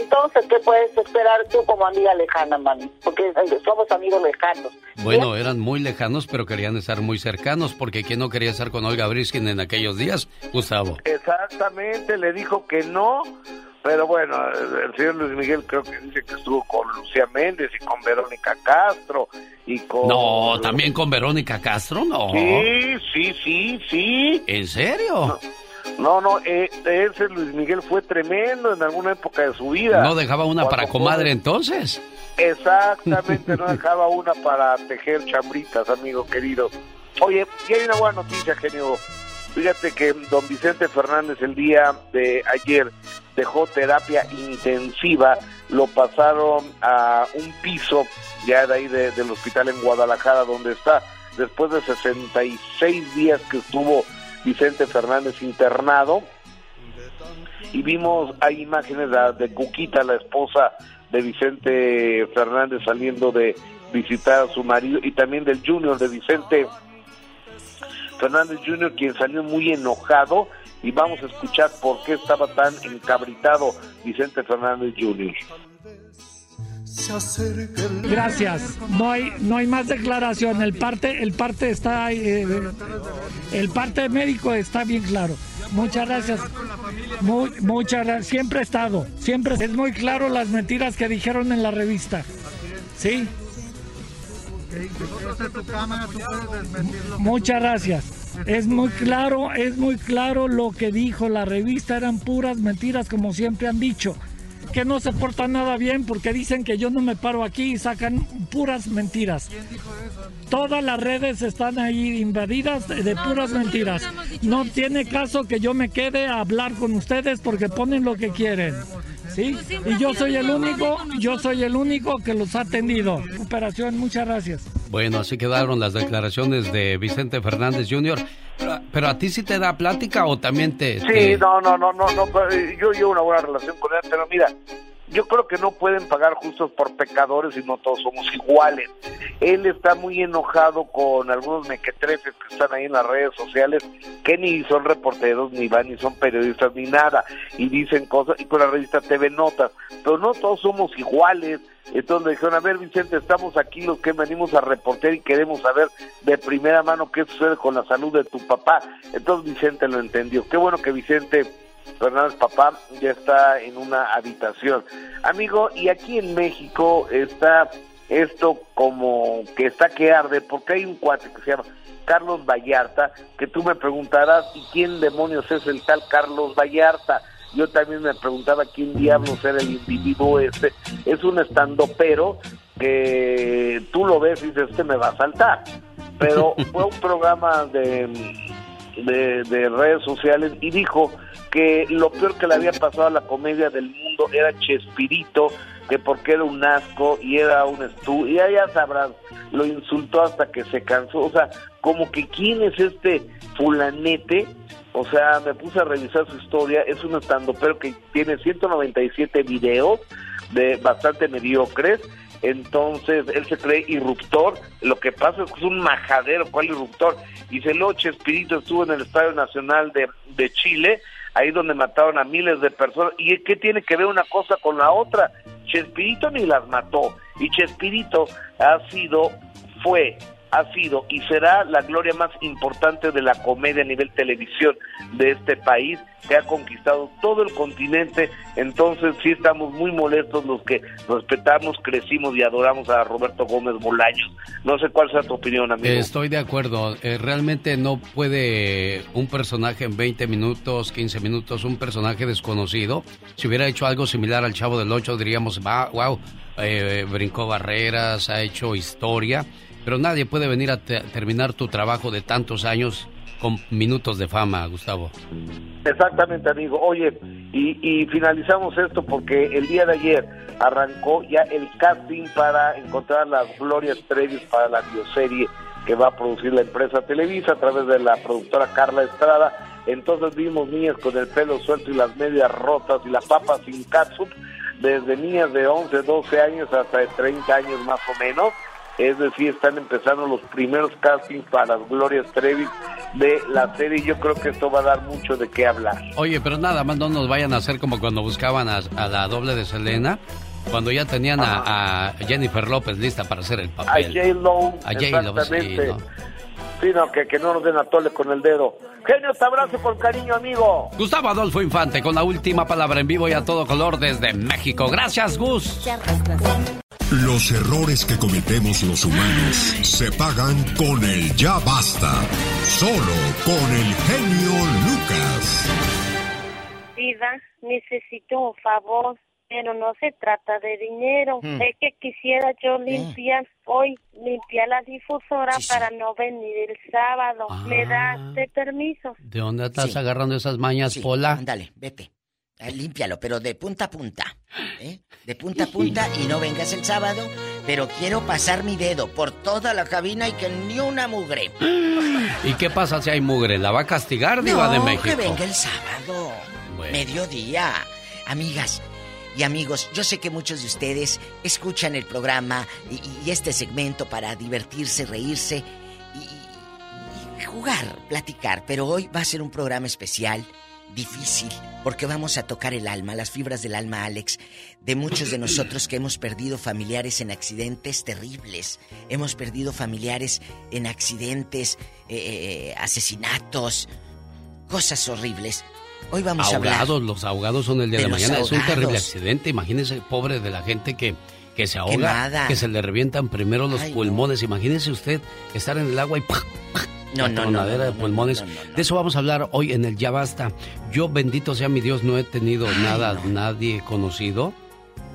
Entonces, ¿qué puedes esperar tú como amiga lejana, mami? Porque somos amigos lejanos. Bueno, eran muy lejanos, pero querían estar muy cercanos, porque ¿quién no quería estar con Olga Briskin en aquellos días? Gustavo. Exactamente, le dijo que no, pero bueno, el señor Luis Miguel creo que dice que estuvo con Lucía Méndez y con Verónica Castro y con... No, también con Verónica Castro, no. Sí, sí, sí, sí. ¿En serio? No, no, eh, ese Luis Miguel fue tremendo en alguna época de su vida. ¿No dejaba una Cuando para fue- comadre entonces? Exactamente, no (laughs) dejaba una para tejer chambritas, amigo querido. Oye, y hay una buena noticia, genio. Fíjate que don Vicente Fernández el día de ayer dejó terapia intensiva, lo pasaron a un piso ya de ahí de- del hospital en Guadalajara donde está, después de 66 días que estuvo Vicente Fernández internado, y vimos, hay imágenes de, de Cuquita, la esposa de Vicente Fernández saliendo de, visitar a su marido y también del Junior de Vicente Fernández Jr., quien salió muy enojado y vamos a escuchar por qué estaba tan encabritado Vicente Fernández Jr. Gracias. No hay no hay más declaración. El parte el parte está eh, el parte médico está bien claro. Muchas gracias. Muy, muchas gracias. Siempre he estado. Siempre es muy claro las mentiras que dijeron en la revista. ¿Sí? Muchas gracias. Es muy claro, es muy claro lo que dijo la revista, eran puras mentiras como siempre han dicho. Que no se porta nada bien porque dicen que yo no me paro aquí y sacan puras mentiras. Todas las redes están ahí invadidas de puras mentiras. No tiene caso que yo me quede a hablar con ustedes porque ponen lo que quieren. ¿Sí? Y yo soy el único, yo soy el único que los ha atendido. Operación, muchas gracias. Bueno, así quedaron las declaraciones de Vicente Fernández Jr. Pero, a ti sí te da plática o también te... Sí, no, no, no, no, no, yo llevo una buena relación con él, pero mira, yo creo que no pueden pagar justos por pecadores y no todos somos iguales. Él está muy enojado con algunos mequetrefes que están ahí en las redes sociales que ni son reporteros, ni van, ni son periodistas, ni nada, y dicen cosas, y con la revista TV Notas, pero no todos somos iguales. Entonces dijeron, a ver Vicente, estamos aquí los que venimos a reportear y queremos saber de primera mano qué sucede con la salud de tu papá. Entonces Vicente lo entendió. Qué bueno que Vicente Fernández Papá ya está en una habitación. Amigo, y aquí en México está esto como que está que arde, porque hay un cuate que se llama Carlos Vallarta, que tú me preguntarás, ¿y quién demonios es el tal Carlos Vallarta? Yo también me preguntaba quién diablos era el individuo este. Es un estandopero que tú lo ves y dices, este me va a saltar. Pero (laughs) fue un programa de, de, de redes sociales y dijo que lo peor que le había pasado a la comedia del mundo era Chespirito, que porque era un asco y era un estu... y ya sabrás, lo insultó hasta que se cansó, o sea, como que quién es este fulanete, o sea, me puse a revisar su historia, es un estando pero que tiene 197 videos de bastante mediocres, entonces él se cree irruptor, lo que pasa es que es un majadero, ¿cuál irruptor? Y lo Chespirito estuvo en el Estadio Nacional de, de Chile, ahí donde mataron a miles de personas. ¿Y qué tiene que ver una cosa con la otra? Chespirito ni las mató. Y Chespirito ha sido, fue ha sido y será la gloria más importante de la comedia a nivel televisión de este país que ha conquistado todo el continente. Entonces sí estamos muy molestos los que respetamos, crecimos y adoramos a Roberto Gómez Bolaños. No sé cuál sea tu opinión, amigo. Estoy de acuerdo. Eh, realmente no puede un personaje en 20 minutos, 15 minutos, un personaje desconocido. Si hubiera hecho algo similar al Chavo del Ocho, diríamos, wow, eh, brincó barreras, ha hecho historia pero nadie puede venir a terminar tu trabajo de tantos años con minutos de fama, Gustavo. Exactamente, amigo. Oye, y, finalizamos esto porque el día de ayer arrancó ya el casting para encontrar las glorias previas para la bioserie que va a producir la empresa Televisa a través de la productora Carla Estrada. Entonces vimos niñas con el pelo suelto y las medias rotas y la papa sin catsup, desde niñas de 11, 12 años hasta de 30 años más o menos es decir, están empezando los primeros castings para las Glorias Trevi de la serie. Yo creo que esto va a dar mucho de qué hablar. Oye, pero nada más no nos vayan a hacer como cuando buscaban a, la doble de Selena. Cuando ya tenían a, Jennifer López lista para hacer el papel. A J-Lo. A J-Lo, sí, ¿no? Sí, no, que, que no nos den a tole con el dedo. Genio, te abrazo con cariño, amigo. Gustavo Adolfo Infante con la última palabra en vivo y a todo color desde México. Gracias, Gus. Los errores que cometemos los humanos se pagan con el ya basta. Solo con el genio Lucas. Viva, necesito un favor, pero no se trata de dinero. Hmm. Es que quisiera yo eh. limpiar hoy, limpiar la difusora para no venir el sábado. ¿Me das ah. de permiso? ¿De dónde estás agarrando esas mañas, Pola? Dale, vete. Eh, límpialo, pero de punta a punta. ¿Eh? De punta a punta y no vengas el sábado, pero quiero pasar mi dedo por toda la cabina y que ni una mugre. ¿Y qué pasa si hay mugre? ¿La va a castigar, Diva de México? que venga el sábado. Mediodía. Amigas, Y amigos, yo sé que muchos de ustedes escuchan el programa y, y este segmento para divertirse, reírse y, y jugar, platicar. Pero hoy va a ser un programa especial, difícil, porque vamos a tocar el alma, las fibras del alma, Alex, de muchos de nosotros que hemos perdido familiares en accidentes terribles. Hemos perdido familiares en accidentes, eh, asesinatos, cosas horribles. Hoy vamos a hablar. ahogados, los ahogados son el día de de, los mañana. Es un terrible ahogados. accidente. Imagínese, pobre de la gente que, que se ahoga, Quemada. que se le revientan primero los Ay, no. pulmones. Imagínese usted estar en el agua y ¡pac! ¡pac! No, no, no, de pulmones. no, no, De eso vamos a hablar hoy en el Ya Basta. Yo, bendito sea mi Dios, no he tenido nada, nadie conocido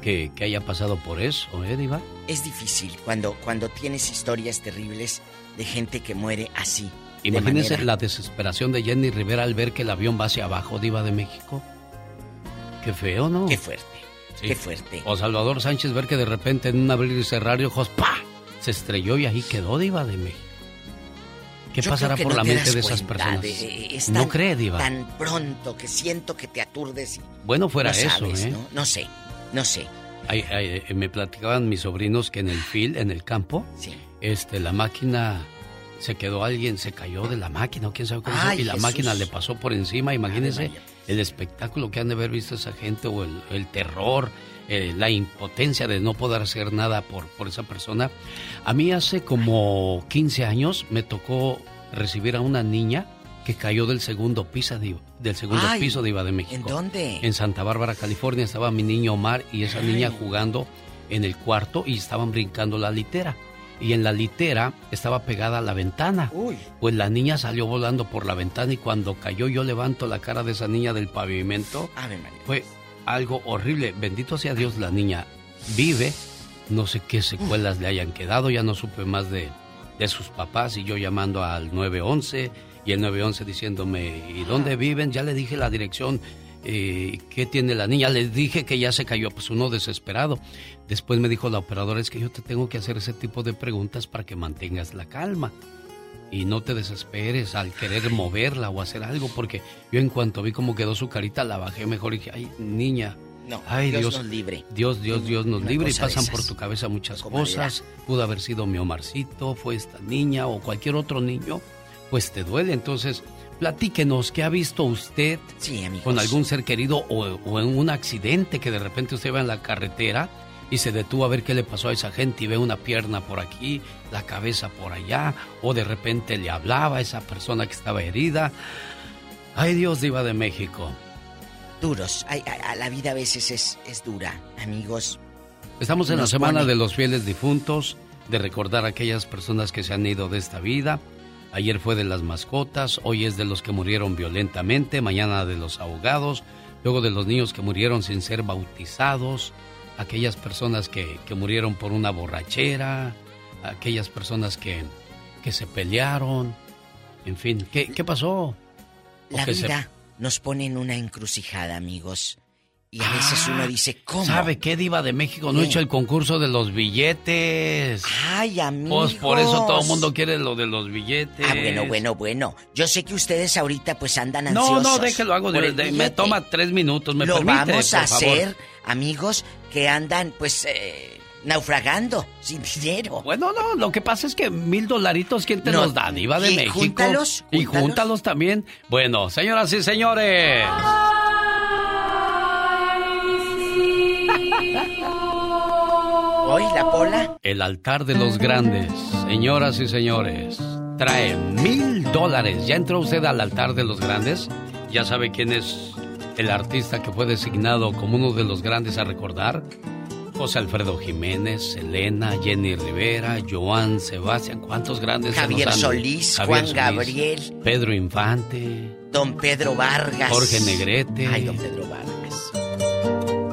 que, que haya pasado por eso, ¿eh, Diva? Es difícil cuando, cuando tienes historias terribles de gente que muere así. de manera- la desesperación de Jenny Rivera al ver que el avión va hacia abajo, Diva de México. Qué feo, ¿no? Qué fuerte. Qué fuerte. O Salvador Sánchez ver que de repente en un abrir y cerrar ojos, ¡pa! Se estrelló y ahí quedó Diva de México. ¿Qué Yo pasará por no la te mente de esas personas? de- es no tan- cree, Diva. Tan pronto que siento que te aturdes y Bueno, fuera no eso, sabes, ¿eh? ¿no? No sé, no sé. Ay, ay, eh, me platicaban mis sobrinos que en el field, en el campo, este, la máquina se quedó alguien, se cayó de la máquina, o quién sabe cómo Ay, y la Jesús. máquina le pasó por encima. Imagínense el espectáculo que han de haber visto esa gente, o el, el terror, eh, la impotencia de no poder hacer nada por, por esa persona. A mí hace como 15 años me tocó recibir a una niña que cayó del segundo piso de, del segundo Ay, piso de Iba de México. ¿en dónde? En Santa Bárbara, California, estaba mi niño Omar y esa niña jugando en el cuarto y estaban brincando la litera. Y en la litera estaba pegada a la ventana. Pues la niña salió volando por la ventana y cuando cayó yo levanto la cara de esa niña del pavimento. Ave María. Fue algo horrible. Bendito sea Dios, la niña vive. No sé qué secuelas le hayan quedado. Ya no supe más de, de sus papás y yo llamando al 911 y el 911 diciéndome, ¿y dónde viven? Ya le dije la dirección. eh, ¿Qué tiene la niña? Les dije que ya se cayó, pues uno desesperado. Después me dijo la operadora, es que yo te tengo que hacer ese tipo de preguntas para que mantengas la calma y no te desesperes al querer moverla o hacer algo, porque yo en cuanto vi cómo quedó su carita, la bajé mejor y dije, ay, niña. No, ay, Dios Dios, nos libre. Dios, Dios, Dios nos Una libre y pasan por tu cabeza muchas cosas. Pudo haber sido mi Omarcito, fue esta niña o cualquier otro niño, pues te duele. Entonces, platíquenos, ¿qué ha visto usted Sí, con algún ser querido o, o en un accidente que de repente usted va en la carretera y se detuvo a ver qué le pasó a esa gente y ve una pierna por aquí, la cabeza por allá, o de repente le hablaba a esa persona que estaba herida. Ay Dios, diva de México. Duros. Ay, la vida a veces es, es dura, amigos. Estamos en la semana pone- de los fieles difuntos, de recordar a aquellas personas que se han ido de esta vida. Ayer fue de las mascotas, hoy es de los que murieron violentamente, mañana de los ahogados, luego de los niños que murieron sin ser bautizados, aquellas personas que, que murieron por una borrachera, aquellas personas que, que se pelearon, en fin, ¿qué, qué pasó? La se- vida nos pone en una encrucijada, amigos. Y a veces uno dice, ¿cómo? ¿Sabe qué, Diva de México? No ¿Qué? hecho el concurso de los billetes. Ay, amigos. Pues por eso todo el mundo quiere lo de los billetes. Ah, bueno, bueno, bueno. Yo sé que ustedes ahorita pues andan No, ansiosos. no, déjelo, hago. de- de- me toma tres minutos, me Lo permite, vamos a por favor. Amigos, que andan pues eh, naufragando (laughs) sin dinero. Bueno, no, lo que pasa es que mil dolaritos, ¿quién te No, los da? Diva de y México. júntalos, Y júntalos. júntalos también. Bueno, señoras y señores. (laughs) Hoy la pola. El altar de los grandes, señoras y señores, trae mil dólares. ¿Ya entró usted al altar de los grandes? ¿Ya sabe quién es el artista que fue designado como uno de los grandes a recordar? José Alfredo Jiménez, Elena, Jenny Rivera, Joan Sebastián, ¿cuántos grandes Javier Solís, Javier Juan Solís, Gabriel. Pedro Infante, Don Pedro Vargas. Jorge Negrete. Ay, don Pedro Vargas.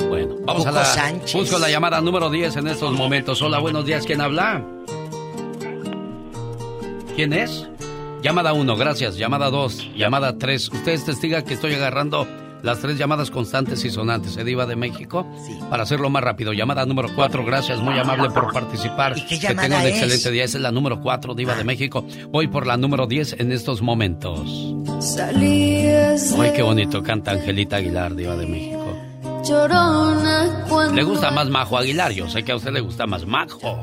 Bueno, vamos a la. Sánchez. Busco la llamada número 10 en estos momentos. Hola, buenos días. ¿Quién habla? ¿Quién es? Llamada 1, gracias. Llamada 2, llamada 3. Ustedes testiga que estoy agarrando las tres llamadas constantes y sonantes. ¿Se diva de México? Para hacerlo más rápido. Llamada número 4, gracias. Muy amable por participar. ¿Y qué que tenga un es? excelente día. Esa es la número 4, Diva de México. Voy por la número 10 en estos momentos. Ay, qué bonito canta Angelita Aguilar, Diva de México. Llorona cuando... Le gusta más Majo Aguilar, yo sé que a usted le gusta más Majo.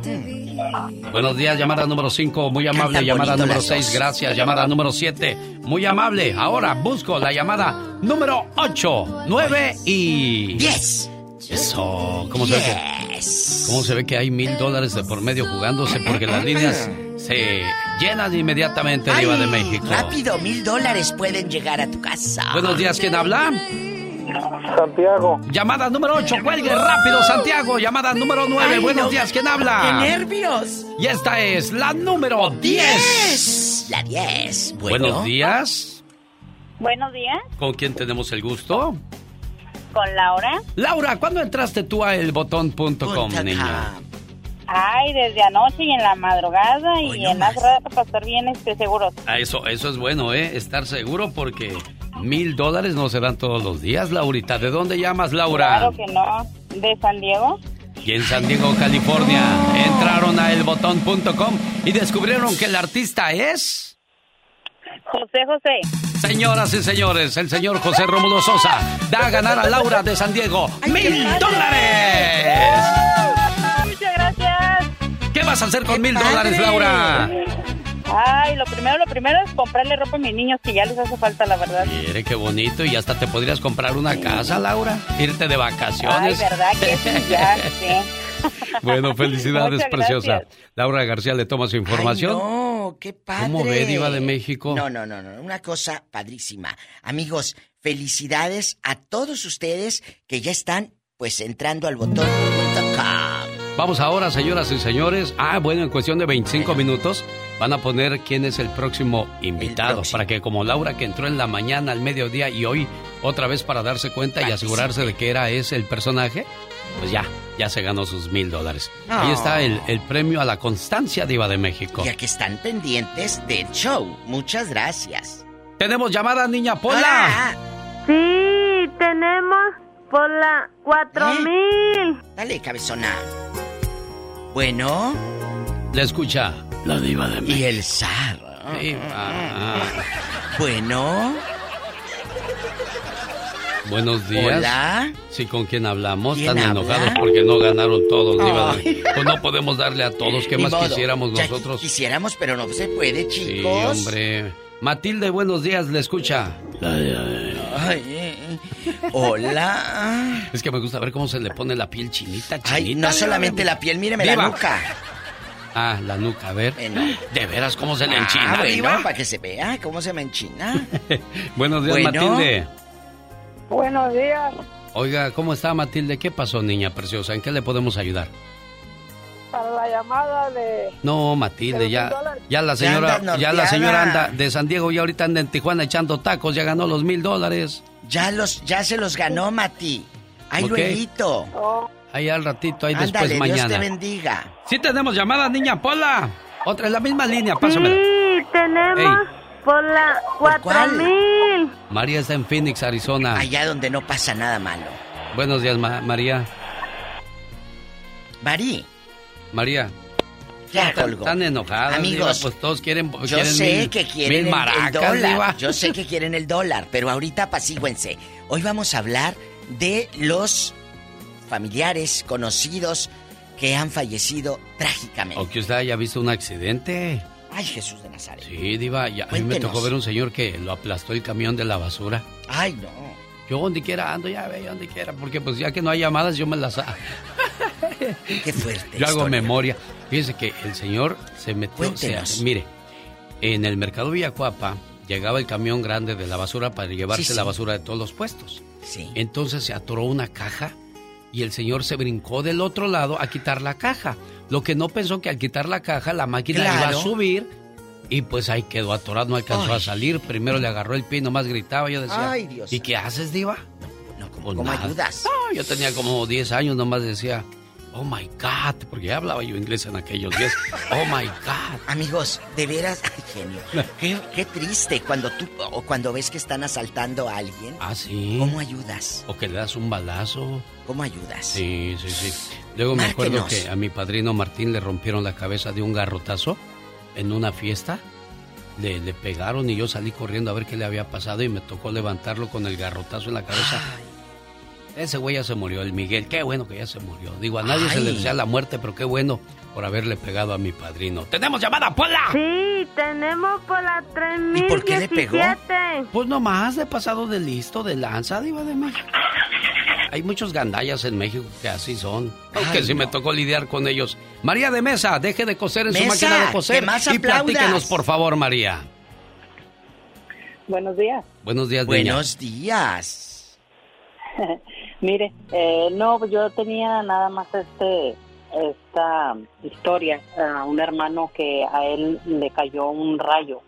Buenos días, llamada número 5, muy amable, llamada número las 6, dos. gracias, llamada número 7, muy amable. Ahora busco la llamada número 8, 9 y... 10. Eso, ¿cómo se ve que, cómo se ve que hay mil dólares de por medio jugándose? Porque las líneas se llenan inmediatamente, Ay, Diva de México. Rápido, mil dólares pueden llegar a tu casa. Buenos días, ¿quién habla? Santiago. Llamada número 8, cuelgue rápido, Santiago. Llamada número 9, Ay, buenos no. días, ¿quién habla? ¡Qué nervios! Y esta es la número 10. La 10. Bueno. Buenos días. Buenos días, ¿Con quién tenemos el gusto? con Laura. Laura, ¿cuándo entraste tú a elbotón.com, niña? Ay, desde anoche y en la madrugada y en las rato para estar bien este, seguros. Ah, Eso, eso es bueno, ¿eh? Estar seguro porque mil dólares no se dan todos los días, Laurita. ¿De dónde llamas, Laura? Claro que no. ¿De San Diego? Y en San Diego, California, entraron a elbotón.com y descubrieron que el artista es... José José. Señoras y señores, el señor José Rómulo Sosa da a ganar a Laura de San Diego mil dólares. Muchas gracias. ¿Qué vas a hacer con mil dólares, Laura? Ay, lo primero, lo primero es comprarle ropa a mis niños que ya les hace falta, la verdad. Mire qué bonito y hasta te podrías comprar una casa, Laura. Irte de Ay, vacaciones. verdad que sí, ya, sí. (laughs) Bueno, felicidades, preciosa. Laura García le toma su información. Ay, no, qué padre. ¿Cómo ve, Diva de México? No, no, no, no, una cosa padrísima. Amigos, felicidades a todos ustedes que ya están, pues, entrando al botón.com. Vamos ahora, señoras y señores. Ah, bueno, en cuestión de 25 minutos van a poner quién es el próximo invitado. Para que como Laura que entró en la mañana, al mediodía y hoy otra vez para darse cuenta y asegurarse de que era ese el personaje, pues ya, ya se ganó sus mil dólares. Ahí está el, el premio a la constancia diva de México. Ya que están pendientes del show. Muchas gracias. Tenemos llamada, niña Pola. Sí, tenemos por la cuatro mil. Dale, cabezona. Bueno. Le escucha la diva de México. Y el zar. Diva. Bueno. Buenos días. Hola. Sí, ¿con quién hablamos? ¿Quién Están habla? enojados porque no ganaron todos, Diva. de Ay. México. Pues no podemos darle a todos. ¿Qué Ni más modo. quisiéramos Ya nosotros? Quisiéramos, pero no se puede, Sí, chicos. hombre. Matilde, buenos días, le escucha. Ay, eh, Hola. Es que me gusta ver cómo se le pone la piel chinita, chinita. Ay, no solamente la piel, míreme la nuca. Ah, la nuca, a ver. De veras, cómo se le enchina, Ah, bueno, para que se vea cómo se me enchina. (laughs) Buenos días, Bueno. Matilde. Buenos días. Oiga, ¿cómo está Matilde? ¿Qué pasó, niña preciosa? ¿En qué le podemos ayudar? Para la llamada de... No, Matilde, ya, ya la señora, ya la señora anda de San Diego y ahorita anda en Tijuana echando tacos, ya ganó los mil dólares. Ya los, ya se los ganó, Mati. Ay, Ok. luego. Ahí al ratito, ahí Ándale, después Dios mañana. te bendiga. Sí tenemos llamada, niña Pola. Otra, en la misma línea, pásamela. Sí, tenemos Ey. por la cuatro cuál? mil. María está en Phoenix, Arizona. Allá donde no pasa nada malo. Buenos días, Ma- María. Marí. María. Ya Están- colgó. Están enojadas, Amigos, Diva, pues todos quieren, Yo quieren sé mil- que quieren mil el- el, maracas, dólar. Diva. Yo sé que quieren el dólar, pero ahorita apacíguense. Hoy vamos a hablar de los familiares conocidos que han fallecido trágicamente. O que usted haya visto un accidente. Ay, Jesús de Nazaret. Sí, Diva, ya- a mí me tocó ver un señor que lo aplastó el camión de la basura. Ay, no. Yo donde quiera ando, ya ve, donde quiera, porque pues ya que no hay llamadas, yo me las... ha- (laughs) Qué fuerte. Yo hago historia. memoria. Fíjese que el señor se metió... Cuéntenos. mire, en el mercado Villacuapa llegaba el camión grande de la basura para llevarse Sí, sí. la basura de todos los puestos. Sí. Entonces se atoró una caja y el señor se brincó del otro lado a quitar la caja. Lo que no pensó que al quitar la caja la máquina iba a subir y pues ahí quedó atorado, no alcanzó a salir. Primero le agarró el pie, y nomás gritaba. Yo decía, Ay, Dios ¿y qué haces, Diva? No, Pues ¿Cómo nada. ayudas? No, yo tenía como 10 años, nomás decía, oh my God, porque ya hablaba yo inglés en aquellos días. Oh my God. (laughs) Amigos, de veras, ay, genio. Qué, qué triste cuando tú o cuando ves que están asaltando a alguien. Ah, sí. ¿Cómo ayudas? O que le das un balazo. ¿Cómo ayudas? Sí, sí, sí. Luego me acuerdo que a mi padrino Martín le rompieron la cabeza de un garrotazo en una fiesta. Le, le pegaron y yo salí corriendo a ver qué le había pasado y me tocó levantarlo con el garrotazo en la cabeza. Ese güey ya se murió, el Miguel. Qué bueno que ya se murió. Digo, a nadie se le desea la muerte, pero qué bueno por haberle pegado a mi padrino. ¡Tenemos llamada, Pola! Sí, tenemos por la 3017. ¿Y por qué le pegó? Pues nomás de pasado de listo, de lanza, diva de México. Hay muchos gandallas en México que así son. Aunque sí me tocó lidiar con ellos. María de Mesa, deje de coser en su máquina de coser. que más y platíquenos, por favor, María. Buenos días. Buenos días, niña. Buenos días. (laughs) Mire, eh, no, yo tenía nada más este esta historia, a un hermano que a él le cayó un rayo.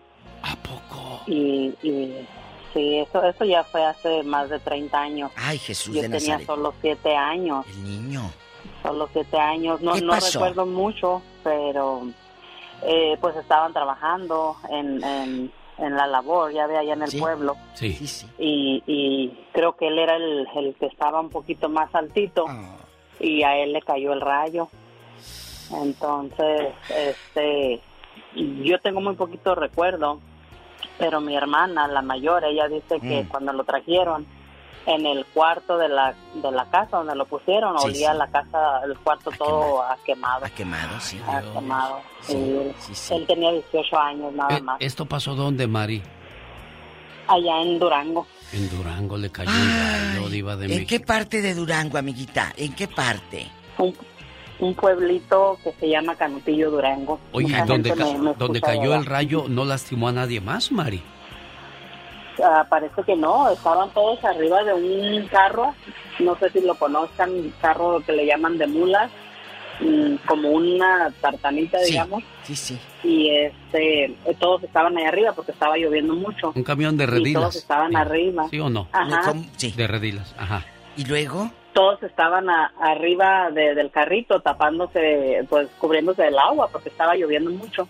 ¿A poco? Y, y sí, eso eso ya fue hace más de 30 años. Ay, Jesús yo de tenía Nazaret. solo 7 años. El niño. Solo 7 años. No, ¿Qué no pasó? recuerdo mucho, pero eh, pues estaban trabajando en, en, en la labor, ya de allá en el Sí. pueblo. Sí. y, y creo que él era el, el que estaba un poquito más altito Ah. y a él le cayó el rayo. Entonces, este, yo tengo muy poquito recuerdo, pero mi hermana, la mayor, ella dice que Mm. cuando lo trajeron en el cuarto de la, de la casa donde lo pusieron, Sí, olía sí. la casa, el cuarto todo a quemado. A quemado, sí. A quemado. Sí, Y sí, sí. Él tenía 18 años nada Eh, más, ¿Esto pasó dónde, Mari? allá en Durango. En Durango le cayó un rayo, diva de ¿En México. qué parte de Durango, amiguita? ¿En qué parte? un, un pueblito que se llama Canutillo Durango. Oye, Mucha ¿y donde, ca- me- me donde cayó el rayo no lastimó a nadie más, Mari? Ah, parece que no, estaban todos arriba de un carro, no sé si lo conozcan, un carro que le llaman de mulas, mm, como una tartanita, Sí, digamos, Sí, sí. y este, todos estaban ahí arriba porque estaba lloviendo mucho. Un camión de Y todos redilas. estaban arriba. ¿Sí o no? Ajá. De redilas, ajá. ¿Y luego? Todos estaban a- arriba de- del carrito tapándose, pues cubriéndose del agua porque estaba lloviendo mucho.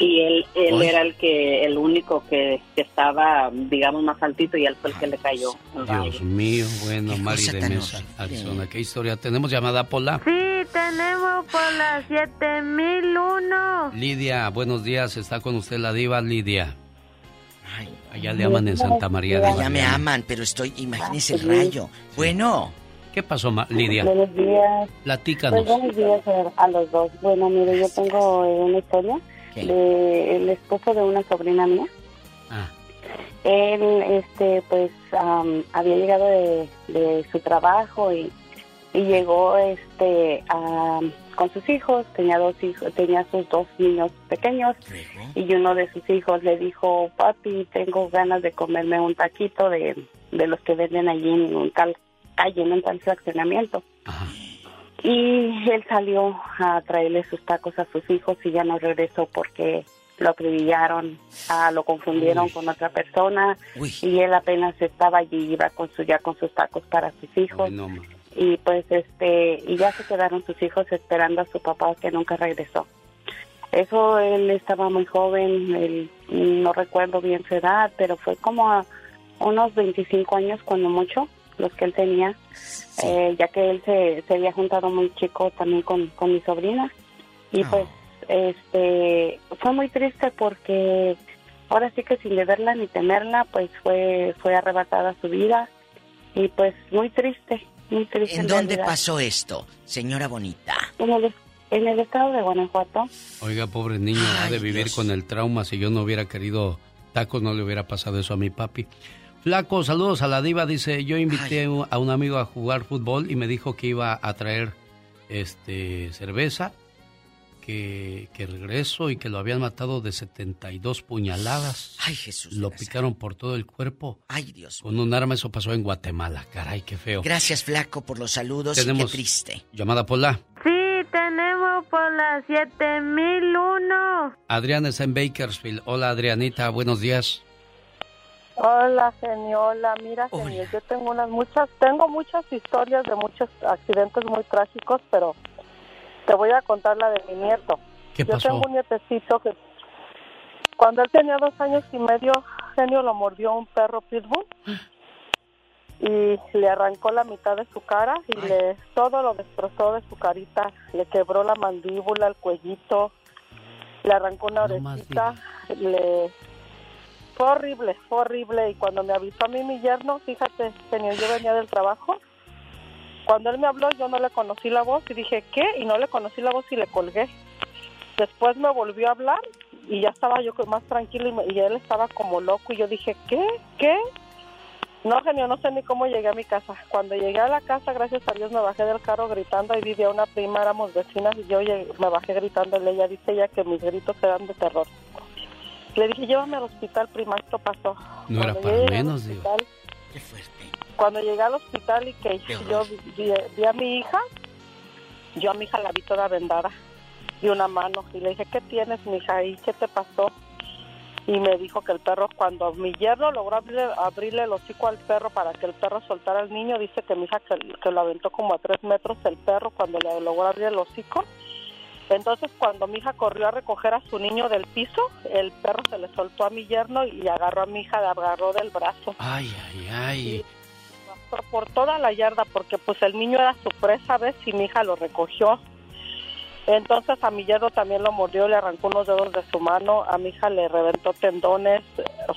Y él, él Ay. era el que, el único que, que estaba, digamos, más altito y él fue el que le cayó. Dios mío, bueno, Mari de Mesa, Arizona. ¿Qué historia? ¿Tenemos llamada, Pola? Sí, tenemos por la 7001. Lidia, buenos días. Está con usted la diva Lidia. Allá le aman en Santa María de Ya me aman, pero estoy, imagínese el rayo. Bueno. ¿Qué pasó, Lidia? Buenos días. Platícanos. Pues buenos días a, los dos. Bueno, mire, yo tengo una historia de el esposo de una sobrina mía. Ah. Él, este, pues, am, había llegado de, de su trabajo y, y llegó, este, con sus hijos. Tenía dos hijos, tenía sus dos niños pequeños y uno de sus hijos le dijo, papi, tengo ganas de comerme un taquito de, de los que venden allí en un tal calle, en un tal fraccionamiento. Y él salió a traerle sus tacos a sus hijos y ya no regresó porque lo acribillaron, ah, lo confundieron con otra persona. Y él apenas estaba allí, iba con su, ya con sus tacos para sus hijos. Y pues este y ya se quedaron sus hijos esperando a su papá que nunca regresó. Eso él estaba muy joven, él, no recuerdo bien su edad, pero fue como a unos 25 años cuando mucho los que él tenía, eh, ya que él se, se había juntado muy chico también con, con mi sobrina y pues este fue muy triste porque ahora sí que sin deberla ni temerla pues fue fue arrebatada su vida y pues muy triste muy triste ¿En dónde realidad. pasó esto, señora bonita? en el, en el estado de Guanajuato Oiga, pobre niño, ha de vivir con el trauma. Si yo no hubiera querido tacos, no le hubiera pasado eso a mi papi. Flaco, saludos a la diva. Dice, yo invité a un amigo a jugar fútbol y me dijo que iba a traer este cerveza, que, que regreso y que lo habían matado de 72 puñaladas. Ay, Jesús. Lo picaron por todo el cuerpo. Ay, Dios. Con un arma, eso pasó en Guatemala. Caray, qué feo. Gracias, Flaco, por los saludos y Tenemos qué triste. Llamada Pola. Sí, tenemos por la 7001. Adriana está en Bakersfield. Hola, Adrianita, buenos días. Hola, geniola. Mira, genio, yo tengo unas muchas, tengo muchas historias de muchos accidentes muy trágicos, pero te voy a contar la de mi nieto. ¿Qué yo tengo un nietecito que cuando él tenía dos años y medio, genio lo mordió un perro pitbull y le arrancó la mitad de su cara y le todo lo destrozó de su carita, le quebró la mandíbula, el cuellito, le arrancó una orejita, le fue horrible, fue horrible. Y cuando me avisó a mí mi yerno, fíjate, señor, yo venía del trabajo. Cuando él me habló, yo no le conocí la voz y dije, ¿qué? Y no le conocí la voz y le colgué. Después me volvió a hablar y ya estaba yo más tranquilo y, me- y él estaba como loco. Y yo dije, ¿qué? ¿Qué? No, genio, no sé ni cómo llegué a mi casa. Cuando llegué a la casa, gracias a Dios, me bajé del carro gritando. Ahí vivía una prima, éramos vecinas, y yo me bajé gritando. Ella dice ella que mis gritos eran de terror. Le dije, llévame al hospital, prima, esto pasó. No era Cuando para llegué al menos, digo. hospital- Cuando llegué al hospital y que yo vi, vi- a mi hija, yo a mi hija la vi toda vendada y una mano. Y le dije, ¿qué tienes, mi hija? ¿Y qué te pasó? Y me dijo que el perro, cuando mi yerno logró abrirle, abrirle el hocico al perro para que el perro soltara al niño, dice que mi hija que, que lo aventó como a tres metros el perro cuando le logró abrir el hocico. Entonces, cuando mi hija corrió a recoger a su niño del piso, el perro se le soltó a mi yerno y agarró a mi hija, la agarró del brazo. Ay, ay, ay. Por, por toda la yarda, porque pues el niño era su presa, ¿ves? Y mi hija lo recogió. Entonces a mi yerno también lo mordió, le arrancó unos dedos de su mano, a mi hija le reventó tendones.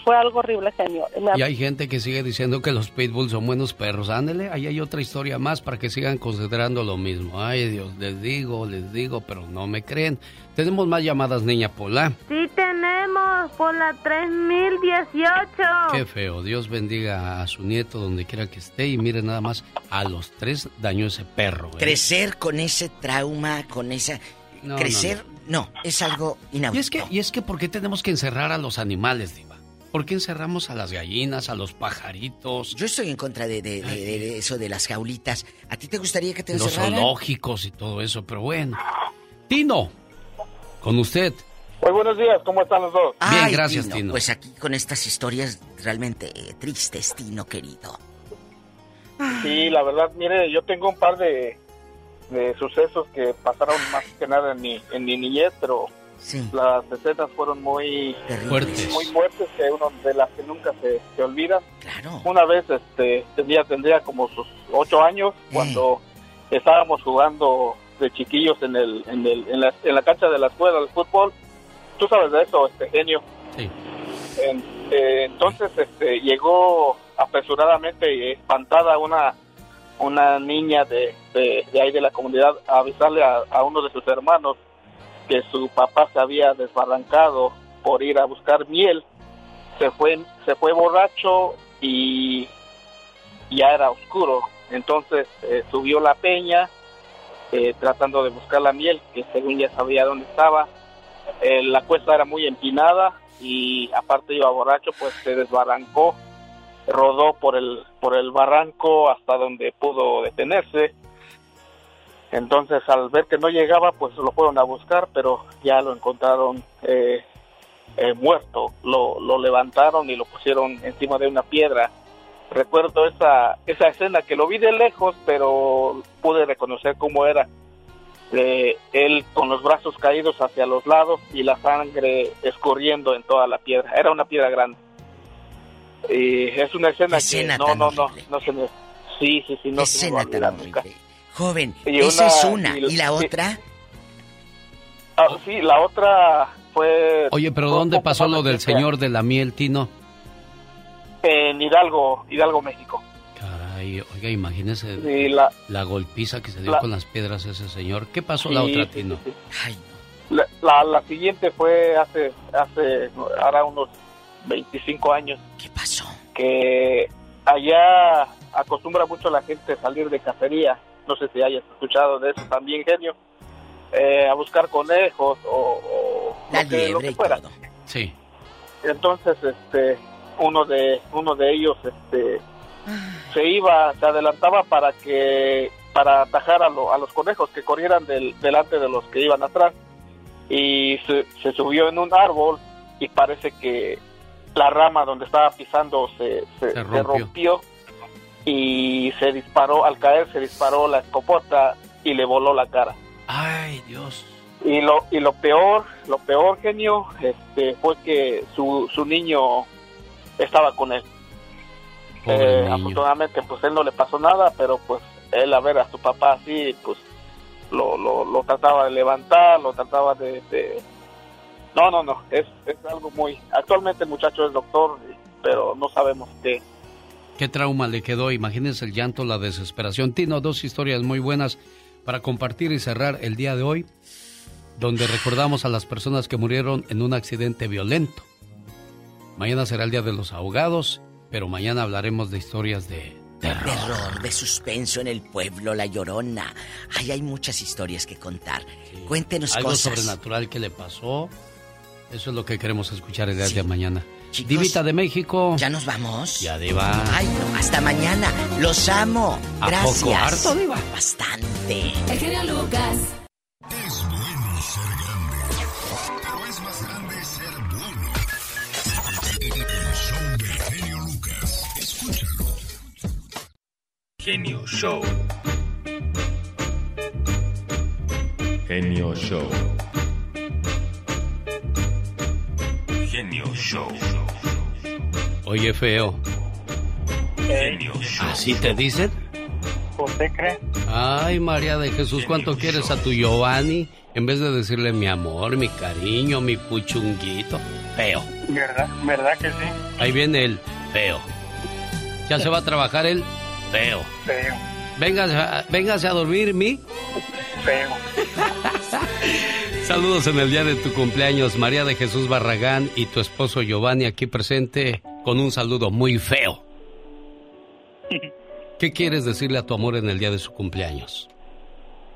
Fue algo horrible, genio. Me- Y hay gente que sigue diciendo que los pitbulls son buenos perros. Ándele, ahí hay otra historia más para que sigan considerando lo mismo. Ay, Dios, les digo, les digo, pero no me creen. Tenemos más llamadas, niña Pola. Sí tenemos por la 3018. Qué feo. Dios bendiga a su nieto donde quiera que esté. Y mire nada más, a los tres dañó ese perro. ¿eh? Crecer con ese trauma, con esa... No, crecer, no, es algo inaudito. Y es que, y es que ¿por qué tenemos que encerrar a los animales, Diva? ¿Por qué encerramos a las gallinas, a los pajaritos? Yo estoy en contra de, de- de- de- de eso de las jaulitas. ¿A ti te gustaría que te Los encerraran? zoológicos y todo eso, pero bueno. Tino, con usted. Muy buenos días, ¿cómo están los dos? Bien, Ay, gracias, Tino. Pues aquí con estas historias realmente eh, tristes, Tino querido. Sí, la verdad, mire, yo tengo un par de, de sucesos que pasaron más que nada en mi, en mi niñez, pero las escenas fueron muy Fuertes. muy fuertes, que uno de las que nunca se, se olvidan. Claro. Una vez este, tendría, tendría como sus ocho años cuando estábamos jugando de chiquillos en, el, en, el, en, la, en la cancha de la escuela de fútbol. Tú sabes de eso, este genio. Sí. En- eh, entonces este, llegó apresuradamente y espantada una una niña de, de, de ahí de la comunidad a avisarle a, a uno de sus hermanos que su papá se había desbarrancado por ir a buscar miel. Se fue, se fue borracho y ya era oscuro. Entonces eh, subió la peña eh, tratando de buscar la miel, que según ya sabía dónde estaba. Eh, la cuesta era muy empinada y aparte iba borracho, pues se desbarrancó, rodó por el, por el barranco hasta donde pudo detenerse. Entonces al ver que no llegaba, pues lo fueron a buscar, pero ya lo encontraron eh, eh, muerto. Lo, lo levantaron y lo pusieron encima de una piedra. Recuerdo esa, esa escena que lo vi de lejos, pero pude reconocer cómo era. Eh, él con los brazos caídos hacia los lados y la sangre escurriendo en toda la piedra. Era una piedra grande. Y es una escena, escena que no, tan no, no, no se me... Sí, sí, sí, no se me escena tan olvidar nunca. Joven, Y esa una- es una. y- ¿Y la sí. otra? Ah, sí, la otra fue Oye, pero ¿dónde pasó lo del señor de la miel, Tino? En Hidalgo, Hidalgo, México. Caray, oiga, imagínese Y la, la golpiza que se dio La- con las piedras ese señor. ¿Qué pasó Sí, la otra, sí, Tino? sí, la, la, la siguiente fue hace, hace, ahora unos 25 años. ¿Qué pasó? Que allá acostumbra mucho la gente salir de cacería. No sé si hayas escuchado de eso también, genio. Eh, a buscar conejos o, o La lo, que, lo que y fuera. todo. Sí. Entonces, este, uno de uno de ellos, este, se iba, se adelantaba para que para atajar a, lo- a los conejos que corrieran del- delante de los que iban atrás y se, se subió en un árbol y parece que la rama donde estaba pisando se, se- Se se rompió. rompió y se disparó al caer se disparó la escopeta y le voló la cara Ay, Dios. y lo y lo peor lo peor genio este fue que su, su niño estaba con él Eh, afortunadamente pues él no le pasó nada pero pues él a ver a su papá así pues lo, lo, lo trataba de levantar lo trataba de, de, No, no, no, es, es algo muy... Actualmente el muchacho es doctor, pero no sabemos qué. ¿Qué trauma le quedó? Imagínense el llanto, la desesperación. Tino, dos historias muy buenas para compartir y cerrar el día de hoy, donde recordamos a las personas que murieron en un accidente violento. Mañana será el Día de los Ahogados, pero mañana hablaremos de historias de terror. Terror, de suspenso en el pueblo, la llorona. Ay, hay muchas historias que contar. Cuéntenos Algo cosas. sobrenatural que le pasó. Eso es lo que queremos escuchar el día de mañana. Divita de México. ¿Ya nos vamos? Ya, Diva. Ay, no, hasta mañana. Los amo. ¿A Gracias. poco harto, Diva? Bastante. El genio Lucas. Genio Show. Genio Show. Genio Show. Oye, feo. Genio Show. ¿Así te dicen? ¿Usted cree? Ay, María de Jesús, ¿cuánto quieres a tu Giovanni? En vez de decirle mi amor, mi cariño, mi puchunguito. Feo. ¿Verdad? ¿Verdad que sí? Ahí viene el feo. Ya se va a trabajar el feo. Feo. Véngase, a- véngase a dormir, mi. Feo. (laughs) Saludos en el día de tu cumpleaños, María de Jesús Barragán y tu esposo Giovanni aquí presente con un saludo muy feo. (laughs) ¿Qué quieres decirle a tu amor en el día de su cumpleaños?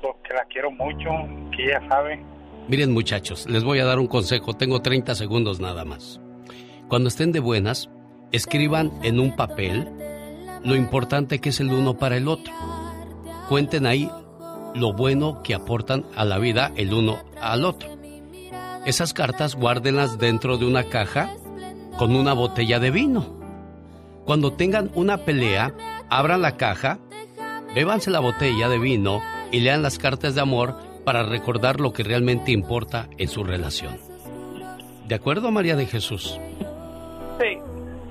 Porque la quiero mucho, que ella sabe. Miren muchachos, les voy a dar un consejo, tengo 30 segundos nada más. Cuando estén de buenas, escriban en un papel lo importante que es el uno para el otro. Cuenten ahí lo bueno que aportan a la vida el uno al otro. Esas cartas guárdenlas dentro de una caja con una botella de vino. Cuando tengan una pelea, abran la caja, bébanse la botella de vino y lean las cartas de amor para recordar lo que realmente importa en su relación. ¿De acuerdo, María de Jesús? Sí.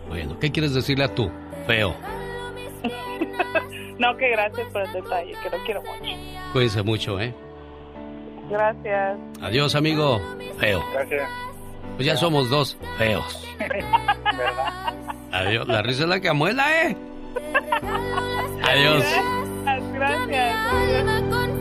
Bueno, ¿qué quieres decirle a tú, feo? (laughs) No, que gracias por el detalle, que lo quiero mucho. Cuídense mucho, ¿eh? Gracias. Adiós, amigo. Feo. Gracias. Pues ya somos dos feos. ¿Verdad? (laughs) Adiós. La risa es la que amuela, ¿eh? (laughs) Adiós. Gracias.